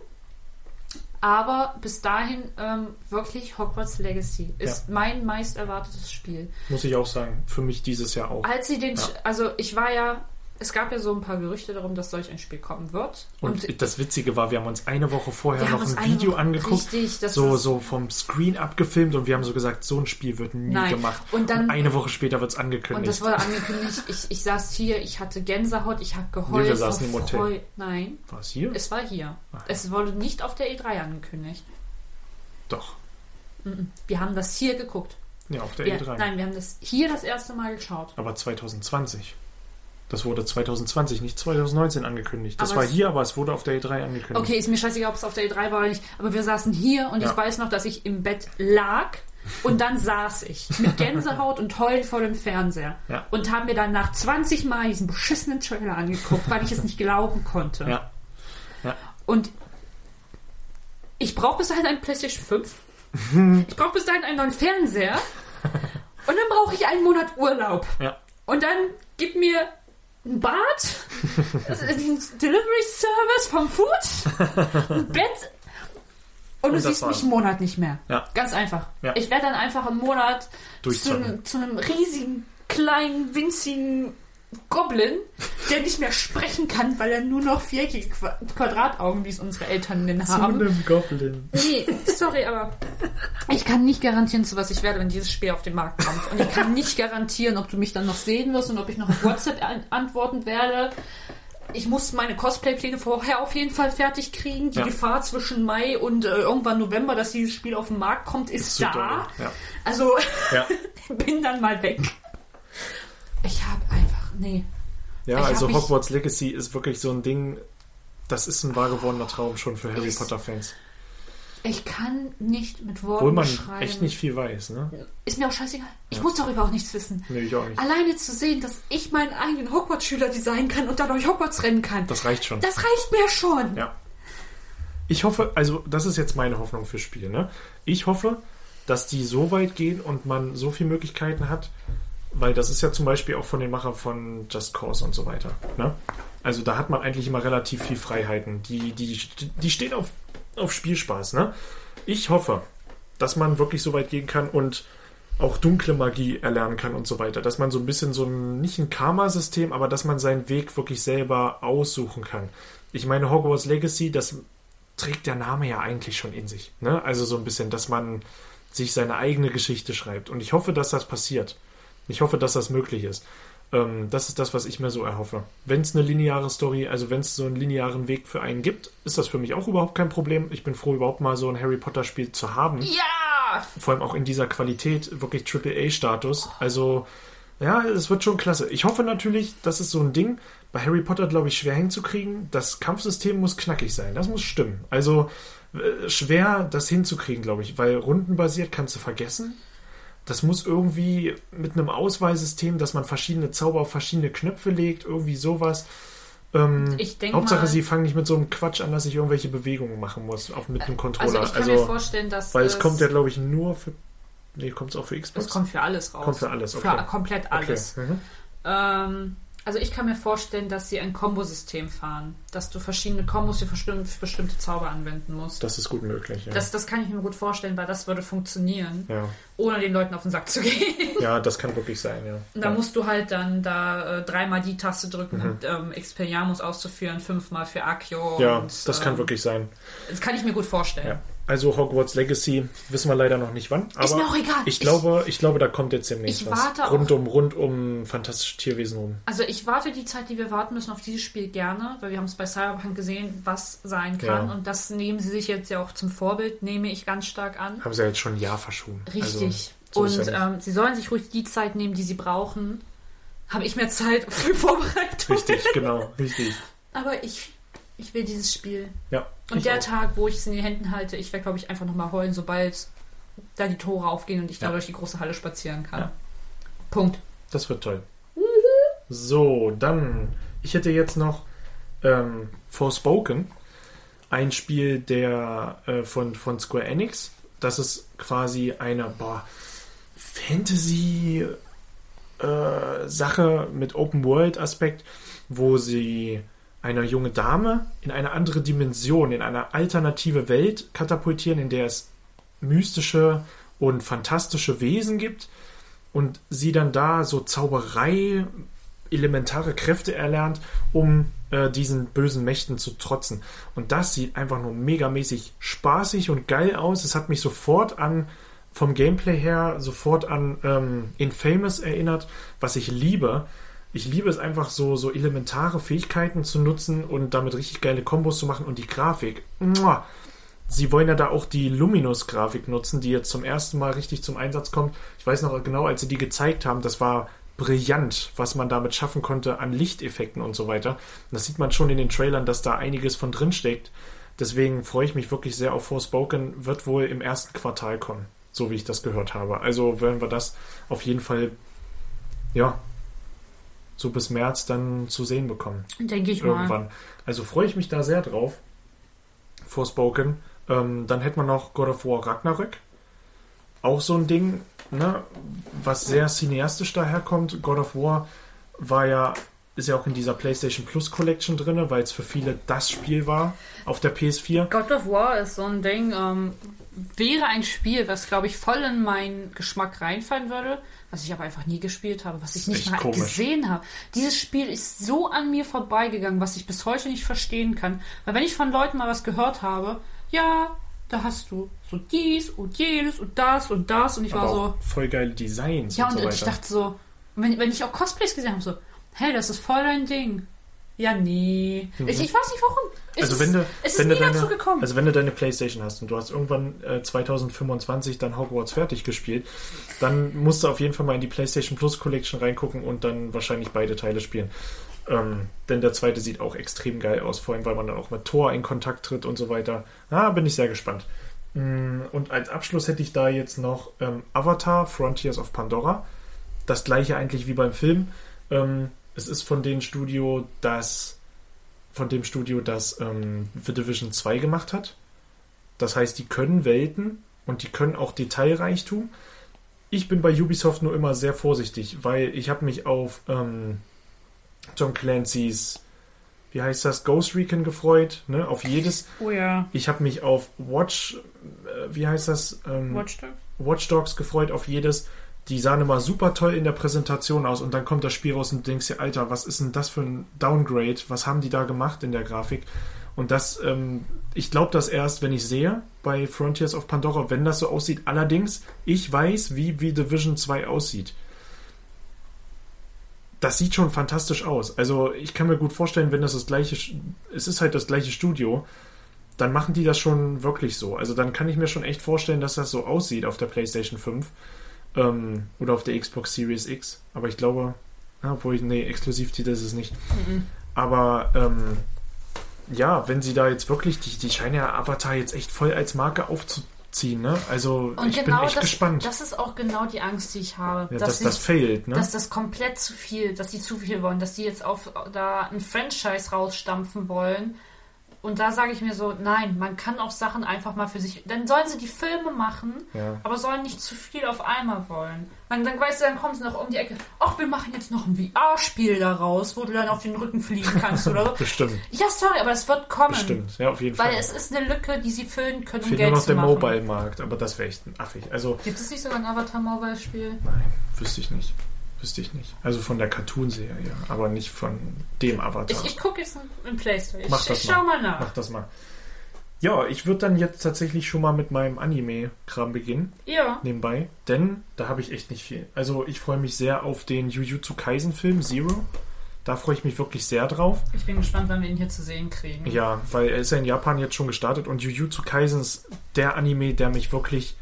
Aber bis dahin ähm, wirklich Hogwarts Legacy ist mein meist erwartetes Spiel. Muss ich auch sagen. Für mich dieses Jahr auch. Als sie den, Ja. also ich war ja, es gab ja so ein paar Gerüchte darum, dass solch ein Spiel kommen wird. Und, das Witzige war, wir haben uns eine Woche vorher noch ein Video Woche- angeguckt. Richtig, so, so vom Screen abgefilmt und wir haben so gesagt, so ein Spiel wird nie Nein. gemacht. Und dann- eine Woche später wird es Und angekündigt. das wurde angekündigt. Ich, ich saß hier, ich hatte Gänsehaut, ich habe geheult. Nee, wir saßen im Hotel. Nein, War es hier? es war hier. Ach. Es wurde nicht auf der E3 angekündigt. Doch. Wir haben das hier geguckt. Ja, auf der Wir, E3. nein, wir haben das hier das erste Mal geschaut. Aber 2020. Das wurde 2020, nicht 2019 angekündigt. Das Aber war hier, aber es wurde auf der E3 angekündigt. Okay, ist mir scheißegal, ob es auf der E3 war oder nicht. Aber wir saßen hier und Ja. ich weiß noch, dass ich im Bett lag und dann saß ich mit Gänsehaut und heulen vor dem Fernseher Ja. und haben mir dann nach 20 Mal diesen beschissenen Trailer angeguckt, weil ich es nicht glauben konnte. Ja. Und ich brauche bis dahin ein PlayStation 5. Ich brauche bis dahin einen neuen Fernseher. Und dann brauche ich einen Monat Urlaub. Ja. Und dann gib mir ein Bad, Delivery Service vom Food, ein Bett. Und du das siehst mich einen Monat nicht mehr. Ja. Ganz einfach. Ja. Ich werde dann einfach einen Monat zu, zu einem riesigen, kleinen, winzigen Goblin, der nicht mehr sprechen kann, weil er nur noch viereckige Qua- Quadrataugen, wie es unsere Eltern nennen, haben. einem Goblin. Nee, sorry, aber ich kann nicht garantieren, zu was ich werde, wenn dieses Spiel auf den Markt kommt. Und ich kann nicht garantieren, ob du mich dann noch sehen wirst und ob ich noch auf WhatsApp an antworten werde. Ich muss meine Cosplay-Pläne vorher auf jeden Fall fertig kriegen. Die Ja. Gefahr zwischen Mai und äh, irgendwann November, dass dieses Spiel auf den Markt kommt, ist Zu da. ja. Also Ja, bin dann mal weg. Ich habe nee. ja Ich also Hogwarts Legacy ist wirklich so ein Ding, das ist ein wahr gewordener Traum schon für Harry Potter-Fans. Ich kann nicht mit Worten Obwohl man beschreiben. echt nicht viel weiß, ne? Ist mir auch scheißegal. Ich muss darüber auch nichts wissen. Nee, ich auch nicht. Alleine zu sehen, dass ich meinen eigenen Hogwarts-Schüler designen kann und dadurch Hogwarts rennen kann. Das reicht schon. Das reicht mir schon. Ja. Ich hoffe, also das ist jetzt meine Hoffnung fürs Spiel, ne? Ich hoffe, dass die so weit gehen und man so viele Möglichkeiten hat, weil das ist ja zum Beispiel auch von den Machern von Just Cause und so weiter, ne? Also da hat man eigentlich immer relativ viel Freiheiten. Die, die, die stehen auf, auf Spielspaß, ne? Ich hoffe, dass man wirklich so weit gehen kann und auch dunkle Magie erlernen kann und so weiter. Dass man so ein bisschen so ein, nicht ein Karma-System, aber dass man seinen Weg wirklich selber aussuchen kann. Ich meine, Hogwarts Legacy, das trägt der Name ja eigentlich schon in sich. Ne? Also so ein bisschen, dass man sich seine eigene Geschichte schreibt. Und ich hoffe, dass das passiert. Ich hoffe, dass das möglich ist. Ähm, das ist das, was ich mir so erhoffe. Wenn es eine lineare Story, also wenn es so einen linearen Weg für einen gibt, ist das für mich auch überhaupt kein Problem. Ich bin froh, überhaupt mal so ein Harry Potter-Spiel zu haben Ja! vor allem auch in dieser Qualität, wirklich AAA-Status. Also, ja, es wird schon klasse. Ich hoffe natürlich, das ist so ein Ding, bei Harry Potter, glaube ich, schwer hinzukriegen. Das Kampfsystem muss knackig sein. Das muss stimmen. Also, äh, schwer, das hinzukriegen, glaube ich, weil rundenbasiert kannst du vergessen. Das muss irgendwie mit einem Auswahlsystem, dass man verschiedene Zauber auf verschiedene Knöpfe legt, irgendwie sowas. Ähm, Ich Hauptsache, mal- sie fangen nicht mit so einem Quatsch an, dass ich irgendwelche Bewegungen machen muss auf, mit einem Controller. Also ich kann mir vorstellen, dass Weil es kommt ja, glaube ich, nur für. Nee, kommt es auch für Xbox? es kommt für alles raus. Kommt für alles, okay. Für komplett alles. Okay. Mhm. Ähm, also ich kann mir vorstellen, dass sie ein Kombosystem fahren. Dass du verschiedene Kombos für bestimmte, für bestimmte Zauber anwenden musst. Das ist gut möglich, ja. Das, das kann ich mir gut vorstellen, weil das würde funktionieren, ja. ohne den Leuten auf den Sack zu gehen. ja, das kann wirklich sein, ja. Und da ja. musst du halt dann da äh, dreimal die Taste drücken, Mhm. um ähm, Expelliarmus auszuführen, fünfmal für Accio. ja, und, das kann ähm, wirklich sein. Das kann ich mir gut vorstellen. Also Hogwarts Legacy wissen wir leider noch nicht wann. Aber Ist mir auch egal. Ich Ich- glaube, ich glaube, da kommt jetzt demnächst Ich was. warte rund auch- um, rund um fantastische Tierwesen rum. Also ich warte die Zeit, die wir warten müssen auf dieses Spiel gerne, weil wir haben es bei Cyberpunk gesehen, was sein kann. Ja. Und das nehmen sie sich jetzt ja auch zum Vorbild, nehme ich ganz stark an. Haben sie ja jetzt schon ein Jahr verschoben. Richtig. Also, so und ja ähm, sie sollen sich ruhig die Zeit nehmen, die sie brauchen. Habe ich mehr Zeit für Vorbereitung. Richtig, genau, richtig. Aber ich, ich will dieses Spiel. Ja. Und der auch. Tag, wo ich es in die Händen halte, ich werde, glaube ich, einfach nochmal heulen, sobald da die Tore aufgehen und ich da Ja. durch die große Halle spazieren kann. Ja. Punkt. Das wird toll. So, dann, ich hätte jetzt noch ähm, Forspoken, ein Spiel der äh, von, von Square Enix. Das ist quasi eine boah, Fantasy äh, Sache mit Open World Aspekt, wo sie eine junge Dame in eine andere Dimension, in eine alternative Welt katapultieren, in der es mystische und fantastische Wesen gibt und sie dann da so Zauberei, elementare Kräfte erlernt, um äh, diesen bösen Mächten zu trotzen. Und das sieht einfach nur megamäßig spaßig und geil aus. Es hat mich sofort an, vom Gameplay her, sofort an ähm, Infamous erinnert, was ich liebe. Ich liebe es einfach so, so elementare Fähigkeiten zu nutzen und damit richtig geile Kombos zu machen und die Grafik. Muah. Sie wollen ja da auch die Luminous-Grafik nutzen, die jetzt zum ersten Mal richtig zum Einsatz kommt. Ich weiß noch genau, als sie die gezeigt haben, das war brillant, was man damit schaffen konnte an Lichteffekten und so weiter. Das sieht man schon in den Trailern, dass da einiges von drin steckt. Deswegen freue ich mich wirklich sehr auf Forspoken. Wird wohl im ersten Quartal kommen, so wie ich das gehört habe. Also werden wir das auf jeden Fall, ja, so bis März dann zu sehen bekommen Denke ich mal. irgendwann. Also freue ich mich da sehr drauf. Forspoken. Ähm, dann hätten wir noch God of War Ragnarök. auch so ein Ding, ne, was sehr cineastisch daherkommt. God of War war ja, ist ja auch in dieser PlayStation Plus Collection drin, weil es für viele das Spiel war auf der PS4. God of War ist so ein Ding, ähm, wäre ein Spiel, was glaube ich voll in meinen Geschmack reinfallen würde, was ich aber einfach nie gespielt habe, was ich nicht mal komisch. gesehen habe. Dieses Spiel ist so an mir vorbeigegangen, was ich bis heute nicht verstehen kann. Weil wenn ich von Leuten mal was gehört habe, ja, da hast du so dies und jenes und das und das und ich war Aber so, auch voll geile Designs ja und und so ich dachte so, wenn, wenn ich auch Cosplays gesehen habe, so, hey, das ist voll dein Ding. Ja, nee. Ich, ich weiß nicht warum. Es Mhm. also ist, wenn du, es wenn ist nie deine, dazu gekommen. also wenn du deine Playstation hast und du hast irgendwann äh, 2025 dann Hogwarts fertig gespielt, dann musst du auf jeden Fall mal in die Playstation Plus Collection reingucken und dann wahrscheinlich beide Teile spielen. Ähm, denn der zweite sieht auch extrem geil aus, vor allem weil man dann auch mit Thor in Kontakt tritt und so weiter. Ah, bin ich sehr gespannt. Mm, Und als Abschluss hätte ich da jetzt noch ähm, Avatar Frontiers of Pandora. Das gleiche eigentlich wie beim Film. Ähm, es ist von dem Studio, das von dem Studio, das ähm, The Division 2 gemacht hat. Das heißt, die können Welten und die können auch Detailreichtum. Ich bin bei Ubisoft nur immer sehr vorsichtig, weil ich habe mich auf ähm, Tom Clancy's, wie heißt das, Ghost Recon gefreut, ne? Auf jedes. oh ja. Ich habe mich auf Watch, äh, wie heißt das? Ähm, Watch Dogs. Watch Dogs gefreut auf jedes. Die sahen immer super toll in der Präsentation aus und dann kommt das Spiel raus und denkst dir, Alter, was ist denn das für ein Downgrade? Was haben die da gemacht in der Grafik? Und das, ähm, ich glaube das erst, wenn ich sehe bei Frontiers of Pandora, wenn das so aussieht. Allerdings, ich weiß, wie, wie Division 2 aussieht. Das sieht schon fantastisch aus. Also ich kann mir gut vorstellen, wenn das das gleiche, es ist halt das gleiche Studio, dann machen die das schon wirklich so. Also dann kann ich mir schon echt vorstellen, dass das so aussieht auf der PlayStation 5 ähm, oder auf der Xbox Series X. Aber ich glaube, obwohl, nee, Exklusivtitel ist es nicht. Aber ähm, ja, wenn sie da jetzt wirklich, die, die scheinen ja Avatar jetzt echt voll als Marke aufzuziehen, ne? Also Und ich genau bin echt das, gespannt, das ist auch genau die Angst, die ich habe. ja, dass dass sie- das failt, ne? dass das komplett zu viel, dass die zu viel wollen, dass die jetzt auf da ein Franchise rausstampfen wollen. Und da sage ich mir so, nein, man kann auch Sachen einfach mal für sich. Dann sollen sie die Filme machen, Ja. aber sollen nicht zu viel auf einmal wollen. Man, dann weißt du, dann kommen sie noch um die Ecke. Ach, wir machen jetzt noch ein VR-Spiel daraus, wo du dann auf den Rücken fliegen kannst oder so. Bestimmt, Ja, sorry, aber es wird kommen. bestimmt, ja, auf jeden Weil Fall. es ist eine Lücke, die sie füllen können, um Fehlt Geld nur noch der. Mobile-Markt, aber das wäre echt affig. Also, Gibt es nicht sogar ein Avatar-Mobile-Spiel? nein, wüsste ich nicht. Wüsste ich nicht. Also von der Cartoon-Serie, aber nicht von dem Avatar. Ich, ich gucke jetzt im Playstation. Ich, Mach das ich schau mal. mal nach. Mach das mal. Ja, ich würde dann jetzt tatsächlich schon mal mit meinem Anime-Kram beginnen, Ja. nebenbei, denn da habe ich echt nicht viel. Also ich freue mich sehr auf den Jujutsu Kaisen-Film Zero. Da freue ich mich wirklich sehr drauf. Ich bin gespannt, wann wir ihn hier zu sehen kriegen. Ja, weil er ist ja in Japan jetzt schon gestartet und Jujutsu Kaisen ist der Anime, der mich wirklich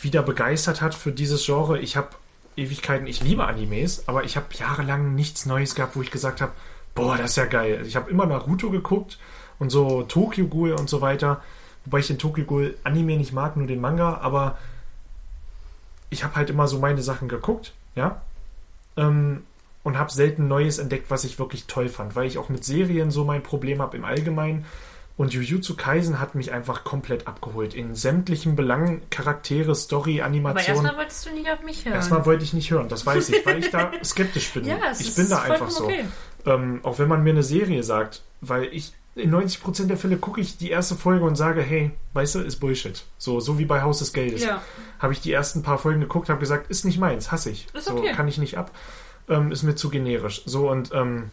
wieder begeistert hat für dieses Genre. Ich habe Ewigkeiten, ich liebe Animes, aber ich habe jahrelang nichts Neues gehabt, wo ich gesagt habe, boah, das ist ja geil. Ich habe immer Naruto geguckt und so Tokyo Ghoul und so weiter, wobei ich den Tokyo Ghoul Anime nicht mag, nur den Manga, aber ich habe halt immer so meine Sachen geguckt, ja, ähm, und habe selten Neues entdeckt, was ich wirklich toll fand, weil ich auch mit Serien so mein Problem habe im Allgemeinen. Und Jujutsu Kaisen hat mich einfach komplett abgeholt. In sämtlichen Belangen, Charaktere, Story, Aber Animation. erstmal wolltest du nicht auf mich hören. Erstmal wollte ich nicht hören, das weiß ich, weil ich da skeptisch bin. ja, es ich ist bin da einfach so. Okay. Ähm, auch wenn man mir eine Serie sagt, weil ich in 90% der Fälle gucke ich die erste Folge und sage, hey, weißt du, ist Bullshit. So, so wie bei Haus des Geldes. Ja. Habe ich die ersten paar Folgen geguckt, habe gesagt, ist nicht meins, hasse ich. Ist so okay. kann ich nicht ab. Ähm, ist mir zu generisch. So und ähm,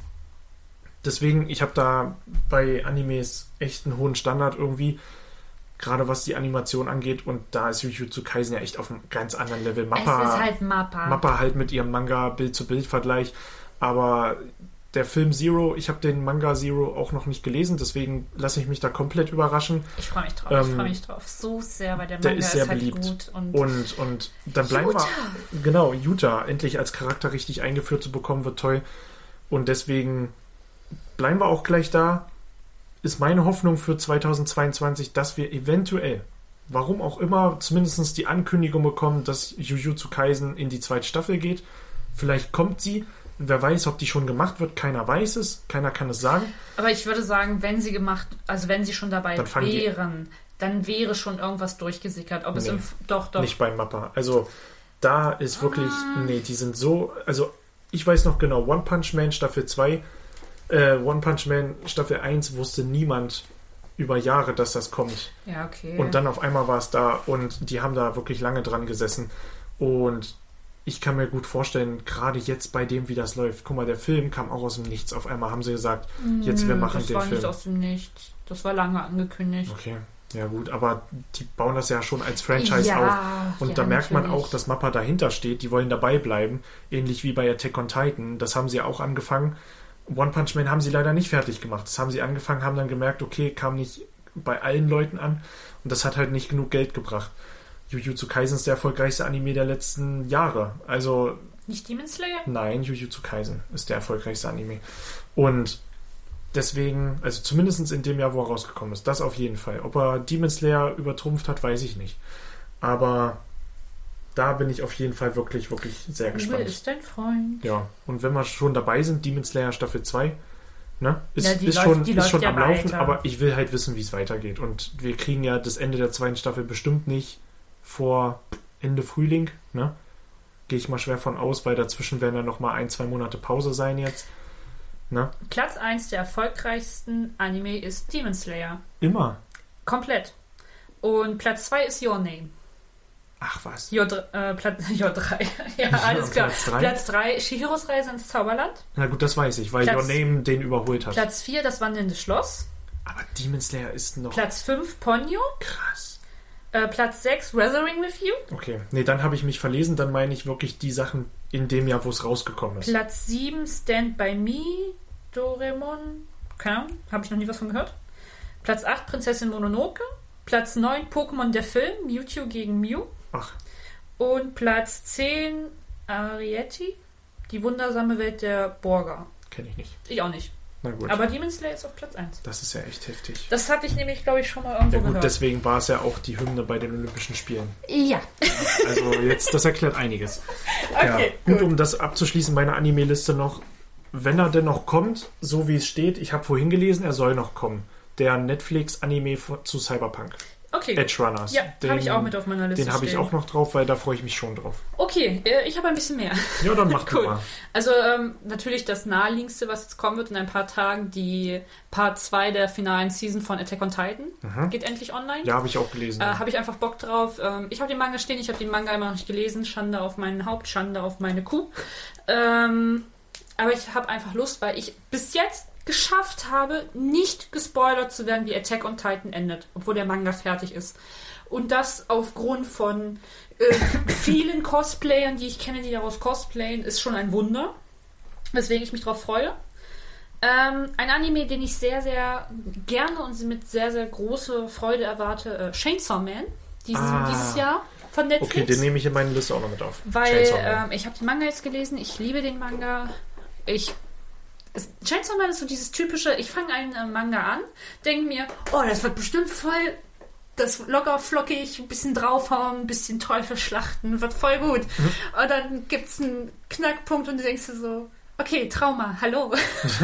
deswegen, ich habe da bei Animes echt einen hohen Standard irgendwie. Gerade was die Animation angeht und da ist Jujutsu Kaisen ja echt auf einem ganz anderen Level. Mappa, es ist halt Mappa. Mappa halt mit ihrem Manga Bild-zu-Bild-Vergleich. Aber der Film Zero, ich habe den Manga Zero auch noch nicht gelesen, deswegen lasse ich mich da komplett überraschen. Ich freue mich drauf. ich Ähm, freue mich drauf. So sehr, weil der der Manga ist sehr halt beliebt. gut. Und, Und, und dann bleiben wir. Genau, Utah endlich als Charakter richtig eingeführt zu bekommen, wird toll. Und deswegen bleiben wir auch gleich da. Ist meine Hoffnung für 2022, dass wir eventuell, warum auch immer, zumindest die Ankündigung bekommen, dass Jujutsu Kaisen in die zweite Staffel geht. Vielleicht kommt sie. Wer weiß, ob die schon gemacht wird, keiner weiß es, keiner kann es sagen. aber ich würde sagen, wenn sie gemacht, also wenn sie schon dabei Dann wären, dann wäre schon irgendwas durchgesickert. Ob es Nee, im, doch, doch. Nicht bei Mappa. Also da ist wirklich, nee, die sind so, also ich weiß noch genau, One Punch Man Staffel 2, äh, One Punch Man Staffel 1 wusste niemand über Jahre, dass das kommt. Ja, okay. Und dann auf einmal war es da und die haben da wirklich lange dran gesessen. Und ich kann mir gut vorstellen, gerade jetzt bei dem, wie das läuft. Guck mal, der Film kam auch aus dem Nichts. Auf einmal haben sie gesagt, jetzt wir Nö, machen das den war Film. nicht aus dem Nichts. Das war lange angekündigt. Okay, ja gut, aber die bauen das ja schon als Franchise Ja, auf. Und ja, da merkt man natürlich. auch, dass Mappa dahinter steht. Die wollen dabei bleiben. Ähnlich wie bei Attack on Titan. Das haben sie auch angefangen. One Punch Man haben sie leider nicht fertig gemacht. Das haben sie angefangen, haben dann gemerkt, okay, kam nicht bei allen Leuten an. Und das hat halt nicht genug Geld gebracht. Jujutsu Kaisen ist der erfolgreichste Anime der letzten Jahre. Also Nicht Demon Slayer? Nein, Jujutsu Kaisen ist der erfolgreichste Anime. Und deswegen, also zumindest in dem Jahr, wo er rausgekommen ist, das auf jeden Fall. Ob er Demon Slayer übertrumpft hat, weiß ich nicht. Aber da bin ich auf jeden Fall wirklich, wirklich sehr gespannt. ist dein Freund. Ja, und wenn wir schon dabei sind, Demon Slayer Staffel 2, ne? Ist, Ja, ist läuft- schon, ist schon ja am Laufen, weiter. aber ich will halt wissen, wie es weitergeht. Und wir kriegen ja das Ende der zweiten Staffel bestimmt nicht vor Ende Frühling, ne? Gehe ich mal schwer von aus, weil dazwischen werden ja noch mal ein, zwei Monate Pause sein jetzt. Ne? Platz 1 der erfolgreichsten Anime ist Demon Slayer. Immer. Komplett. Und Platz 2 ist Your Name. Ach was. J, äh, Platz, J3. ja, alles klar. Platz drei? Platz 3, Shihiros Reise ins Zauberland. Na gut, das weiß ich, weil Platz- Your Name den überholt hat. Platz 4, das wandelnde Schloss. Aber Demon Slayer ist noch Platz 5, Ponyo. krass. Äh, Platz 6, Weathering with You. Okay, nee, dann habe ich mich verlesen, dann meine ich wirklich die Sachen in dem Jahr, wo es rausgekommen ist. Platz 7, Stand By Me. Doraemon. Keine Ahnung, habe ich noch nie was von gehört. Platz 8, Prinzessin Mononoke. Platz 9, Pokémon der Film. Mewtwo gegen Mew. Ach, Und Platz 10, Arietti. Die wundersame Welt der Borger. kenne ich nicht. Ich auch nicht. Na gut. Aber Demon Slayer ist auf Platz 1. das ist ja echt heftig. Das hatte ich nämlich, glaube ich, schon mal irgendwo Ja gut, gehört. deswegen war es ja auch die Hymne bei den Olympischen Spielen. ja. Also jetzt, das erklärt einiges. Okay, ja. Gut, um das abzuschließen, meine Anime-Liste noch. Wenn er denn noch kommt, so wie es steht, ich habe vorhin gelesen, er soll noch kommen. Der Netflix-Anime zu Cyberpunk. Okay. Edge Runners. Ja, Den- habe ich auch mit auf meiner Liste Den habe ich auch noch drauf, weil da freue ich mich schon drauf. Okay, äh, ich habe ein bisschen mehr. Ja, dann mach Cool. mal. Also ähm, natürlich das naheliegendste, was jetzt kommen wird in ein paar Tagen, die Part 2 der finalen Season von Attack on Titan. Geht endlich online. Mhm. Ja, habe ich auch gelesen. Äh, habe ich einfach Bock drauf. Ähm, ich habe den Manga stehen, ich habe den Manga immer noch nicht gelesen. Schande auf meinen Haupt, Schande auf meine Kuh. Ähm, aber ich habe einfach Lust, weil ich bis jetzt geschafft habe, nicht gespoilert zu werden, wie Attack on Titan endet, obwohl der Manga fertig ist. Und das aufgrund von äh, vielen Cosplayern, die ich kenne, die daraus cosplayen, ist schon ein Wunder. Weswegen ich mich darauf freue. Ähm, ein Anime, den ich sehr, sehr gerne und mit sehr, sehr großer Freude erwarte, äh, Chainsaw Man. Diesen, Ah. Dieses Jahr von Netflix. okay, den nehme ich in meine Liste auch noch mit auf. Weil ähm, ich habe den Manga jetzt gelesen, ich liebe den Manga. Ich. Es- Chainsaw Man ist so dieses typische, ich fange einen äh, Manga an, denke mir, oh, das wird bestimmt voll das locker flockig, ein bisschen draufhauen, ein bisschen Teufel schlachten, wird voll gut. Mhm. Und dann gibt's einen Knackpunkt und du denkst dir so, okay, Trauma, hallo.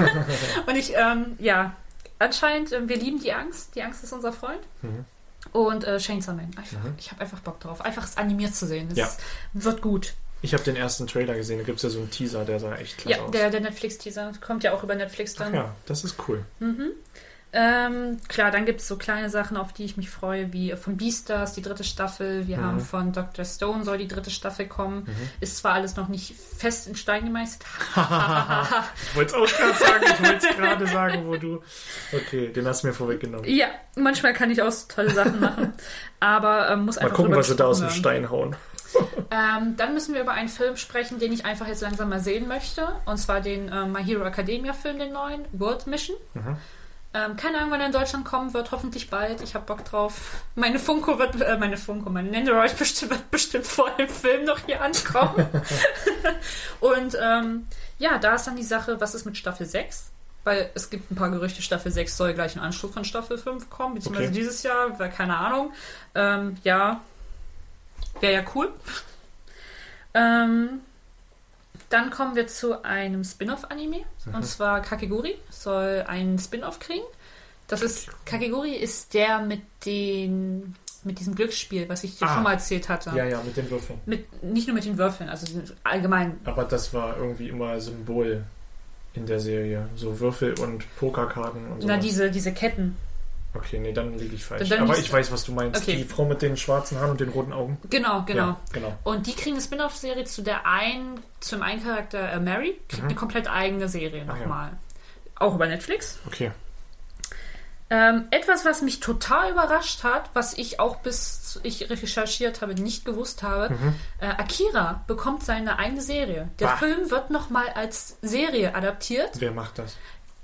und ich, ähm, ja, anscheinend, äh, wir lieben die Angst. Die Angst ist unser Freund. Mhm. Und äh, Chainsaw Man, einfach, ich habe einfach Bock drauf, einfach es animiert zu sehen. Es Ja. wird gut. Ich habe den ersten Trailer gesehen, da gibt es ja so einen Teaser, der sah echt klasse Ja, aus. der, der Netflix-Teaser kommt ja auch über Netflix Ach dann. ja, das ist cool. Ähm, klar, dann gibt es so kleine Sachen, auf die ich mich freue, wie von Beastars, die dritte Staffel. Wir Mhm. haben von Dr. Stone soll die dritte Staffel kommen. Ist zwar alles noch nicht fest in Stein gemeißelt. Ich wollte es auch gerade sagen, ich wollte es gerade sagen, wo du. Okay, den hast du mir vorweggenommen. ja, manchmal kann ich auch so tolle Sachen machen. Aber ähm, muss Mal einfach gucken, drüber was sie da aus dem Stein hauen. Ähm, dann müssen wir über einen Film sprechen, den ich einfach jetzt langsam mal sehen möchte. Und zwar den äh, My Hero Academia Film, den neuen, World Mission. Mhm. Ähm, keine Ahnung, wann er in Deutschland kommen wird, hoffentlich bald. Ich habe Bock drauf. Meine Funko wird, äh, meine Funko, mein Nendoroid bestimmt, wird bestimmt vor dem Film noch hier ankommen. Und ähm, ja, da ist dann die Sache, was ist mit Staffel 6? Weil es gibt ein paar Gerüchte, Staffel 6 soll gleich im Anschluss von Staffel 5 kommen, beziehungsweise Okay. dieses Jahr, weil keine Ahnung. Ähm, ja, wäre ja cool. Ähm, dann kommen wir zu einem Spin-off-Anime. Und zwar Kakeguri soll einen Spin-off kriegen. Das ist, Kakeguri ist der mit den, mit diesem Glücksspiel, was ich dir Ah. schon mal erzählt hatte. Ja, ja, mit den Würfeln. Mit, nicht nur mit den Würfeln, also allgemein. Aber das war irgendwie immer Symbol in der Serie. So Würfel und Pokerkarten und so. Na, diese, diese Ketten. Okay, nee, dann liege ich falsch. Dann Aber ich weiß, was du meinst. Okay. Die Frau mit den schwarzen Haaren und den roten Augen. Genau, genau. Ja, genau. Und die kriegen eine Spin-off-Serie zu der einen, zum einen Charakter äh, Mary, kriegt eine komplett eigene Serie Mhm. Ah, ja. nochmal. Auch über Netflix. Okay. Ähm, etwas, was mich total überrascht hat, was ich auch bis ich recherchiert habe, nicht gewusst habe. Äh, Akira bekommt seine eigene Serie. Der Mhm. Bah. Film wird nochmal als Serie adaptiert. Wer macht das?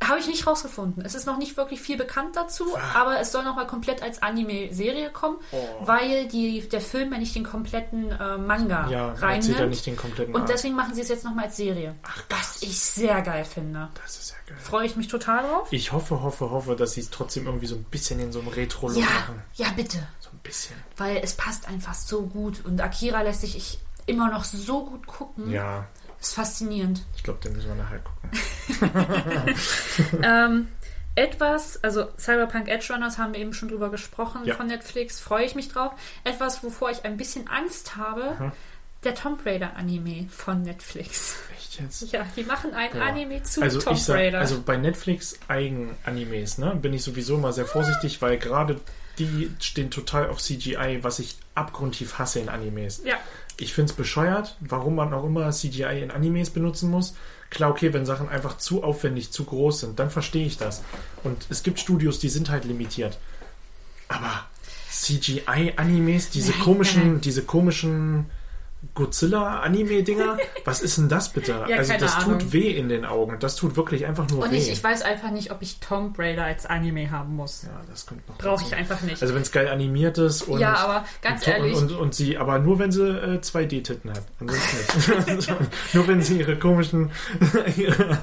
Habe ich nicht rausgefunden. Es ist noch nicht wirklich viel bekannt dazu, aber es soll nochmal komplett als Anime-Serie kommen, Oh. weil die, der Film ja nicht den kompletten äh, Manga Ja, reinnimmt. ja nicht den kompletten Und deswegen machen sie es jetzt nochmal als Serie. was ich sehr geil finde. Das ist ja geil. Freue ich mich total drauf. Ich hoffe, hoffe, hoffe, dass sie es trotzdem irgendwie so ein bisschen in so einem Retro-Look Ja, machen. ja, bitte. So ein bisschen. Weil es passt einfach so gut. Und Akira lässt sich ich immer noch so gut gucken. Ja, Ist faszinierend. ich glaube, den müssen wir nachher gucken. ähm, etwas, also Cyberpunk Edge Runners haben wir eben schon drüber gesprochen Ja. von Netflix, freue ich mich drauf. Etwas, wovor ich ein bisschen Angst habe, der Tomb Raider Anime von Netflix. Echt jetzt? Ja, die machen ein Ja. Anime zu Also Tomb sag, Raider. also bei Netflix Eigen-Animes, ne, bin ich sowieso immer sehr vorsichtig, weil gerade die stehen total auf CGI, was ich abgrundtief hasse in Animes. ja, Ich finde es bescheuert, warum man auch immer CGI in Animes benutzen muss. Klar, okay, wenn Sachen einfach zu aufwendig, zu groß sind, dann verstehe ich das. Und es gibt Studios, die sind halt limitiert. Aber CGI-Animes, diese Nein, komischen, nein. diese komischen Godzilla-Anime-Dinger, was ist denn das bitte? Ja, also das Ahnung. tut weh in den Augen. Das tut wirklich einfach nur und weh. ich, ich weiß einfach nicht, ob ich Tomb Raider als Anime haben muss. ja, das könnte noch Brauche ich einfach nicht. Also wenn es geil animiert ist und ja, aber ganz und, ehrlich, Und, und, und sie, aber nur wenn sie äh, 2D-Titten hat. Ansonsten nicht. nur wenn sie ihre komischen, ihre,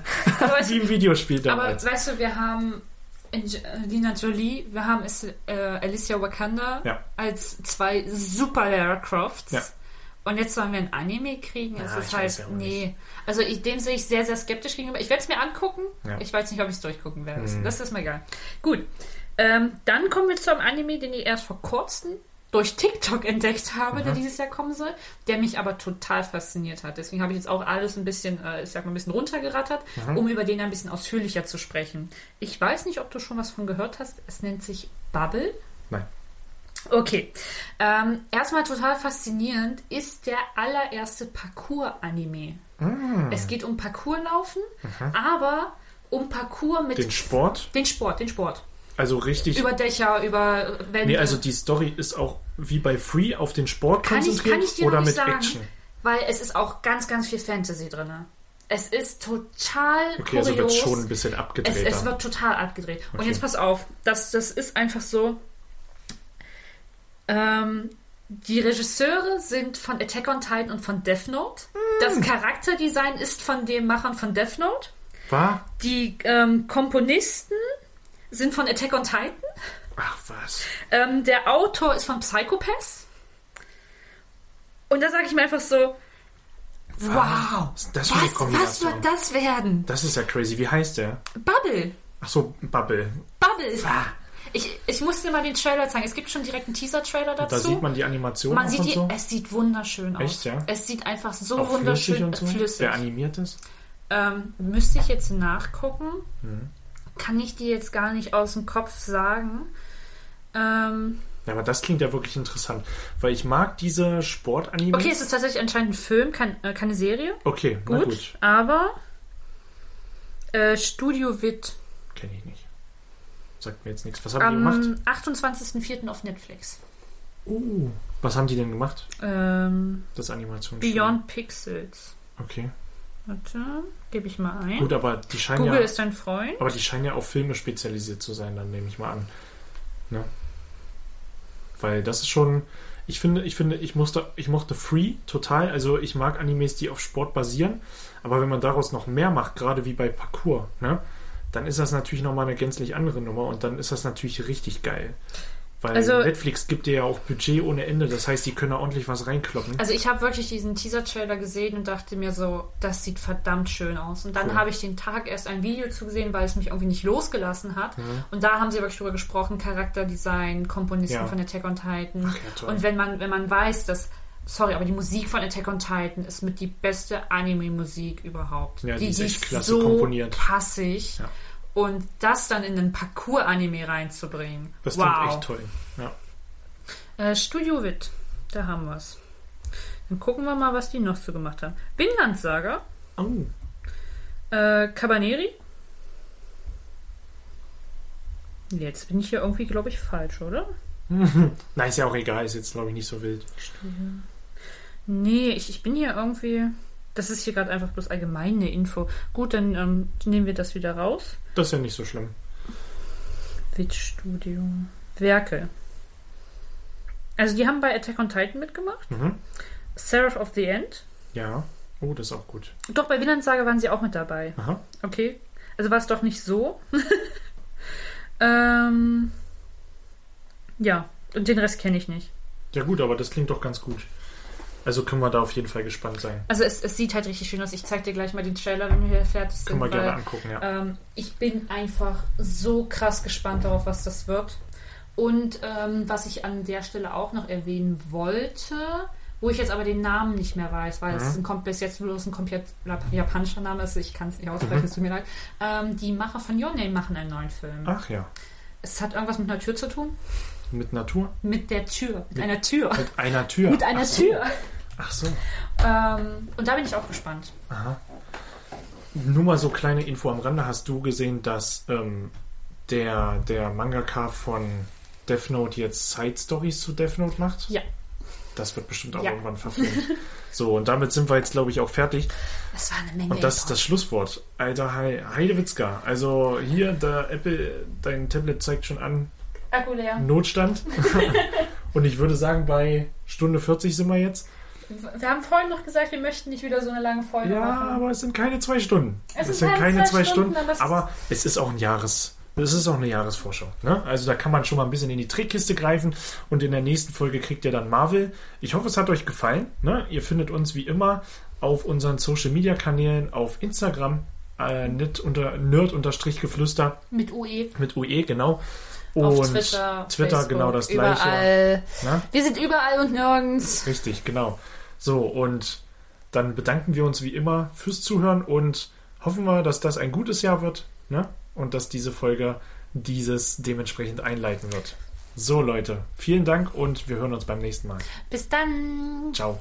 wie im Videospiel aber damals. weißt du, wir haben Angelina Jolie, wir haben es, äh, Alicia Wakanda Ja. als zwei super Lara Crofts. Ja. Und jetzt sollen wir ein Anime kriegen. Es Ja, ist ich halt, ja nee. Also ich, dem sehe ich sehr, sehr skeptisch gegenüber. Ich werde es mir angucken. Ja. Ich weiß nicht, ob ich es durchgucken werde. Hm. Das ist mir egal. Gut. Ähm, dann kommen wir zu einem Anime, den ich erst vor kurzem durch TikTok entdeckt habe, der dieses Jahr kommen soll, der mich aber total fasziniert hat. Deswegen habe ich jetzt auch alles ein bisschen, äh, ich sag mal, ein bisschen runtergerattert, um über den ein bisschen ausführlicher zu sprechen. Ich weiß nicht, ob du schon was von gehört hast. Es nennt sich Bubble. Nein. Okay. Ähm, erstmal total faszinierend ist der allererste Parcours-Anime. Ah. Es geht um Parcourslaufen, aber um Parcours mit Den Sport, den Sport, den Sport. also richtig. Über Dächer, über Wände. nee, also die Story ist auch wie bei Free auf den Sport kann ich, konzentriert kann ich dir oder mit sagen, Action. weil es ist auch ganz, ganz viel Fantasy drin. Es ist total Okay, also wird kurios. schon ein bisschen es, abgedreht. es wird total abgedreht. Und Okay. jetzt pass auf, das, das ist einfach so. Ähm, die Regisseure sind von Attack on Titan und von Death Note. Das Charakterdesign ist von den Machern von Death Note. War? Die ähm, Komponisten sind von Attack on Titan. Ach was. Ähm, der Autor ist von Psychopath. Und da sage ich mir einfach so: Wow! Das Was, was wird das werden? Das ist ja crazy. Wie heißt der? Bubble! Ach so, Bubble. Bubble! Ich, ich muss dir mal den Trailer zeigen. Es gibt schon direkt einen Teaser-Trailer dazu. Da sieht man die Animation Man sieht und die, so. es sieht wunderschön aus. Echt, ja? Es sieht einfach so Auch flüssig wunderschön und so. flüssig. Der animiert ist. Ähm, müsste ich jetzt nachgucken. Mhm. Kann ich dir jetzt gar nicht aus dem Kopf sagen. Ähm, Ja, aber das klingt ja wirklich interessant. Weil ich mag diese Sportanime. okay, es ist tatsächlich anscheinend ein Film, kein, äh, keine Serie. Okay, na Gut, gut. aber äh, Studio wird Kenne ich nicht. Sagt mir jetzt nichts. Was haben die gemacht? am 28.04. auf Netflix. Uh, was haben die denn gemacht? Ähm, Das Animation. Beyond Pixels. Okay. Warte, gebe ich mal ein. Gut, aber die scheinen Google ja. ist dein Freund. Aber die scheinen ja auf Filme spezialisiert zu sein, dann nehme ich mal an. Ne? Weil das ist schon. Ich finde, ich finde, ich musste, ich mochte Free total. Also ich mag Animes, die auf Sport basieren. Aber wenn man daraus noch mehr macht, gerade wie bei Parkour, ne, dann ist das natürlich nochmal eine gänzlich andere Nummer und dann ist das natürlich richtig geil. Weil Also- Netflix gibt dir ja auch Budget ohne Ende. Das heißt, die können da ordentlich was reinkloppen. Also ich habe wirklich diesen Teaser-Trailer gesehen und dachte mir so, das sieht verdammt schön aus. Und dann Cool. habe ich den Tag erst ein Video zugesehen, weil es mich irgendwie nicht losgelassen hat. Und da haben sie wirklich drüber gesprochen, Charakterdesign, Komponisten Ja. von Attack on Titan. Ach ja, und wenn man, wenn man weiß, dass, sorry, aber die Musik von Attack on Titan ist mit die beste Anime-Musik überhaupt. Ja, die ist echt klasse so komponiert. passig. Ja. Und das dann in einen Parcours-Anime reinzubringen. das wow. klingt echt toll. Ja. Äh, Studio Wit, da haben wir es. Dann gucken wir mal, was die noch so gemacht haben. Vinland Saga, Oh, äh, Cabaneri. Jetzt bin ich hier irgendwie, glaube ich, falsch, oder? na, ist ja auch egal. Ist jetzt, glaube ich, nicht so wild. Nee, ich, ich bin hier irgendwie. Das ist hier gerade einfach bloß allgemeine Info. Gut, dann ähm, nehmen wir das wieder raus. Das ist ja nicht so schlimm. Wit Studio. Werke. Also, die haben bei Attack on Titan mitgemacht. Mhm. Seraph of the End. Ja. Oh, das ist auch gut. Doch, bei Vinland Saga waren sie auch mit dabei. Aha. Okay. Also war es doch nicht so. ähm, ja, und den Rest kenne ich nicht. Ja, gut, aber das klingt doch ganz gut. Also können wir da auf jeden Fall gespannt sein. Also es, es sieht halt richtig schön aus. Ich zeig dir gleich mal den Trailer, wenn wir hier fertig sind. Können wir gerne weil, angucken, ja. ähm, ich bin einfach so krass gespannt darauf, was das wird. Und ähm, was ich an der Stelle auch noch erwähnen wollte, wo ich jetzt aber den Namen nicht mehr weiß, weil es Mhm. ein, kom- bis jetzt bloß ein komplett japanischer Name ist, ich kann es nicht aussprechen, Mhm. es tut mir leid. Ähm, die Macher von Your Name machen einen neuen Film. Ach ja. Es hat irgendwas mit einer Tür zu tun? Mit Natur? Mit der Tür. Mit Mit- einer Tür. Mit einer Tür. Mit einer Ach so. Tür. Ach so. Ähm, und da bin ich auch gespannt. Aha. Nur mal so kleine Info am Rande. Hast du gesehen, dass ähm, der, der Mangaka von Death Note jetzt Side Stories zu Death Note macht? Ja. Das wird bestimmt auch Ja. irgendwann verfilmt. so, und damit sind wir jetzt, glaube ich, auch fertig. Das war eine Menge. Und das ist das Schlusswort. Alter Hei- Heidewitzka. Also hier, der Apple, dein Tablet zeigt schon an, Akku leer. Notstand. und ich würde sagen, bei Stunde 40 sind wir jetzt. Wir haben vorhin noch gesagt, wir möchten nicht wieder so eine lange Folge Ja, machen. aber es sind keine zwei Stunden. Es sind keine zwei Stunden, aber es aber es ist auch ein Jahres. Es ist auch eine Jahresvorschau. Ne? Also da kann man schon mal ein bisschen in die Trickkiste greifen und in der nächsten Folge kriegt ihr dann Marvel. Ich hoffe, es hat euch gefallen. Ne? Ihr findet uns wie immer auf unseren Social Media Kanälen auf Instagram äh, nerd unter nerd unterstrich geflüster Mit UE. mit UE genau und Auf Twitter. Twitter Facebook, genau das gleiche. Überall. Ne? Wir sind überall und nirgends. Richtig, genau. So, und dann bedanken wir uns wie immer fürs Zuhören und hoffen wir, dass das ein gutes Jahr wird ne? und dass diese Folge dieses dementsprechend einleiten wird. So, Leute, vielen Dank und wir hören uns beim nächsten Mal. Bis dann. Ciao.